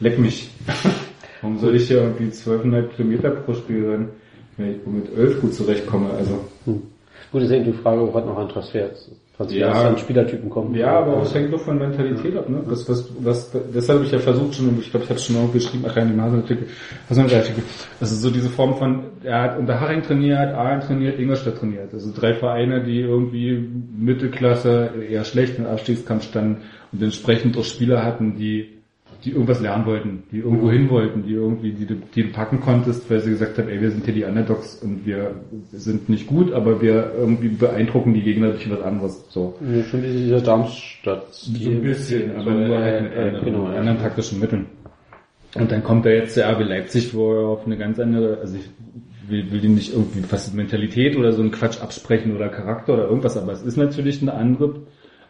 leck mich. Warum soll ich hier irgendwie 12,5 Kilometer pro Spiel rennen, wenn ich mit 11 gut zurechtkomme? Also, Gut, ist eben die Frage, ob was noch an Transfers, Transfers Ja. an Spielertypen kommen. Ja, aber es hängt doch von Mentalität ab, ne? Das, was, was, deshalb habe ich ja versucht schon, ich glaube, ich hatte schon mal geschrieben, ach ja, in dem Hasenartikel, also Artikel, also so diese Form von, er hat unter Haring trainiert, Aalen trainiert, Ingolstadt trainiert. Also drei Vereine, die irgendwie Mittelklasse, eher schlecht im Abstiegskampf standen und entsprechend auch Spieler hatten, die die irgendwas lernen wollten, die irgendwo hin wollten, die irgendwie, die, du- die du packen konntest, weil sie gesagt haben, ey, wir sind hier die Underdogs und wir sind nicht gut, aber wir irgendwie beeindrucken die Gegner durch was anderes, so. Ja, schon dieser Darmstadt. So ein bisschen, aber nur äh, halt mit äh, anderen, genau, mit anderen taktischen Mitteln. Und dann kommt da jetzt der RB Leipzig, wo er auf eine ganz andere, also ich will, will ihm nicht irgendwie was Mentalität oder so einen Quatsch absprechen oder Charakter oder irgendwas, aber es ist natürlich eine andere,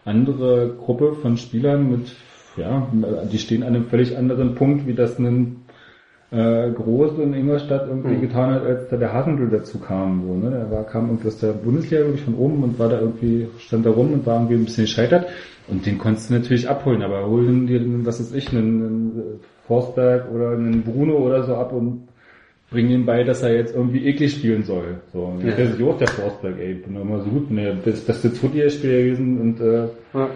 andere Gruppe von Spielern mit, ja, die stehen an einem völlig anderen Punkt, wie das ein äh, Groß in Ingolstadt irgendwie Mhm. getan hat, als da der Hasendl dazu kam. So, ne? Der war, kam irgendwie aus der Bundesliga glaube ich, von oben und war da irgendwie, stand da rum und war irgendwie ein bisschen gescheitert. Und den konntest du natürlich abholen, aber holen dir, was weiß ich, einen, einen Forsberg oder einen Bruno oder so ab und bringen ihm bei, dass er jetzt irgendwie eklig spielen soll. So, und Ja. der ist auch der Forsberg, ey, bin immer so gut, ne, das, das ist Footy-Spieler gewesen und äh, Ja.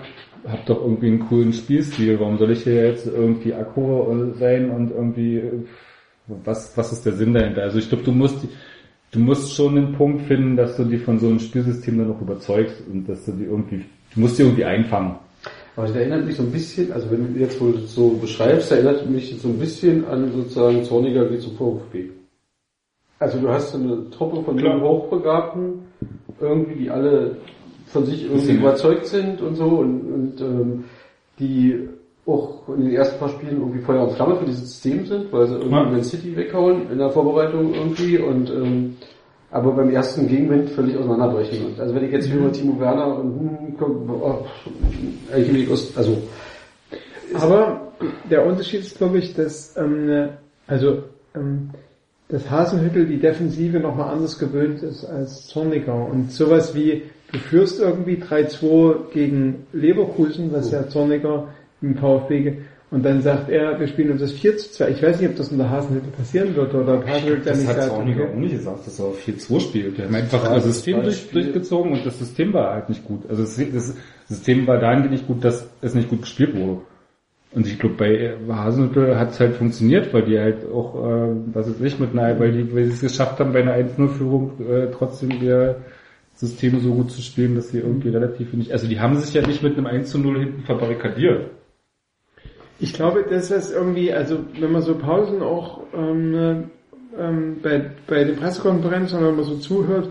Hab doch irgendwie einen coolen Spielstil. Warum soll ich hier jetzt irgendwie Akku sein und irgendwie was was ist der Sinn dahinter? Also ich glaube, du musst du musst schon einen Punkt finden, dass du die von so einem Spielsystem dann noch überzeugst und dass du die irgendwie du musst die irgendwie einfangen. Aber das erinnert mich so ein bisschen, also wenn du jetzt wohl so beschreibst, erinnert mich so ein bisschen an sozusagen Zorniger geht zum VfB. Also du hast so eine Truppe von Klar. jungen Hochbegabten, irgendwie, die alle von sich irgendwie überzeugt sind und so und, und ähm, die auch in den ersten paar Spielen irgendwie Feuer und Flamme für dieses System sind, weil sie irgendwie Ja. Man City weghauen in der Vorbereitung irgendwie und ähm, aber beim ersten Gegenwind völlig auseinanderbrechen. Und also wenn ich jetzt höre Timo Werner und hm, komm, oh, also Aber der Unterschied ist, glaube ich, dass ähm, also ähm, dass Hasenhüttel die Defensive nochmal anders gewöhnt ist als Zorniger. Und sowas wie, du führst irgendwie 3-2 gegen Leverkusen, was ja Zorniger im VfB und dann sagt er, wir spielen uns das 4 zu 2. Ich weiß nicht, ob das unter Hasenhüttel passieren wird oder ob Hasenhüttel dann Das nicht hat Zorniger auch nicht gesagt, dass er auf 4-2 spielt. Der hat einfach das System durch, durchgezogen und das System war halt nicht gut. Also das, das System war dahingehend nicht gut, dass es nicht gut gespielt wurde. Und ich glaube, bei Hasenhüttl hat es halt funktioniert, weil die halt auch, äh, was weiß ich, mit einer, weil die, weil sie es geschafft haben, bei einer 1-0-Führung äh, trotzdem ihr System so gut zu spielen, dass sie irgendwie relativ wenig, also die haben sich ja nicht mit einem 1-0 hinten verbarrikadiert. Ich glaube, dass das irgendwie, also wenn man so Pausen auch ähm, ähm, bei, bei den Pressekonferenzen, wenn man so zuhört,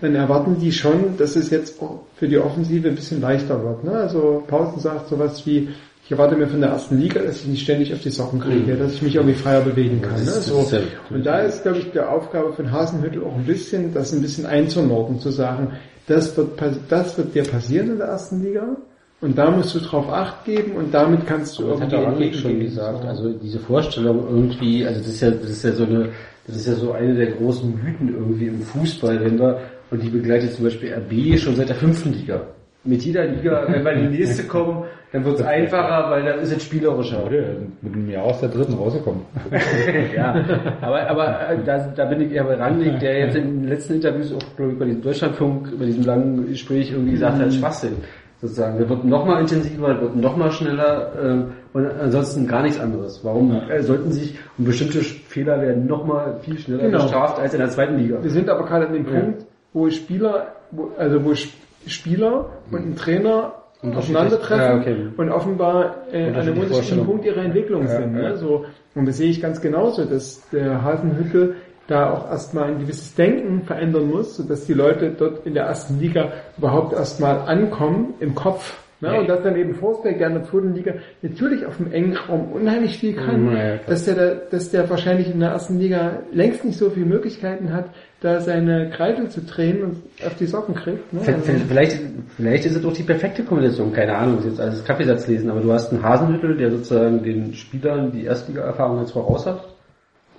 dann erwarten die schon, dass es jetzt auch für die Offensive ein bisschen leichter wird. Ne? Also Pausen sagt sowas wie, ich erwarte mir von der ersten Liga, dass ich nicht ständig auf die Socken kriege, dass ich mich irgendwie freier bewegen kann. Ne? So. Und da ist, glaube ich, die Aufgabe von Hasenhüttel auch ein bisschen, das ein bisschen einzunorden, zu sagen, das wird, das wird dir passieren in der ersten Liga. Und da musst du drauf Acht geben und damit kannst du Das hat irgendwie der schon gesagt. So. Also diese Vorstellung irgendwie, also das ist ja, das ist ja so eine, das ist ja so eine der großen Mythen irgendwie im Fußball, wenn wir, und die begleitet zum Beispiel RB schon seit der fünften Liga. Mit jeder Liga, wenn wir in die nächste kommen, dann wird es einfacher, weil dann ist es spielerischer. Oder? Mit einem Jahr aus der dritten rausgekommen. ja, aber, aber äh, da, da bin ich eher bei Rangnick, der jetzt in den letzten Interviews auch, glaube ich, bei diesem Deutschlandfunk, bei diesem langen Gespräch irgendwie gesagt hat, Schwachsinn. Sozusagen, der wird noch mal intensiver, der wird noch mal schneller ähm, und ansonsten gar nichts anderes. Warum äh, sollten sich und bestimmte Fehler werden noch mal viel schneller Genau. bestraft als in der zweiten Liga? Wir sind aber gerade an dem Ja. Punkt, wo Spieler, wo, also wo Sp- Spieler und ein Trainer aufeinandertreffen Ja, okay. und offenbar äh, an einem Unterschiedliche unterschiedlichen. Punkt ihrer Entwicklung Ja, sind. ja. Ne? So, und das sehe ich ganz genauso, dass der Hasenhüttel da auch erstmal ein gewisses Denken verändern muss, sodass die Leute dort in der ersten Liga überhaupt erstmal ankommen im Kopf. Ne? Ja. Und dass dann eben Forsberg, der in der zweiten Liga natürlich auf dem engen Raum unheimlich viel kann, Ja, dass der, da- dass der wahrscheinlich in der ersten Liga längst nicht so viele Möglichkeiten hat, da seine Kreidel zu drehen und auf die Socken kriegt. Ne? V- Also, Vielleicht, vielleicht ist es auch die perfekte Kombination, keine Ahnung, jetzt alles Kaffeesatz lesen, aber du hast einen Hasenhüttel, der sozusagen den Spielern die Erstliga-Erfahrung jetzt voraus hat.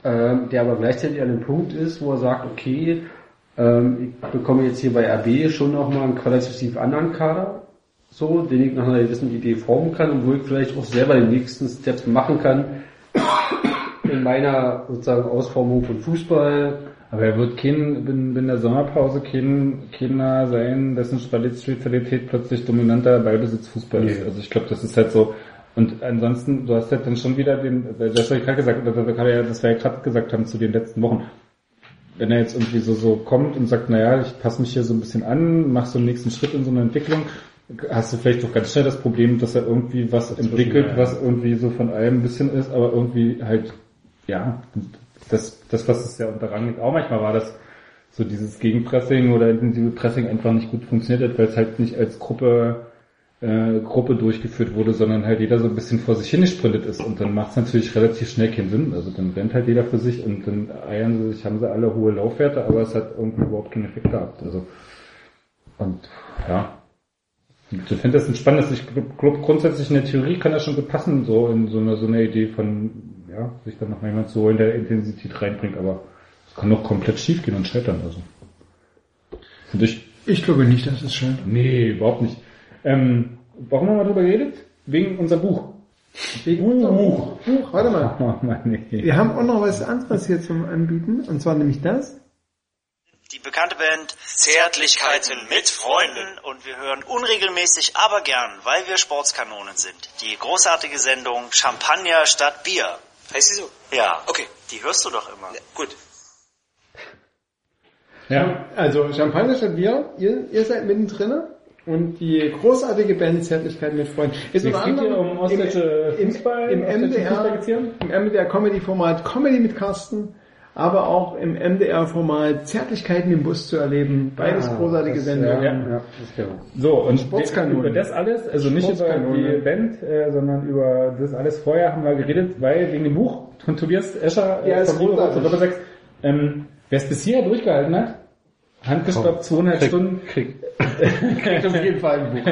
ähm, der aber gleichzeitig an dem Punkt ist, wo er sagt, okay, ähm, ich bekomme jetzt hier bei RB schon nochmal einen qualitativ anderen Kader, so, den ich nach einer gewissen Idee formen kann und wo ich vielleicht auch selber den nächsten Step machen kann in meiner sozusagen Ausformung von Fußball. Aber er wird kein, in, in der Sommerpause kein, keiner sein, dessen Spezialität plötzlich dominanter Ballbesitzfußball ist. Nee. Also ich glaube, das ist halt so. Und ansonsten, du hast halt dann schon wieder den, das habe ich gerade gesagt, das, das wir ja gerade gesagt haben zu den letzten Wochen. Wenn er jetzt irgendwie so, so kommt und sagt, naja, ich passe mich hier so ein bisschen an, mach so einen nächsten Schritt in so eine Entwicklung, hast du vielleicht doch ganz schnell das Problem, dass er irgendwie was entwickelt, was irgendwie so von allem ein bisschen ist, aber irgendwie halt, ja, das, das was es ja unter auch manchmal war, dass so dieses Gegenpressing oder intensive Pressing einfach nicht gut funktioniert hat, weil es halt nicht als Gruppe äh, Gruppe durchgeführt wurde, sondern halt jeder so ein bisschen vor sich hingesprintet ist und dann macht es natürlich relativ schnell keinen Sinn. Also dann rennt halt jeder für sich und dann eiern sie sich, haben sie alle hohe Laufwerte, aber es hat irgendwie überhaupt keinen Effekt gehabt. Also und ja. Ich finde das ein spannendes, ich glaube grundsätzlich in der Theorie kann das schon gut passen, so in so eine, so eine Idee von, ja, sich dann noch mal jemand so in der Intensität reinbringt, aber es kann doch komplett schief gehen und scheitern, also. Und ich, Ich glaube nicht, dass es scheint. nee, überhaupt nicht. Ähm, warum haben wir darüber geredet? Wegen unser Buch. Wegen unserem Buch. Buch, warte mal. Oh Mann, nee. Wir haben auch noch was anderes hier zum Anbieten, und zwar nämlich das. Die bekannte Band Zärtlichkeiten mit Freunden und wir hören unregelmäßig, aber gern, weil wir Sportskanonen sind. Die großartige Sendung Champagner statt Bier. Heißt sie so? Ja, Okay. die hörst du doch immer. Gut. Ja, Also Champagner statt Bier, ihr, ihr seid mittendrin und die großartige Band Zärtlichkeit mit Freunden. Ist Es unter anderem um ostdeutsche im, Fußball, im, im MDR, im MDR Comedy-Format Comedy mit Carsten, aber auch im MDR-Format Zärtlichkeiten im Bus zu erleben. Beides großartige Sendungen. ja. Ja, So, und Sportskanonen. über das alles, also nicht über die Band, äh, sondern über das alles vorher haben wir geredet, weil wegen dem Buch von Tobias Escher Ja, äh, ist von zu Doppelsechs, ähm, wer es bisher durchgehalten hat, handgestoppt 200 Stunden, krieg. Kriegt auf jeden Fall ein Buch.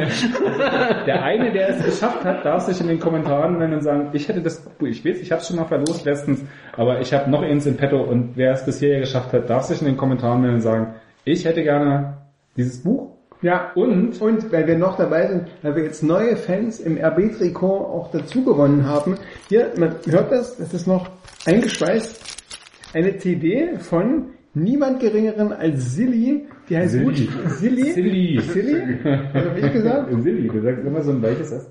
der eine, der es geschafft hat, darf sich in den Kommentaren nennen und sagen, ich hätte das Buch, ich weiß, ich habe es schon mal verlost letztens, aber ich habe noch eins in petto und wer es bisher geschafft hat, darf sich in den Kommentaren nennen und sagen, ich hätte gerne dieses Buch Ja, und Und weil wir noch dabei sind, weil wir jetzt neue Fans im RB-Trikot auch dazu gewonnen haben. Hier, man hört das, das ist noch eingeschweißt. Eine CD von niemand geringeren als Silly, die heißt Silly. Wut- Silly. Silly. Silly? Was hab ich gesagt? Silly, du sagst immer so ein weiches S.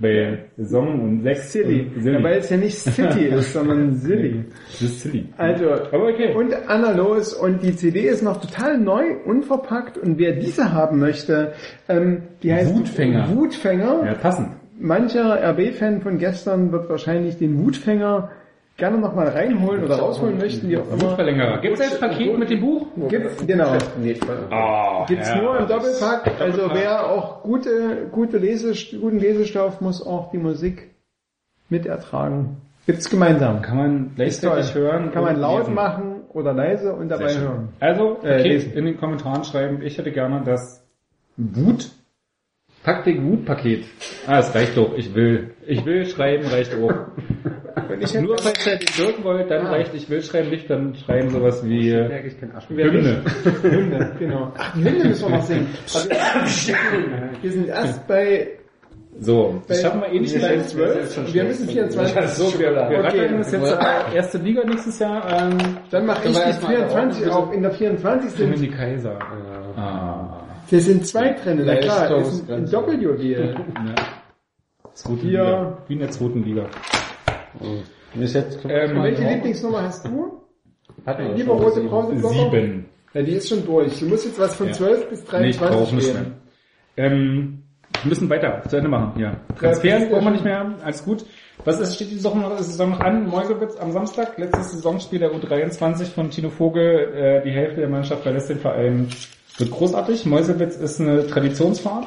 Bei Song und Sex. Silly. und Silly. Ja, weil es ja nicht City ist, sondern Silly. Das ist Silly. Also, Aber okay. und Anna Los und die CD ist noch total neu, unverpackt und wer diese haben möchte, ähm, die heißt Wutfänger. Wutfänger. ja, passend. Mancher RB-Fan von gestern wird wahrscheinlich den Wutfänger gerne nochmal reinholen oder rausholen möchten, wie auch immer. Wutverlängerer. Gibt es jetzt Paket mit dem Buch? Gibt's, genau. Oh, Gibt's ja. nur im Doppelpack. Also wer auch gute, gute Lese, guten Lesestoff muss auch die Musik mit ertragen. Gibt's gemeinsam. Kann man gleichzeitig hören. Kann man laut lesen. machen oder leise und dabei hören. Also, Äh, okay, lesen. in den Kommentaren schreiben, ich hätte gerne das Wut, Taktik Wut-Paket. Ah, es reicht doch, ich will. Ich will schreiben, reicht auch. Nur falls ihr den Dirk wollt, dann Ah. reicht, ich will schreiben nicht, dann schreiben sowas wie Merke ich mehr. Hymne. Hymne, genau. Ach, die Hymne müssen wir noch singen. Also, wir sind erst bei, So, das bei schaffen wir eh nicht sind 12, wir müssen 24. So, wir, wir Okay. rattern das jetzt äh, erste Liga nächstes Jahr. Ähm, Dann mache ich die erstmal 24 auf. auf. In der 24 sind, Dominik Kaiser. Äh, Ah, wir sind zwei drin. Na klar, das ist ein Leistungsgrenze. Doppeljuwel. ja. Zweite Hier. Liga. Wie in der zweiten Liga. Ist jetzt, Ähm, Welche Lieblingsnummer hast du? hat man Lieber rote. Pause Sieben. Ja, die ist schon durch. Du musst jetzt was von Ja. 12 bis Nee, ich 23 brauche nicht mehr. reden. Ähm, wir müssen weiter zu Ende machen. Ja. Transfers ist brauchen wir nicht mehr. Alles gut. Was ist, steht die Saison noch, Saison noch an? Meuselwitz am Samstag, letztes Saisonspiel der U23 von Tino Vogel. Äh, die Hälfte der Mannschaft verlässt den Verein. Wird großartig. Meuselwitz ist eine Traditionsfahrt.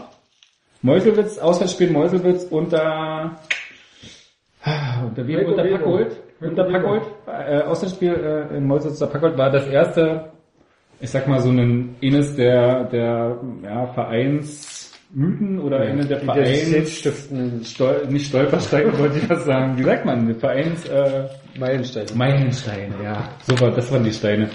Meuselwitz, Auswärtsspiel Meuselwitz unter Ah, unter wem? Unter. Packold. Unter. Packold. Äh, Auswärtsspiel äh, in Meuselwitz unter Packold war das erste ich sag mal so ein eines der der ja, Vereins Mythen oder eine der Vereins... Stol nicht Stolpersteine wollte ich was sagen. Wie sagt man? Vereins... Äh, Meilenstein. Meilensteine, ja. Super, das waren die Steine.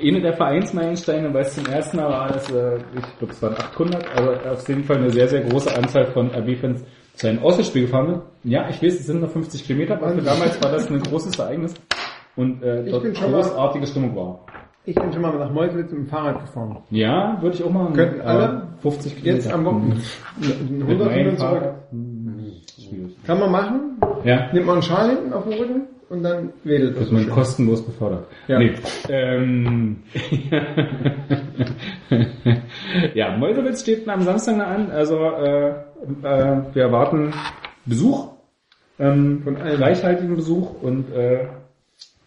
Eine der Vereinsmeilensteine, weil es zum ersten Mal war, das, äh, ich glaube es waren 800, aber auf jeden Fall eine sehr, sehr große Anzahl von RB-Fans zu einem Auswärtsspiel gefahren sind. Ja, ich weiß, es sind nur 50 Kilometer, aber für damals war das ein großes Ereignis und äh, Ich dort schon mal- großartige Stimmung war. Ich bin schon mal nach Meuselwitz mit dem Fahrrad gefahren. Ja, würde ich auch machen. Könnten alle 50 Kilometer. Jetzt am Wochenende. Mit 100 meinem Minuten zurück. Fahrrad. Hm. Kann man machen. Ja. Nimmt man einen Schal hinten auf den Rücken und dann wedelt Dass das. man kostenlos befördert. Ja. Nee. Ähm, ja, Meuselwitz steht am Samstag an. Also äh, äh, wir erwarten Besuch, ähm, Von allen. reichhaltigen Besuch und äh,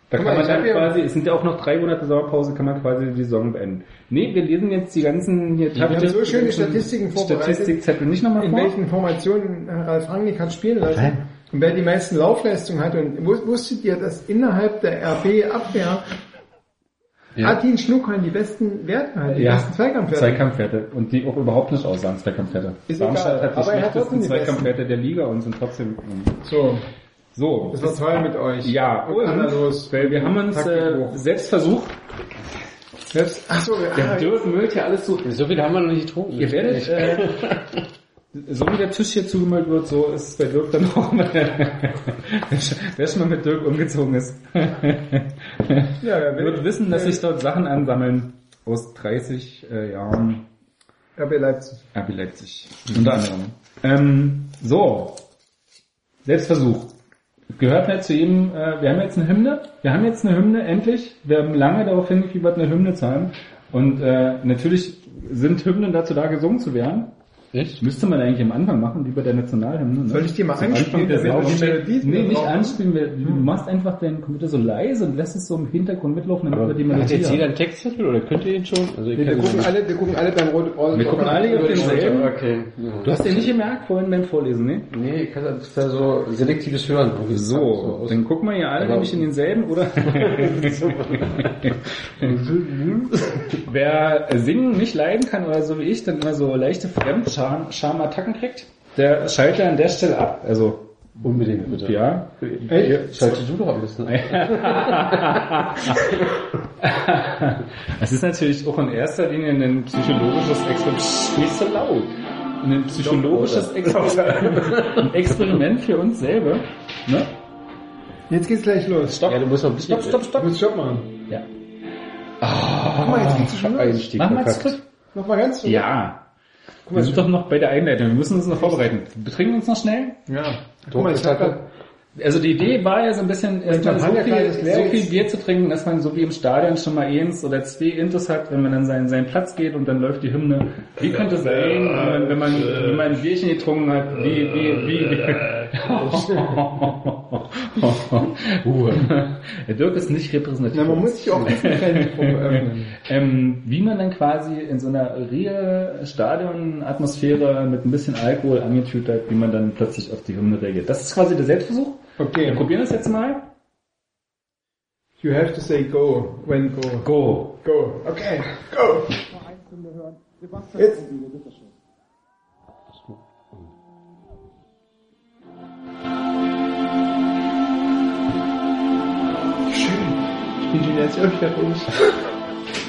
da Guck kann man ich dann quasi, es sind ja auch noch drei Monate Sommerpause, kann man quasi die Saison beenden. Nee, wir lesen jetzt die ganzen hier haben so schöne Statistiken vorbereitet. Statistikzettel nicht nochmal in vor. welchen Formationen Ralf Rangnick hat spielen lassen und wer die meisten Laufleistungen hat. Und wus- wusstet ihr, dass innerhalb der RB-Abwehr Martin Schnuckern die besten Werte hat, die Ja, besten Zweikampfwerte? Zweikampfwerte. Und die auch überhaupt nicht aussahen, Zweikampfwerte. Ist Darmstadt egal, hat die aber er hat schlechtesten Zweikampfwerte der Liga und sind trotzdem... So, So, das war toll mit euch. ja, und los. weil wir haben uns äh, selbst versucht, Selbst, ach so, der ah, Dirk müllt hier alles zu. So viel haben wir noch nicht getrunken. Ihr werdet, äh, so wie der Tisch hier zugemüllt wird, so ist es bei Dirk dann auch, wer schon mal mit Dirk umgezogen ist. ja, wer wird wissen, dass sich dort Sachen ansammeln aus 30 äh, Jahren RB Leipzig. RB Leipzig. Unter anderem. Ähm, so. Selbstversuch. Gehört halt zu jedem, äh, wir haben jetzt eine Hymne. Wir haben jetzt eine Hymne, endlich. Wir haben lange darauf hingefiebert, eine Hymne zu haben. Und äh, natürlich sind Hymnen dazu da, gesungen zu werden. Echt? Müsste man eigentlich am Anfang machen, wie bei der Nationalhymne. Ne? Soll ich die mal anspielen, damit die Melodie Nee, nicht drauf anspielen. wir- Du machst einfach deinen Computer so leise und lässt es so im Hintergrund mitlaufen, damit wir die Hat jetzt jeder einen Textzettel oder könnt ihr ihn schon? Also ich Wir kann gucken alle, wir gucken alle beim Rot Rot- Wir gucken alle auf denselben. Okay. Du hast den nicht gemerkt vorhin beim Vorlesen, ne? Nee, ich kann das da so selektives Hören. So, dann gucken wir hier alle Aber- nämlich in denselben, oder? Wer singen nicht leiden kann oder so wie ich, dann immer so leichte Fremdscham-Attacken kriegt, der schaltet an der Stelle ab. Also, Unbedingt, bitte. ja. Echt? Schaltest du doch am besten ein. Es ist natürlich auch in erster Linie ein psychologisches Experiment. Nicht so laut. Ein psychologisches Experiment, ein Experiment für uns selber. Ne? Jetzt geht's gleich los. Stopp. Ja, du musst noch ein bisschen... Stopp, stopp, Du stopp. musst Stopp machen. Ja. Guck mal, jetzt geht's schon los. Einstieg Mach mal zurück. Nochmal ganz zurück. Ja. Wir sind doch noch bei der Einleitung. Wir müssen uns noch vorbereiten. Betrinken wir uns noch schnell? Ja. Guck mal, ich hab grad, Also die Idee war ja so ein bisschen, erstmal so viel, so viel Bier zu trinken, dass man so wie im Stadion schon mal eins oder zwei Intos hat, wenn man dann seinen, seinen Platz geht und dann läuft die Hymne. Wie könnte es sein, wenn man, wenn man, wenn man ein Bierchen getrunken hat, wie, wie, wie, wie. Uh, der Dirk ist nicht repräsentativ. na, man muss sich auch öffnen. ähm, wie man dann quasi in so einer real Stadion-Atmosphäre mit ein bisschen Alkohol angetütert, wie man dann plötzlich auf die Hymne reagiert. Das ist quasi der Selbstversuch. Wir Okay. probieren das jetzt mal. You have to say go when go. Go. Go. Okay. Go. Jetzt. Jetzt öfter ruhig.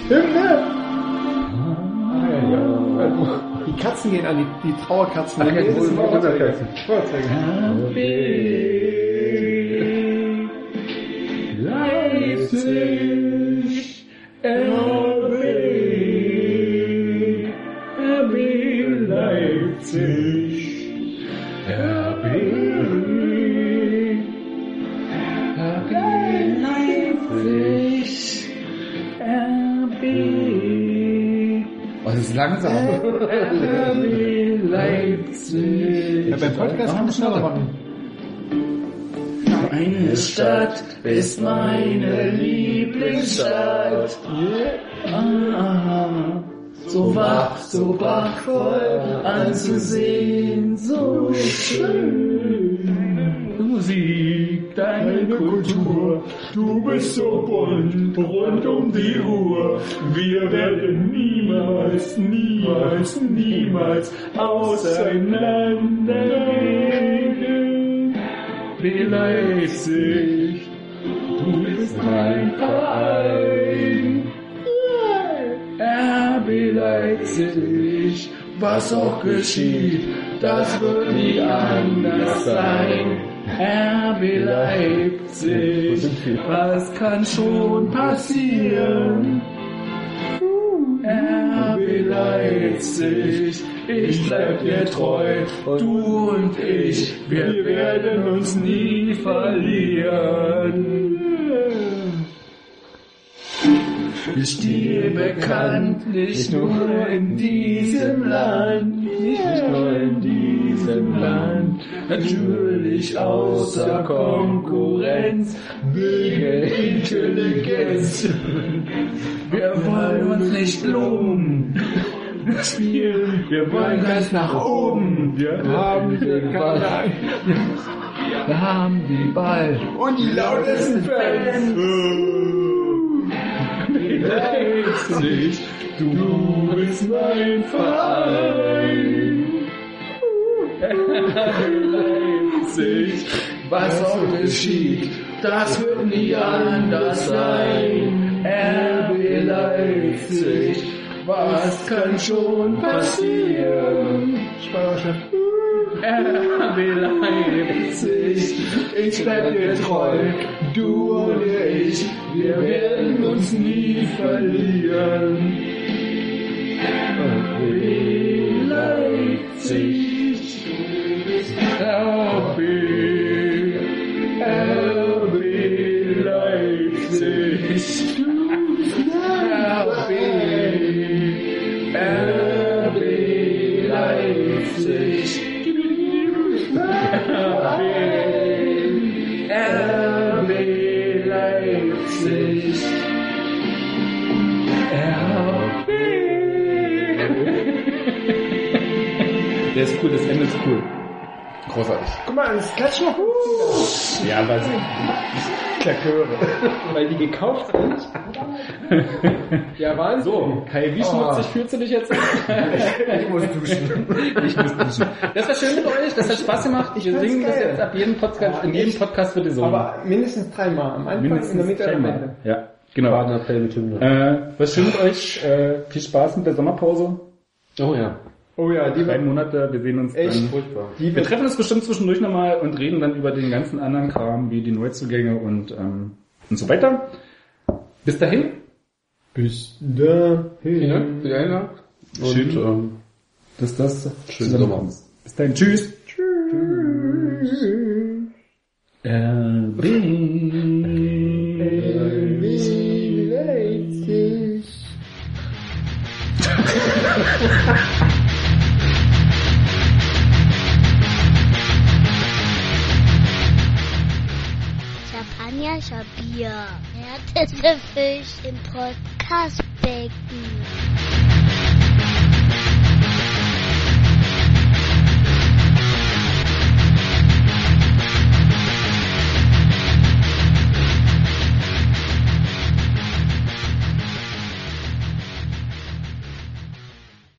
Hymne! Die Katzen gehen an, die, die Trauerkatzen. Ach, Feuerzeuge. Feuerzeuge. Feuerzeuge. Leipzig, RB, RB Leipzig, Langsam. Leipzig. Ja, beim Podcast kann man schneller machen. Meine Stadt ist meine Lieblingsstadt. Ah, so wach, so wachvoll anzusehen, so schön. Musik deine Kultur. Du bist so bunt, rund um die Uhr. Wir werden niemals, niemals, niemals auseinandergehen. Leipzig, du bist mein Verein. RB Leipzig, was auch geschieht, das wird nie anders sein. RB Leipzig, was kann schon passieren? RB Leipzig, ich bleib dir treu, du und ich, wir werden uns nie verlieren. Wir stehen bekannt, nicht nur in diesem Land, nicht nur in diesem Land, natürlich außer Konkurrenz, wegen Intelligenz. Wir wollen uns nicht loben. Wir spielen, wir wollen ganz nach oben. Wir haben den Ball. Wir haben den Ball. Und die lautesten Fans. Leipzig, du bist mein Verein. Leipzig, was auch geschieht, das wird nie anders sein. RB Leipzig, was kann schon passieren? RB Leipzig, ich bleib dir treu, du und ich, wir werden uns nie verlieren. RB Leipzig, Der ist cool, das Ende ist cool. Großartig. Guck mal, das Klatschen noch gut. Ja, weil Klaköre. Weil die gekauft sind. Ja, Wahnsinn. So, Kai, wie schmutzig fühlst du dich jetzt? Ich muss duschen. Ich muss duschen. Das war schön mit euch, das hat Spaß gemacht. Ich singe das geil. jetzt ab jedem Podcast, in jedem Podcast wird gesungen. Aber mindestens dreimal. Am Anfang, in der Mitte und am Ende. Ja, genau. Äh, was schön mit euch. Äh, viel Spaß mit der Sommerpause. Oh ja. Oh ja, die Drei Monate, wir sehen uns echt dann. furchtbar. Die Wir treffen uns bestimmt zwischendurch nochmal und reden dann über den ganzen anderen Kram, wie die Neuzugänge und, ähm, und so weiter. Bis dahin. bis dahin. Vielen Dank für die Einladung. Und Schön. ähm, Bis das Schönen zusammen- Sommer. Bis dahin. Tschüss. Tschüss. RB. Leipzig. Bier. Härteste Fisch im Podcastbecken.